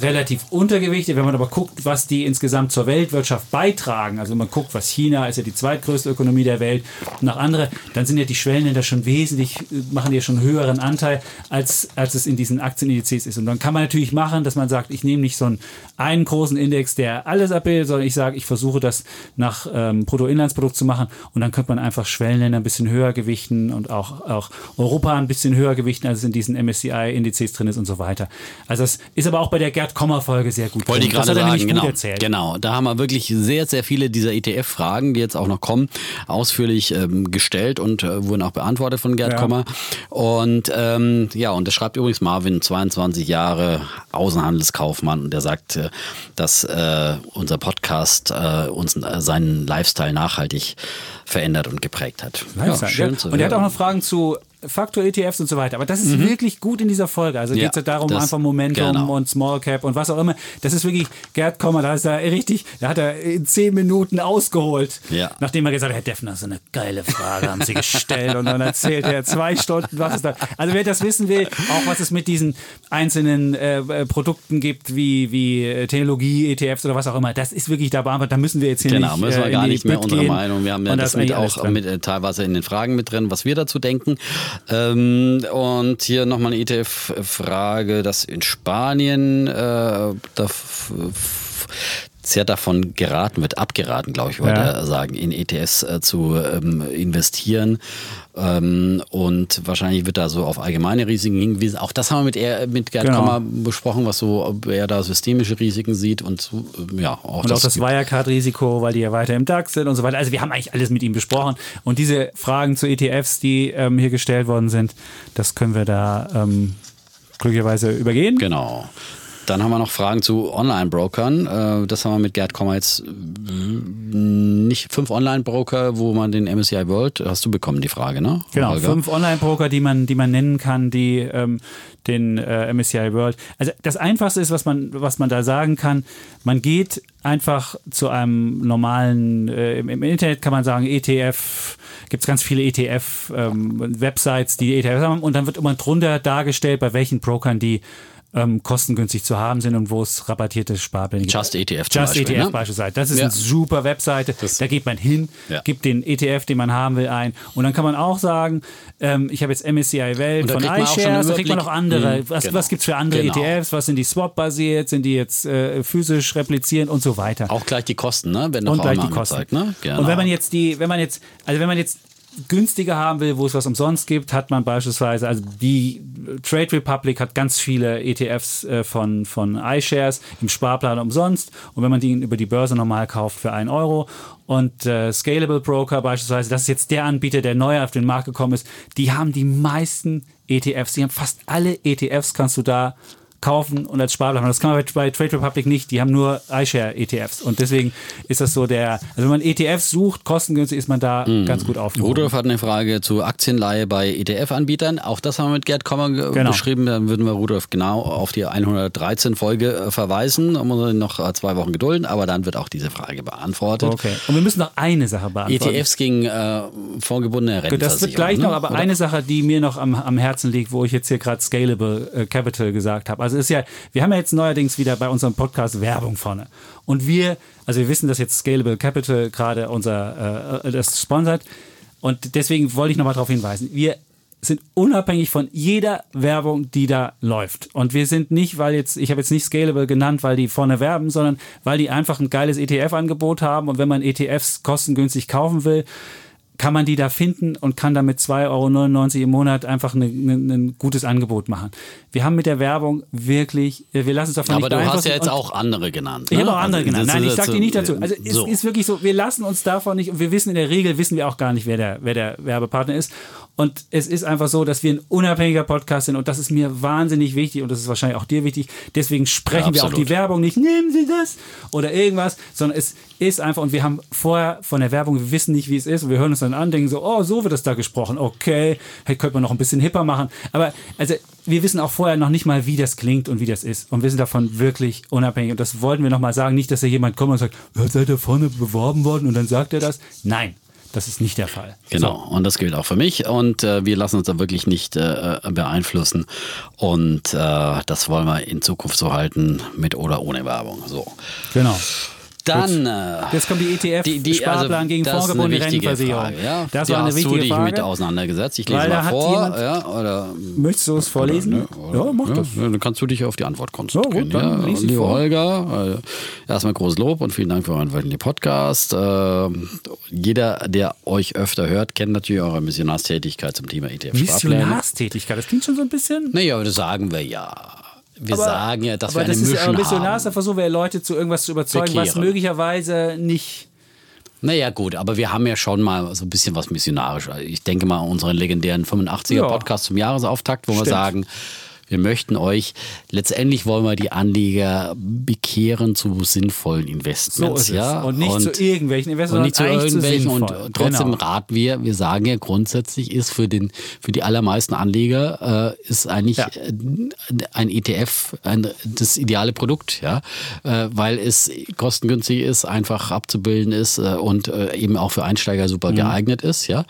relativ untergewichtet. Wenn man aber guckt, was die insgesamt zur Weltwirtschaft beitragen, also man guckt, was China ist ja die zweitgrößte Ökonomie der Welt und nach andere, dann sind ja die Schwellenländer schon wesentlich, machen ja schon höheren Anteil, als, als es in diesen Aktienindizes ist. Und dann kann man natürlich machen, dass man sagt, ich nehme nicht so einen, einen großen Index, der alles abbildet, sondern ich sage, ich versuche das nach ähm, Bruttoinlandsprodukt zu machen und dann könnte man einfach Schwellenländer ein bisschen höher gewichten und auch, auch Europa ein bisschen höher gewichten, als es in diesen MSCI-Indizes drin ist und so weiter. Also das ist aber auch bei der Gerd Gerd Kommer Folge sehr gut.
Wollte ich gerade
er
sagen, genau. Genau, da haben wir wirklich sehr, sehr viele dieser ETF-Fragen, die jetzt auch noch kommen, ausführlich ähm, gestellt und äh, wurden auch beantwortet von Gerd
Ja.
Kommer. Und ähm, ja, und das schreibt übrigens Marvin, 22 Jahre Außenhandelskaufmann, und der sagt, äh, dass äh, unser Podcast äh, uns äh, seinen Lifestyle nachhaltig verändert und geprägt hat.
Lifestyle,
schön
ja.
zu
Und er hat auch noch Fragen zu Faktor-ETFs und so weiter. Aber das ist wirklich gut in dieser Folge. Also
Mhm. Ja,
geht es darum,
das-
einfach Momentum
genau.
und Small Cap und was auch immer. Das ist wirklich, Gerd Kommer, da ist er richtig, da hat er in zehn Minuten ausgeholt.
Ja.
Nachdem er gesagt hat, Herr Defner, so eine geile Frage haben Sie gestellt. und dann erzählt er zwei Stunden, was es da. Also wer das wissen will, auch was es mit diesen einzelnen äh, äh, Produkten gibt, wie, wie äh, Technologie, ETFs oder was auch immer, das ist wirklich da beantwortet. Da müssen wir jetzt hier
Genau,
nicht
müssen wir
äh,
gar nicht mehr unsere
gehen.
Meinung. Wir haben ja das
ist
mit auch mit, äh, teilweise in den Fragen mit drin, was wir dazu denken. Ähm, und hier nochmal eine ETF-Frage, dass in Spanien äh, da sehr davon geraten wird, abgeraten, glaube ich, wollte
Ja.
er sagen, in ETFs äh, zu ähm, investieren. Ähm, und wahrscheinlich wird da so auf allgemeine Risiken hingewiesen. Auch das haben wir mit, er, mit Gerd
Genau.
Kommer besprochen, was so, ob er da systemische Risiken sieht und so, äh, ja, auch
Und auch das Wirecard-Risiko, weil die ja weiter im DAX sind und so weiter. Also wir haben eigentlich alles mit ihm besprochen. Und diese Fragen zu ETFs, die ähm, hier gestellt worden sind, das können wir da ähm, glücklicherweise übergehen.
Genau. Dann haben wir noch Fragen zu Online-Brokern. Äh, Das haben wir mit Gerd Kommer jetzt äh, nicht fünf Online-Broker, wo man den MSCI World, hast du bekommen die Frage, ne?
Genau,
Holger?
fünf Online-Broker, die man, die man nennen kann, die ähm, den äh, MSCI World. Also das Einfachste ist, was man, was man da sagen kann, man geht einfach zu einem normalen, äh, im, im Internet kann man sagen, ETF, gibt es ganz viele ETF-Websites, die ETFs haben und dann wird immer drunter dargestellt, bei welchen Brokern die ähm, kostengünstig zu haben sind und wo es rabattierte Sparpläne gibt.
Just ETF zum
Just
Beispiel,
ETF
ne?
beispielsweise. Das ist
Ja.
eine super Webseite. da geht man hin,
Ja.
gibt den ETF, den man haben will, ein. Und dann kann man auch sagen, ähm, ich habe jetzt MSCI Welt von
auch
iShares, da kriegt man noch
Überblick.
andere.
Mhm,
was
genau.
was gibt es für andere
Genau.
ETFs? Was sind die Swap-basiert? Sind die jetzt äh, physisch replizierend und so weiter?
Auch gleich die Kosten, ne? Wenn
und gleich die Kosten.
angezeigt, ne? Genau.
Und wenn man jetzt die, wenn man jetzt, also wenn man jetzt günstiger haben will, wo es was umsonst gibt, hat man beispielsweise, also die Trade Republic hat ganz viele ETFs äh, von, von iShares im Sparplan umsonst. Und wenn man die über die Börse normal kauft für einen Euro und äh, Scalable Broker beispielsweise, das ist jetzt der Anbieter, der neu auf den Markt gekommen ist, die haben die meisten ETFs, die haben fast alle ETFs, kannst du da kaufen und als Sparplan. Und Das kann man bei, Trade Republic nicht. Die haben nur iShare-ETFs. Und deswegen ist das so der, also wenn man ETFs sucht, kostengünstig, ist man da
Mhm.
ganz gut aufgehoben.
Rudolf hat eine Frage zu Aktienleihe bei ETF-Anbietern. Auch das haben wir mit Gerd Kommer ge-
Genau.
beschrieben. Dann würden wir Rudolf genau auf die 113 Folge äh, verweisen. Da muss noch äh, zwei Wochen gedulden, aber dann wird auch diese Frage beantwortet.
Okay. Und wir müssen noch eine Sache beantworten.
ETFs gegen äh, vorgebundene Rentenversicherung.
das wird gleich
ne?
noch, aber
Oder?
eine Sache, die mir noch am, am Herzen liegt, wo ich jetzt hier gerade Scalable äh, Capital gesagt habe. Also ist ja, wir haben ja jetzt neuerdings wieder bei unserem Podcast Werbung vorne. Und wir, also wir wissen, dass jetzt Scalable Capital gerade unser äh, das sponsert. Und deswegen wollte ich nochmal darauf hinweisen. Wir sind unabhängig von jeder Werbung, die da läuft. Und wir sind nicht, weil jetzt, ich habe jetzt nicht Scalable genannt, weil die vorne werben, sondern weil die einfach ein geiles ETF-Angebot haben. Und wenn man ETFs kostengünstig kaufen will, kann man die da finden und kann damit 2,99 Euro im Monat einfach ein ne, ne, ein gutes Angebot machen. Wir haben mit der Werbung wirklich, wir lassen uns davon
Aber
nicht
du hast ja jetzt auch andere genannt.
ich
ne?
habe auch andere
Also,
genannt. Nein, ich sage dir nicht dazu. Also es
so.
ist wirklich so, wir lassen uns davon nicht, und wir wissen in der Regel, wissen wir auch gar nicht, wer der, wer der Werbepartner ist. Und es ist einfach so, dass wir ein unabhängiger Podcast sind und das ist mir wahnsinnig wichtig und das ist wahrscheinlich auch dir wichtig. Deswegen sprechen
Ja,
wir auch die Werbung nicht, nehmen Sie das oder irgendwas, sondern es ist einfach, und wir haben vorher von der Werbung, wir wissen nicht, wie es ist und wir hören uns dann an, denken so, oh, so wird das da gesprochen, okay, hey, könnte man noch ein bisschen hipper machen. Aber also wir wissen auch vorher noch nicht mal, wie das klingt und wie das ist. Und wir sind davon wirklich unabhängig. Und das wollten wir nochmal sagen. Nicht, dass da jemand kommt und sagt, ja, seid ihr vorne beworben worden und dann sagt er das. Nein, das ist nicht der Fall.
Genau, und das gilt auch für mich. Und äh, wir lassen uns da wirklich nicht äh, beeinflussen. Und äh, das wollen wir in Zukunft so halten, mit oder ohne Werbung. So.
Genau.
Dann. Äh,
Jetzt kommt die ETF-Sparplan gegen
das ist eine
fondgebundene
wichtige
Rentenversicherung.
Frage, Ja,
Das
Die
war eine
hast
wichtige
du dich
Frage.
mit auseinandergesetzt. Ich lese
Weil
mal vor.
jemand-
ja, oder,
Möchtest du es vorlesen?
Ne, oder,
ja, mach
ja,
das.
Dann kannst du dich auf die Antwort konzentrieren.
Ja, gut, dann
ja.
lies ich
Lieber
vor.
Holger, äh, erstmal großes Lob und vielen Dank für euren wöchentlichen Podcast. Äh, jeder, der euch öfter hört, kennt natürlich eure Missionarstätigkeit zum Thema ETF-Sparpläne.
Missionarstätigkeit, das klingt schon so ein bisschen.
Naja, aber das sagen wir ja. Wir sagen ja, dass
aber
wir eine
das ist ja
Mission
ein missionarster
haben.
Versuch, Leute zu irgendwas zu überzeugen, was
Bekehren.
möglicherweise nicht.
Naja, gut, aber wir haben ja schon mal so ein bisschen was missionarisch. Ich denke mal an unseren legendären 85er
Ja.
Podcast zum Jahresauftakt, wo wir
Stimmt.
sagen, wir möchten euch, letztendlich wollen wir die Anleger bekehren zu sinnvollen
So
Investments.
es.
ja?
Und nicht zu irgendwelchen Investments,
und nicht zu irgendwelchen. Und
sinnvoll.
trotzdem
Genau.
raten wir, wir sagen ja grundsätzlich ist für, den, für die allermeisten Anleger äh, ist eigentlich
Ja.
äh, ein ETF ein, das ideale Produkt, ja, äh, weil es kostengünstig ist, einfach abzubilden ist äh, und äh, eben auch für Einsteiger super
Mhm.
geeignet ist, ja.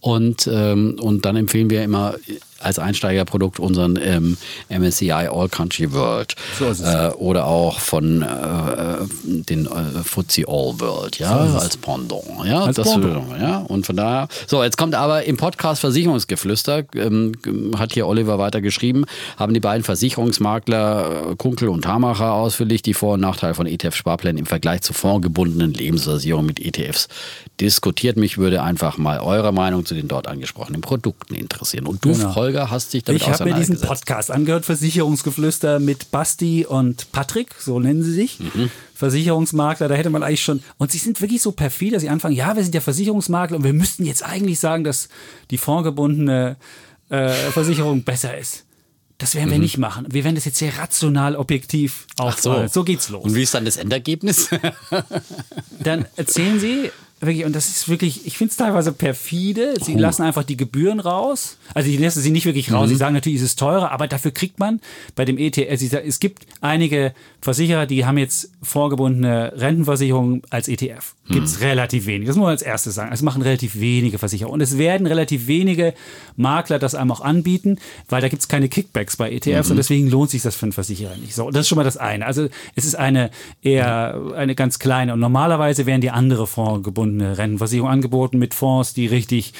Und, ähm, und dann empfehlen wir immer als Einsteigerprodukt unseren ähm, MSCI All Country World
So ist es.
äh, oder auch von äh, äh, den äh, FTSE All World, ja, als Pendant, ja,
Als
das
Pendant.
ja, und von daher. So, jetzt kommt aber im Podcast Versicherungsgeflüster, ähm, hat hier Oliver weiter geschrieben, haben die beiden Versicherungsmakler äh, Kunkel und Hamacher ausführlich die Vor- und Nachteile von ETF-Sparplänen im Vergleich zu fondgebundenen Lebensversicherungen mit ETFs diskutiert. Mich würde einfach mal eure Meinung zu den dort angesprochenen Produkten interessieren. Und du,
Genau.
Holger, hast dich damit
Ich habe mir diesen. Podcast angehört, Versicherungsgeflüster mit Basti und Patrick, so nennen sie sich.
Mhm.
Versicherungsmakler, da hätte man eigentlich schon. Und sie sind wirklich so perfide, dass sie anfangen, ja, wir sind ja Versicherungsmakler und wir müssten jetzt eigentlich sagen, dass die fondgebundene äh, Versicherung (laughs) besser ist. Das werden wir nicht machen. Wir werden das jetzt sehr rational, objektiv
Mhm. Ach
aufbauen. So geht's los.
Und wie ist dann das Endergebnis? (laughs)
dann erzählen sie wirklich, und das ist wirklich, ich finde es teilweise perfide, sie lassen einfach die Gebühren raus. Also die lassen sie nicht wirklich raus, sie sagen natürlich, es ist teurer, aber dafür kriegt man bei dem ETF, also es gibt einige Versicherer, die haben jetzt vorgebundene Rentenversicherungen als ETF. Gibt es relativ wenig. Das muss man als erstes sagen. Es machen relativ wenige Versicherer. Und es werden relativ wenige Makler das einem auch anbieten, weil da gibt es keine Kickbacks bei ETFs und deswegen lohnt sich das für einen Versicherer nicht. So, das ist schon mal das eine. Also es ist eine eher eine ganz kleine. Und normalerweise werden die andere fondgebundene Rentenversicherung angeboten mit Fonds, die richtig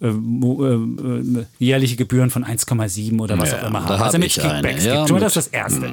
äh, äh, äh, jährliche Gebühren von 1,7 oder was
Ja,
auch immer haben.
hab
Also mit
eine.
Kickbacks
Ja,
gibt. Schon mal das ist das Erste.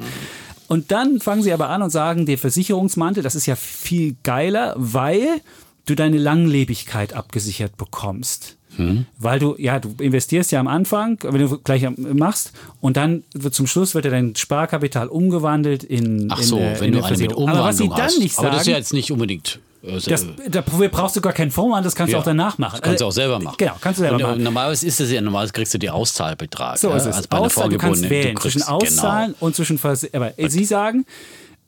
Und dann fangen sie aber an und sagen, der Versicherungsmantel, das ist ja viel geiler, weil du deine Langlebigkeit abgesichert bekommst.
Hm.
Weil du, ja, du investierst ja am Anfang, wenn du gleich machst, und dann wird zum Schluss wird ja dein Sparkapital umgewandelt in.
Ach
in,
so,
äh,
wenn
in
du
der
eine mit
Versicherung. Aber was sie
Umwandlung
dann
hast.
nicht
Aber das ist ja
sagen,
jetzt nicht unbedingt. Äh,
das, da brauchst du gar keinen Fonds an, das kannst
Ja.
du auch danach machen.
Kannst du
Also,
auch selber machen.
Genau, kannst du selber
und,
machen.
Und normalerweise ist es ja, normalerweise kriegst du die Auszahlbetrag.
So
ja,
ist es.
als bei einer
Auszahlen, du kannst wählen
Du
zwischen
kriegst- genau.
Auszahlen und zwischen Vers Aber Sie sagen,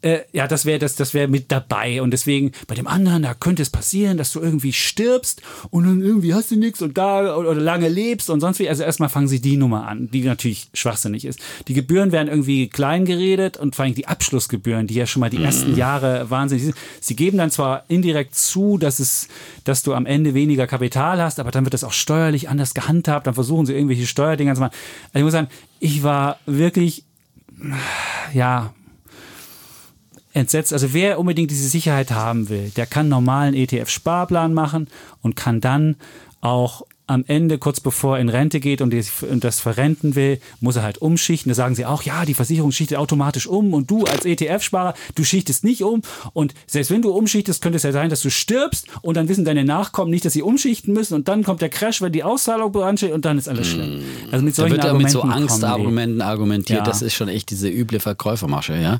äh, ja, das wäre das, das wär mit dabei. Und deswegen, bei dem anderen, da könnte es passieren, dass du irgendwie stirbst und dann irgendwie hast du nichts und da oder, oder lange lebst und sonst wie. Also erstmal fangen sie die Nummer an, die natürlich schwachsinnig ist. Die Gebühren werden irgendwie klein geredet und vor allem die Abschlussgebühren, die ja schon mal die ersten Jahre wahnsinnig sind. Sie geben dann zwar indirekt zu, dass es, dass du am Ende weniger Kapital hast, aber dann wird das auch steuerlich anders gehandhabt. Dann versuchen sie irgendwelche Steuerdinger zu machen. Also ich muss sagen, ich war wirklich, ja, entsetzt. Also wer unbedingt diese Sicherheit haben will, der kann normalen ETF-Sparplan machen und kann dann auch am Ende, kurz bevor er in Rente geht und das- verrenten will, muss er halt umschichten. Da sagen sie auch, ja, die Versicherung schichtet automatisch um und du als ETF-Sparer, du schichtest nicht um. Und selbst wenn du umschichtest, könnte es ja sein, dass du stirbst und dann wissen deine Nachkommen nicht, dass sie umschichten müssen und dann kommt der Crash, wenn die Auszahlung ansteht und dann ist alles schlimm. Also mit
Da
solchen
wird ja mit so. Angstargumenten argumentiert.
Ja.
Das ist schon echt diese üble Verkäufermasche, ja.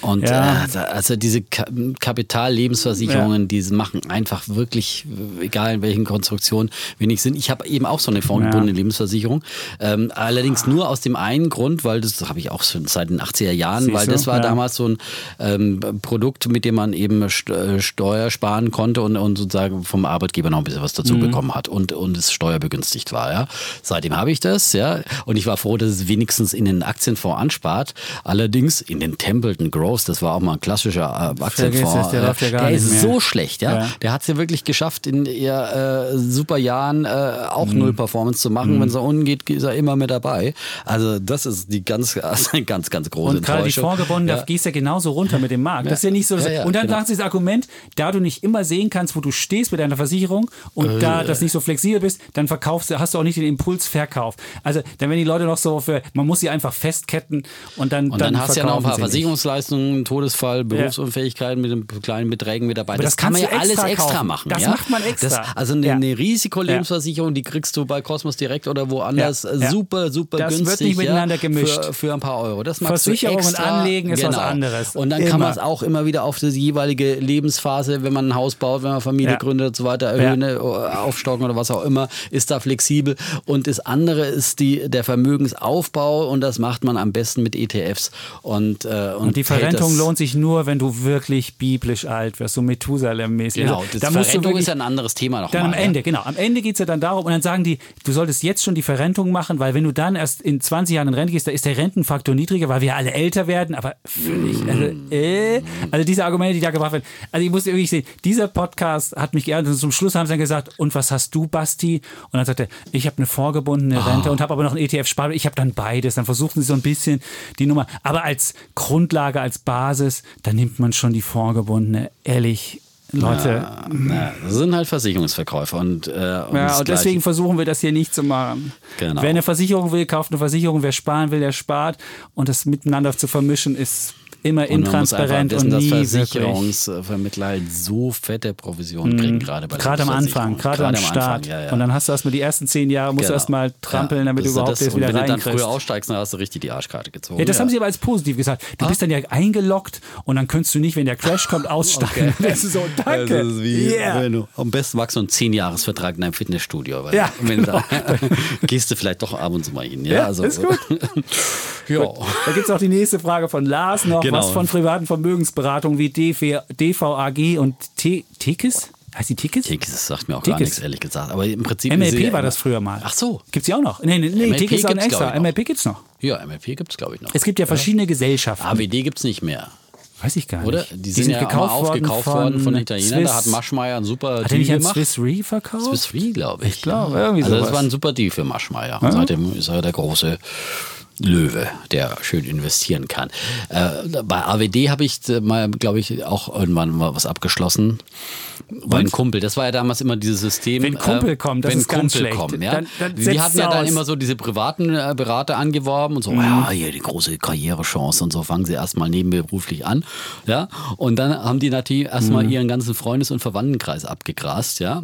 Und
Ja.
Äh, da- also diese Ka Kapitallebensversicherungen, die machen einfach wirklich, egal in welchen Konstruktionen, wenig Sinn. Ich habe eben auch so eine fondgebundene
Ja.
Lebensversicherung. Ähm, allerdings nur aus dem einen Grund, weil das habe ich auch schon seit den 80er Jahren,
Siehst
weil
du?
das war
Ja.
damals so ein ähm, Produkt, mit dem man eben äh, Steuer sparen konnte und, und sozusagen vom Arbeitgeber noch ein bisschen was dazu
Mhm.
bekommen hat und, und es steuerbegünstigt war. Ja. Seitdem habe ich das, ja. Und ich war froh, dass es wenigstens in den Aktienfonds anspart. Allerdings in den Templeton Growth, das war auch mal ein klassischer äh, Aktienfonds.
der
äh, der ist
mehr.
so schlecht, ja.
Ja.
Der hat es ja wirklich geschafft, in eher äh, super Jahren äh, auch
Mhm.
null Performance zu machen. Wenn es nach unten geht, ist er immer mit dabei. Also das ist die ganz, (laughs) ganz, ganz große
Und gerade die. Vorgebunden, da
Ja.
gehst ja genauso runter mit dem Markt. Das ist ja nicht so.
Ja, ja,
und dann
genau.
sagt sie das Argument, da du nicht immer sehen kannst, wo du stehst mit deiner Versicherung und da das nicht so flexibel bist, dann verkaufst du, hast du auch nicht den Impulsverkauf. Also dann wenn die Leute noch so für, man muss sie einfach festketten und dann
Und dann, hast du ja noch ein paar. Versicherungsleistungen, Todesfall, Berufsunfähigkeit mit den kleinen Beträgen mit dabei. Das,
das
kann man ja
du
alles
extra
extra
kaufen.
machen.
Das
ja?
macht man extra.
Das, also eine,
Ja.
eine Risikolebensversicherung, Verrechnung, die kriegst du bei Cosmos direkt oder woanders
Ja, ja.
super, super
Das
günstig.
wird nicht miteinander
ja,
gemischt.
Für, für ein paar Euro. Das magst
Versicherung
du
und Anlegen ist was
genau.
anderes.
Und dann kann
Immer.
man es auch immer wieder auf die jeweilige Lebensphase, wenn man ein Haus baut, wenn man Familie
Ja.
gründet und so weiter, erhöhen, äh, aufstocken oder was auch immer, ist da flexibel. Und das andere ist die, der Vermögensaufbau und das macht man am besten mit ETFs. Und, äh, und,
Und die Verrentung
das-
lohnt sich nur, wenn du wirklich biblisch alt wirst, so Methusalem-mäßig.
Genau,
Also,
das
da musst du
Verrentung
wirklich,
ist ja ein anderes Thema noch
Dann am
mal, ja.
Ende, genau. Am Ende geht es ja dann darum, und dann sagen die, du solltest jetzt schon die Verrentung machen, weil wenn du dann erst in 20 Jahren in Rente gehst, da ist der Rentenfaktor niedriger, weil wir alle älter werden, aber völlig, also, äh, also diese Argumente, die da gebracht werden. Also ich muss wirklich sehen, dieser Podcast hat mich geärgert und zum Schluss haben sie dann gesagt, und was hast du, Basti? Und dann sagt er, ich habe eine vorgebundene
Ah.
Rente und habe aber noch einen ETF-Spar. Ich habe dann beides. Dann versuchen sie so ein bisschen die Nummer. Aber als Grundlage, als Basis, da nimmt man schon die vorgebundene. Ehrlich, Leute,
Ja, das sind halt Versicherungsverkäufer und, äh,
ja, und deswegen versuchen wir das hier nicht zu machen.
Genau.
Wer eine Versicherung will, kauft eine Versicherung. Wer sparen will, der spart. Und das miteinander zu vermischen, ist immer
und
intransparent
wissen,
und
dass
nie wirklich.
Versicherungsvermittler halt so fette Provisionen kriegen, gerade bei der
Gerade am. Anfang, gerade am Start.
Anfang, ja, ja.
Und dann hast du erstmal die ersten zehn Jahre, musst du
Genau.
erstmal trampeln, damit
das
du überhaupt
das, und
wieder
wenn du dann
reinkriegst.
früher aussteigst, dann hast du richtig die Arschkarte gezogen.
Ja, das haben sie aber als positiv gesagt. Du bist dann ja eingeloggt und dann könntest du nicht, wenn der Crash kommt, (laughs) aussteigen. Das ist so, danke.
Das ist wie,
Yeah.
wenn du, am besten magst du einen 10-Jahres-Vertrag in einem Fitnessstudio. Weil
Ja,
wenn du da, (laughs) gehst du vielleicht doch ab und zu mal hin. Ja,
Ja,
also,
ist gut. (laughs)
ja.
Da gibt es auch die nächste Frage von Lars noch.
Genau.
Was von privaten Vermögensberatungen wie DV, DVAG und T Tikis? Heißt die? Tikis,
das sagt mir auch gar
Tikis.
nichts, ehrlich gesagt. Aber im Prinzip.
MLP war das früher mal.
Ach so.
Gibt's ja auch noch. Nee, nee, nee ein
gibt's,
extra. MLP gibt's noch.
Ja, MLP gibt es, glaube ich, noch.
Es gibt ja verschiedene Gesellschaften.
AWD gibt es nicht mehr.
Weiß ich gar nicht.
Oder? Die, sind, ja gekauft aufgekauft worden von Italienern. Da hat
Swiss-
Maschmeyer einen super
Hat
Deal
nicht
gemacht.
Swiss Re verkauft?
Swiss Re, glaube ich.
Ich glaube, irgendwie
also
sowas.
das war ein super Deal für Maschmeyer. Und seitdem ist er der große Löwe, der schön investieren kann. Äh, bei AWD habe ich äh, mal, glaube ich, auch irgendwann mal was abgeschlossen. Bei einem Kumpel, das war ja damals immer dieses System.
Wenn Kumpel
äh,
kommt, das
wenn
ist ganz
Kumpel
schlecht.
kommen, ja.
Dann- dann
die
setzt
hatten ja dann
aus.
immer so diese privaten äh, Berater angeworben und so,
Mhm.
ja, hier die große Karrierechance und so, fangen sie erstmal nebenberuflich an. Ja. Und dann haben die natürlich erstmal
Mhm.
ihren ganzen Freundes- und Verwandtenkreis abgegrast, ja.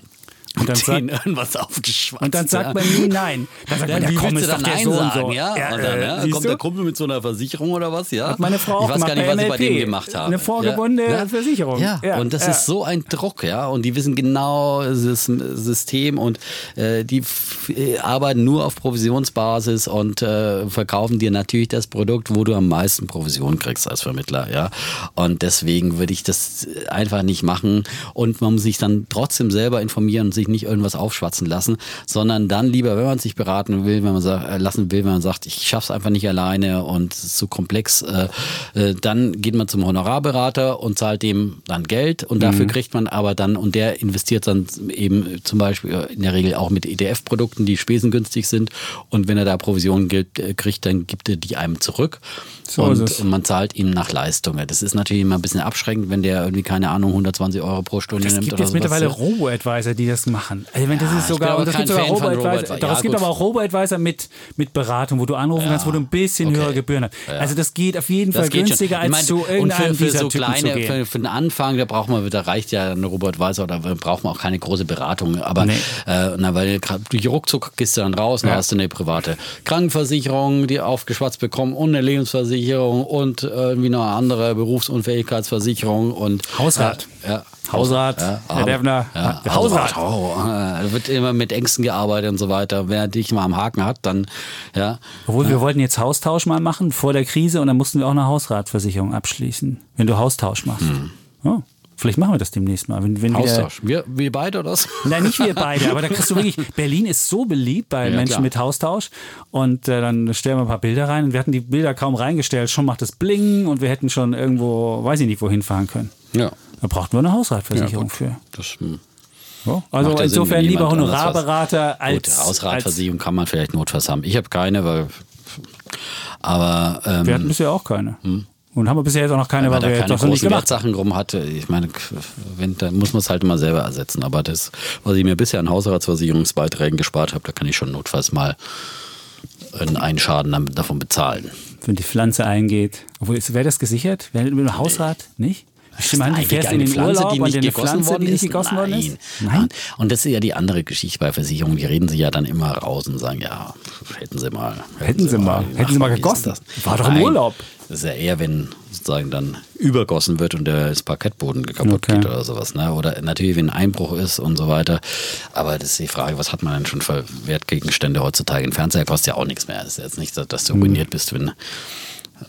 Und dann sagt-
irgendwas aufgeschwatzt.
Und dann sagt
ja.
man nie nein. Dann sagt
Ja,
man, der
wie
komm, ist
du
doch
dann
der
Nein
so
sagen,
so.
ja?
Ja,
und dann,
äh,
ja,
siehst
kommt
du?
der Kumpel mit so einer Versicherung oder was, ja?
Hat meine Frau
Ich weiß gar nicht, was ich bei dem gemacht habe.
Eine vorgebundene
ja?
Versicherung.
Ja,
Ja,
und das
ja.
ist so ein Druck, ja. Und die wissen genau das System und äh, die äh, arbeiten nur auf Provisionsbasis und äh, verkaufen dir natürlich das Produkt, wo du am meisten Provision kriegst als Vermittler, ja. Und deswegen würde ich das einfach nicht machen und man muss sich dann trotzdem selber informieren und sich nicht irgendwas aufschwatzen lassen, sondern dann lieber, wenn man sich beraten will, wenn man sagt, äh, lassen will, wenn man sagt, ich schaff's einfach nicht alleine und es ist zu komplex, äh, äh, dann geht man zum Honorarberater und zahlt dem dann Geld und dafür kriegt man aber dann, und der investiert dann eben zum Beispiel in der Regel auch mit ETF-Produkten, die spesengünstig sind. Und wenn er da Provisionen gibt, äh, kriegt, dann gibt er die einem zurück
So
und,
es.
und man zahlt ihm nach Leistung. Das ist natürlich immer ein bisschen abschreckend, wenn der irgendwie, keine Ahnung, 120 Euro pro Stunde
Es
nimmt
gibt
oder
jetzt mittlerweile Robo-Advisor, die das machen. Also wenn das
Ja,
ist sogar, das gibt sogar Robo-Advisor. Doch,
Ja,
es gibt aber auch Robo-Advisor mit, mit Beratung, wo du anrufen kannst, wo du ein bisschen
Okay.
höhere Gebühren hast.
Ja.
Also das geht auf jeden Fall
Das geht
günstiger,
schon.
als zu
meine, und
irgendeinem
für, für
dieser
so
Typen
kleine,
zu gehen.
für, für den Anfang, da braucht man, da reicht ja eine Robo-Advisor, da braucht man auch keine große Beratung. Aber
Nee.
äh, na, weil durch ruckzuck gehst du dann raus und
Ja.
hast du eine private Krankenversicherung, die aufgeschwatzt bekommen und eine Lebensversicherung und irgendwie noch eine andere Berufsunfähigkeitsversicherung und
Hausrat.
Äh, ja.
Hausrat,
ja,
Herr Defner.
Ja,
Der
Hausrat. Oh, äh, da wird immer mit Ängsten gearbeitet und so weiter. Wer dich mal am Haken hat, dann ja.
Obwohl, wir wollten jetzt Haustausch mal machen vor der Krise und dann mussten wir auch eine Hausratversicherung abschließen, wenn du Haustausch machst. Ja, vielleicht machen wir das demnächst mal. Wenn, wenn wieder-
Hm. Austausch. Wir, wir beide oder was?
Nein, nicht wir beide, aber da kriegst du wirklich. (laughs) Berlin ist so beliebt bei
Ja,
Menschen
klar.
mit Haustausch. Und äh, dann stellen wir ein paar Bilder rein. Und wir hatten die Bilder kaum reingestellt. Schon macht es Bling und wir hätten schon irgendwo, weiß ich nicht, wohin fahren können.
Ja.
Da brauchten wir eine Hausratversicherung
Ja,
für.
Das, hm.
Ja, also
Macht Sinn,
insofern
wenn
lieber Honorarberater als.
Gut, Hausratversicherung kann man vielleicht notfalls haben. Ich habe keine, weil. Aber. Ähm,
wir hatten bisher auch keine. Und haben wir bisher jetzt auch noch keine,
wenn
weil
man da
wir
keine
noch nicht
großen. Wertsachen rum hatte, ich meine, wenn, dann muss man es halt immer selber ersetzen. Aber das, was ich mir bisher an Hausratsversicherungsbeiträgen gespart habe, da kann ich schon notfalls mal einen Schaden davon bezahlen.
Wenn die Pflanze eingeht. Obwohl, wäre das gesichert? Wäre mit dem Hausrat nicht? Ich meine, du
Eigentlich
fährst in
eine
den
Pflanze,
Urlaub
die nicht
eine
gegossen
Pflanze,
worden
die nicht
ist?
gegossen worden ist?
Nein. Nein. Und das ist ja die andere Geschichte bei Versicherungen. Die reden sich ja dann immer raus und sagen, ja, hätten sie mal.
Hätten sie mal. Hätten sie mal
Ach, wie ist
gegossen.
das?
War doch im
Nein.
Urlaub.
Das ist ja eher, wenn sozusagen dann übergossen wird und der das Parkettboden kaputt
Okay.
geht oder sowas. Ne? Oder natürlich, wenn ein Einbruch ist und so weiter. Aber das ist die Frage, was hat man denn schon für Wertgegenstände heutzutage? Ein Fernseher kostet ja auch nichts mehr. Es ist jetzt nicht, so, dass du
Mhm.
ruiniert bist, wenn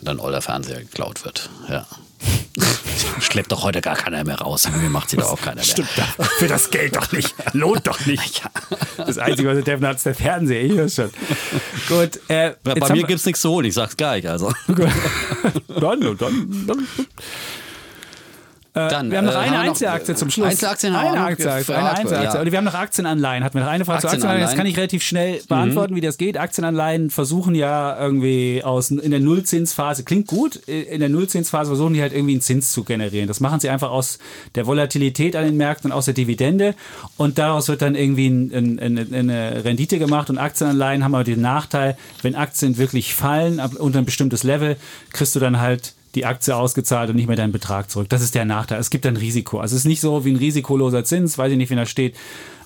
dann euer Fernseher geklaut wird. Ja. (laughs) Schleppt doch heute gar keiner mehr raus. Mir macht sie doch auch keiner mehr.
Stimmt, doch. für das Geld doch nicht. Lohnt doch nicht. (laughs) Das Einzige, was der Devin hat, ist der Fernseher. Ich höre schon. Gut. Äh,
Ja, bei mir gibt es nichts zu holen, ich sag's gleich. Also. (laughs)
dann, dann, dann. Äh,
Dann,
wir haben noch
äh,
eine
haben noch-
Einzelaktien zum Schluss.
Einzelaktien haben
eine
noch
Aktie,
für-
eine Einzelaktie.
ja.
Und wir haben noch Aktienanleihen. Hatten wir noch eine Frage zu Aktienanleihen? Das kann ich relativ schnell beantworten, wie das geht. Aktienanleihen versuchen ja irgendwie aus in der Nullzinsphase, klingt gut, in der Nullzinsphase versuchen die halt irgendwie einen Zins zu generieren. Das machen sie einfach aus der Volatilität an den Märkten und aus der Dividende. Und daraus wird dann irgendwie ein, ein, ein, eine Rendite gemacht. Und Aktienanleihen haben aber den Nachteil, wenn Aktien wirklich fallen unter ein bestimmtes Level, kriegst du dann halt die Aktie ausgezahlt und nicht mehr deinen Betrag zurück. Das ist der Nachteil. Es gibt ein Risiko. Also es ist nicht so wie ein risikoloser Zins, weiß ich nicht, wie da steht.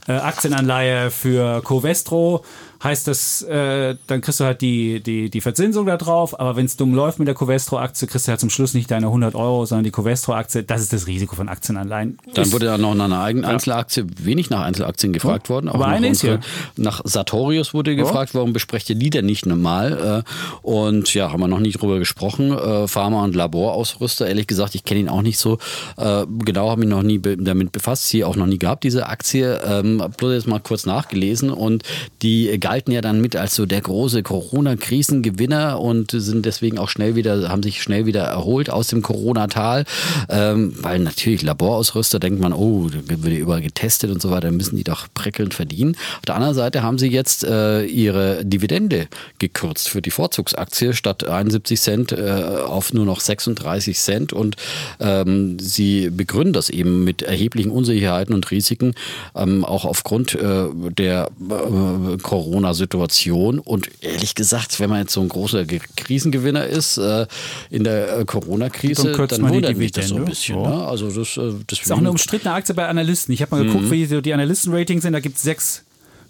Äh, Aktienanleihe für Covestro heißt das, äh, dann kriegst du halt die, die, die Verzinsung da drauf, aber wenn es dumm läuft mit der Covestro-Aktie, kriegst du halt zum Schluss nicht deine 100 Euro, sondern die Covestro-Aktie. Das ist das Risiko von Aktienanleihen.
Dann
Ist-
wurde ja noch nach einer eigenen Einzelaktie, wenig nach Einzelakien gefragt worden.
aber
nach unsere-. Nach Sartorius wurde gefragt, warum besprecht ihr die denn nicht normal? Äh, Und ja, haben wir noch nie drüber gesprochen. Äh, Pharma- und Laborausrüster, ehrlich gesagt, ich kenne ihn auch nicht so äh, genau, habe mich noch nie damit befasst, sie auch noch nie gehabt, diese Aktie. Ähm, hab bloß jetzt mal kurz nachgelesen und die galten ja dann mit als so der große Corona-Krisengewinner und sind deswegen auch schnell wieder, haben sich schnell wieder erholt aus dem Corona-Tal, ähm, weil natürlich Laborausrüster denkt man, oh, da wird überall getestet und so weiter, müssen die doch prickelnd verdienen. Auf der anderen Seite haben sie jetzt äh, ihre Dividende gekürzt für die Vorzugsaktie statt 71 Cent äh, auf nur noch 36 Cent und ähm, sie begründen das eben mit erheblichen Unsicherheiten und Risiken, ähm, auch aufgrund äh, der äh, Corona-Situation. Und ehrlich gesagt, wenn man jetzt so ein großer Ge- Krisengewinner ist äh, in der äh, Corona-Krise,
Dann
dann, wundert mich das so ein bisschen.
Ja.
Ne? Also das, äh,
Das ist auch eine umstrittene Aktie bei Analysten. Ich habe mal
Mhm.
geguckt, wie so die Analysten-Ratings sind. Da gibt es sechs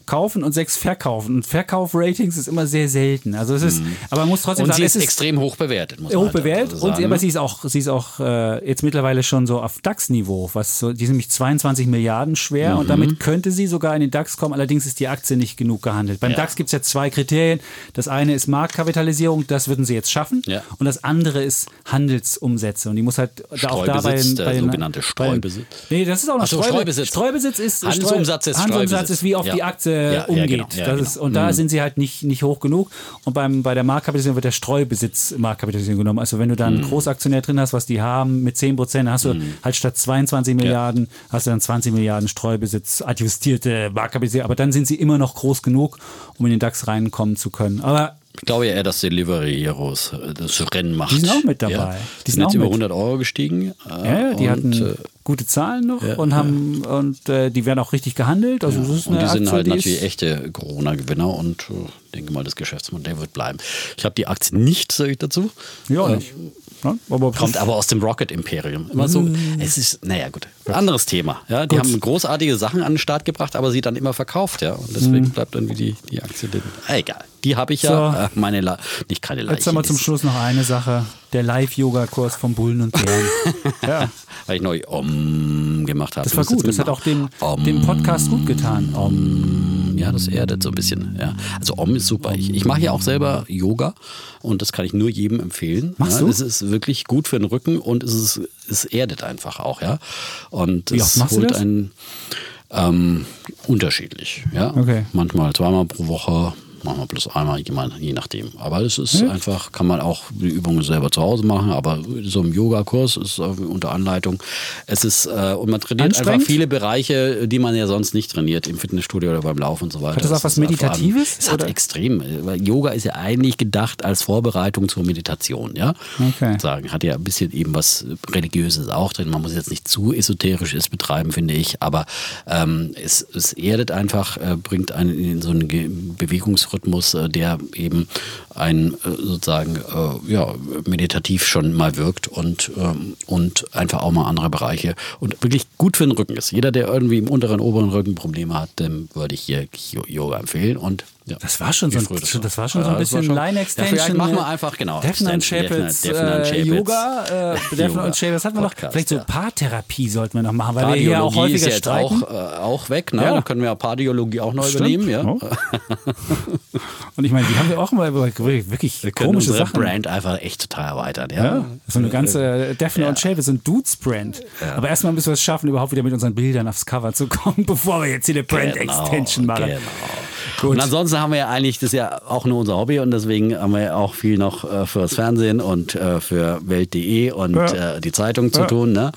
kaufen und sechs verkaufen. Und Verkauf-Ratings ist immer sehr selten. Also es ist, aber man muss trotzdem
Mhm. und
sagen,
sie ist extrem hoch bewertet. Muss man
hoch
halt
bewertet
also
und sie, aber
ne?
sie ist auch, sie ist auch äh, jetzt mittlerweile schon so auf DAX-Niveau, was so, die sind nämlich 22 Milliarden schwer
Mhm.
und damit könnte sie sogar in den DAX kommen. Allerdings ist die Aktie nicht genug gehandelt. Beim
Ja.
DAX gibt es ja zwei Kriterien. Das eine ist Marktkapitalisierung, das würden sie jetzt schaffen.
Ja.
Und das andere ist Handelsumsätze. Und die muss halt da auch da bei,
Streubesitz,
den-
der
bei den-
sogenannte
bei
Streubesitz.
Nee, das ist auch noch
so,
Streube,
Streubesitz.
Streubesitz ist
Handelsumsatz ist
Handelsumsatz ist wie auf
Ja.
die Aktie
Ja, ja,
umgeht.
genau. Ja,
das
genau.
ist, und da sind sie halt nicht, nicht hoch genug. Und beim, bei der Marktkapitalisierung wird der Streubesitz Marktkapitalisierung genommen. Also wenn du da einen
Mhm.
Großaktionär drin hast, was die haben, mit 10 Prozent, hast du halt statt 22 Milliarden, hast du dann 20 Milliarden Streubesitz, adjustierte Marktkapitalisierung. Aber dann sind sie immer noch groß genug, um in den DAX reinkommen zu können. Aber
Ich glaube ja eher, dass Delivery Heroes äh, das Rennen macht.
Die sind auch mit dabei.
Ja.
Die sind
sind jetzt über
mit.
100 Euro gestiegen. äh,
ja, ja, die
und,
hatten
äh,
gute Zahlen noch
ja,
und haben und äh, die werden auch richtig gehandelt. Also das ist
Und
eine
die sind
Aktie,
halt
die
natürlich echte Corona-Gewinner und äh, denke mal, das Geschäftsmodell wird bleiben. Ich habe die Aktie nicht, sage ich dazu.
Ja, auch
Äh,
nicht. Aber
Kommt aber aus dem Rocket Imperium. Immer so,
Mm.
es ist, naja, gut. Anderes Thema. Ja, die
Gut.
haben großartige Sachen an den Start gebracht, aber sie dann immer verkauft, ja. Und deswegen bleibt dann wie die, die Aktie drin. Ah, egal. Die habe ich ja,
Mm. So.
äh, meine, La nicht keine Leiche.
Jetzt haben wir zum Schluss noch eine Sache. Der Live-Yoga-Kurs vom Bullen und Bären. (laughs) ja,
Weil ich neu Om gemacht habe.
das war gut. Das hat auch dem, dem Podcast gut getan.
Om. Ja, das erdet so ein bisschen. Ja. Also Om ist super. Ich, ich mache ja auch selber Yoga und das kann ich nur jedem empfehlen.
Machst
ja,
du?
Es ist wirklich gut für den Rücken und es, ist, es erdet einfach auch, ja. Und
Wie
es
machst du
holt
das?
einen ähm, unterschiedlich. Ja.
Okay.
Manchmal zweimal pro Woche. Manchmal plus einmal, je nachdem. Aber es ist einfach, kann man auch die Übungen selber zu Hause machen, aber so ein Yoga-Kurs ist unter Anleitung. Es ist, äh, und man trainiert einfach viele Bereiche, die man ja sonst nicht trainiert, im Fitnessstudio oder beim Laufen und so weiter.
Hat das auch was Meditatives,
es hat extrem, weil Yoga ist ja eigentlich gedacht als Vorbereitung zur Meditation, ja.
Okay.
Sagen, hat ja ein bisschen eben was Religiöses auch drin. Man muss jetzt nicht zu esoterisch es betreiben, finde ich, aber ähm, es, es erdet einfach, äh, bringt einen in so einen ge Bewegungsrhythmus, äh, der eben ein äh, sozusagen äh, ja, meditativ schon mal wirkt und, ähm, und einfach auch mal andere Bereiche und wirklich gut für den Rücken ist. Jeder, der irgendwie im unteren, oberen Rücken Probleme hat, dem würde ich hier Yoga empfehlen und ja.
Das war schon so ein,
das
das war schon so ein
Ja,
bisschen
schon-
Line
Ja,
Extension.
vielleicht machen wir einfach, genau,
Defner und Chapels äh. Yoga. Äh, Defner und Chapels hatten wir noch. Vielleicht so
ja.
Paartherapie sollten wir noch machen, weil wir hier auch häufiger
ist jetzt
streiten.
auch, äh, auch weg, ne?
Ja.
Dann können wir ja Pardiologie auch neu
Stimmt.
übernehmen, ja.
Oh. (laughs) Und ich meine, die haben wir auch mal wirklich
Wir
komische
unsere
Sachen.
Brand einfach echt total erweitern, ja.
Ja, so eine ganze Defner und Chapels und Dudes Brand. Aber erstmal müssen wir es schaffen, überhaupt wieder mit unseren Bildern aufs Cover zu kommen, (laughs) bevor wir jetzt hier eine Brand
Genau,
Extension machen.
Genau.
Gut.
Und ansonsten haben wir ja eigentlich, das ist ja auch nur unser Hobby und deswegen haben wir ja auch viel noch äh, fürs Fernsehen und äh, für Welt.de und
Ja.
äh, die Zeitung zu
Ja.
tun. Ne?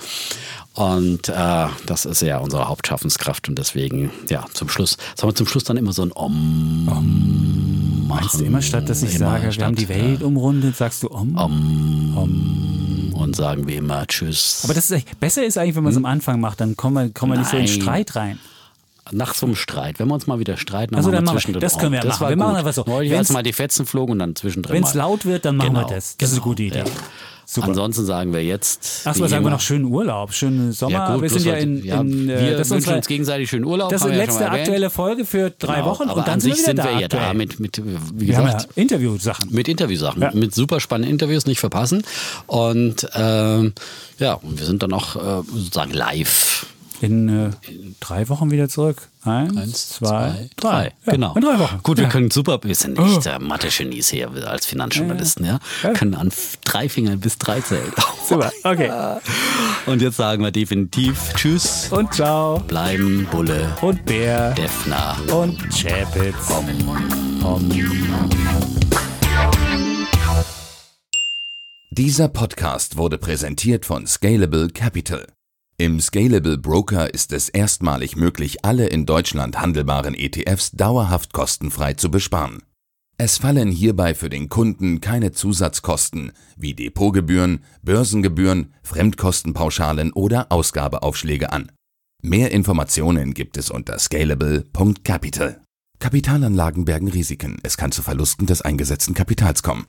Und äh, das ist ja unsere Hauptschaffenskraft und deswegen, ja, zum Schluss, sollen wir zum Schluss dann immer so ein Om, machen.
Meinst du immer statt, dass ich
Immer
sage, wir
statt,
haben die Welt umrundet, sagst du um?
Und sagen wie immer Tschüss.
Aber das ist besser ist eigentlich, wenn man es am Anfang macht, dann kommen wir, kommen wir nicht so in. Streit rein.
Nach so einem Streit, wenn wir uns mal wieder streiten,
Also
machen
dann machen wir-
zwischendrin
das können wir
Om.
machen.
war
Wir machen einfach so.
Neulich,
Wenn's-
als mal die Fetzen flogen und dann zwischendrin
Wenn es laut wird, dann machen
Genau,
wir das. Das ist eine
genau,
gute Idee.
ja.
Super.
Ansonsten sagen wir jetzt.
Erstmal
wie
sagen wir noch schönen Urlaub, schönen Sommer.
Ja, gut,
wir sind ja in,
ja,
in äh,
wir
das
wünschen uns gegenseitig schönen Urlaub.
das ist die
ja
letzte
erwähnt.
aktuelle Folge für drei
Genau,
Wochen
Aber
und dann
an sich
sind wir
sind wir
da
ja da mit, mit, wie
haben ja
gesagt,
Interviewsachen.
mit Interviewsachen,
Ja.
mit super spannenden Interviews, nicht verpassen. Und ähm, ja, und wir sind dann auch äh, sozusagen live.
In äh, drei Wochen wieder zurück. Eins, zwei, drei. Ja,
genau.
In drei Wochen.
Gut, wir
Ja.
können super, wir sind echt äh, Mathe-Genies hier als Finanzjournalisten, ja. Können an drei Fingern bis drei zählen. (laughs)
Super, okay. (laughs)
Und jetzt sagen wir definitiv Tschüss,
Und ciao.
bleiben Bulle,
Und Bär.
Defner.
Und Chapitz.
Dieser Podcast wurde präsentiert von Scalable Capital. Im Scalable Broker ist es erstmalig möglich, alle in Deutschland handelbaren ETFs dauerhaft kostenfrei zu besparen. Es fallen hierbei für den Kunden keine Zusatzkosten wie Depotgebühren, Börsengebühren, Fremdkostenpauschalen oder Ausgabeaufschläge an. Mehr Informationen gibt es unter scalable.capital. Kapitalanlagen bergen Risiken. Es kann zu Verlusten des eingesetzten Kapitals kommen.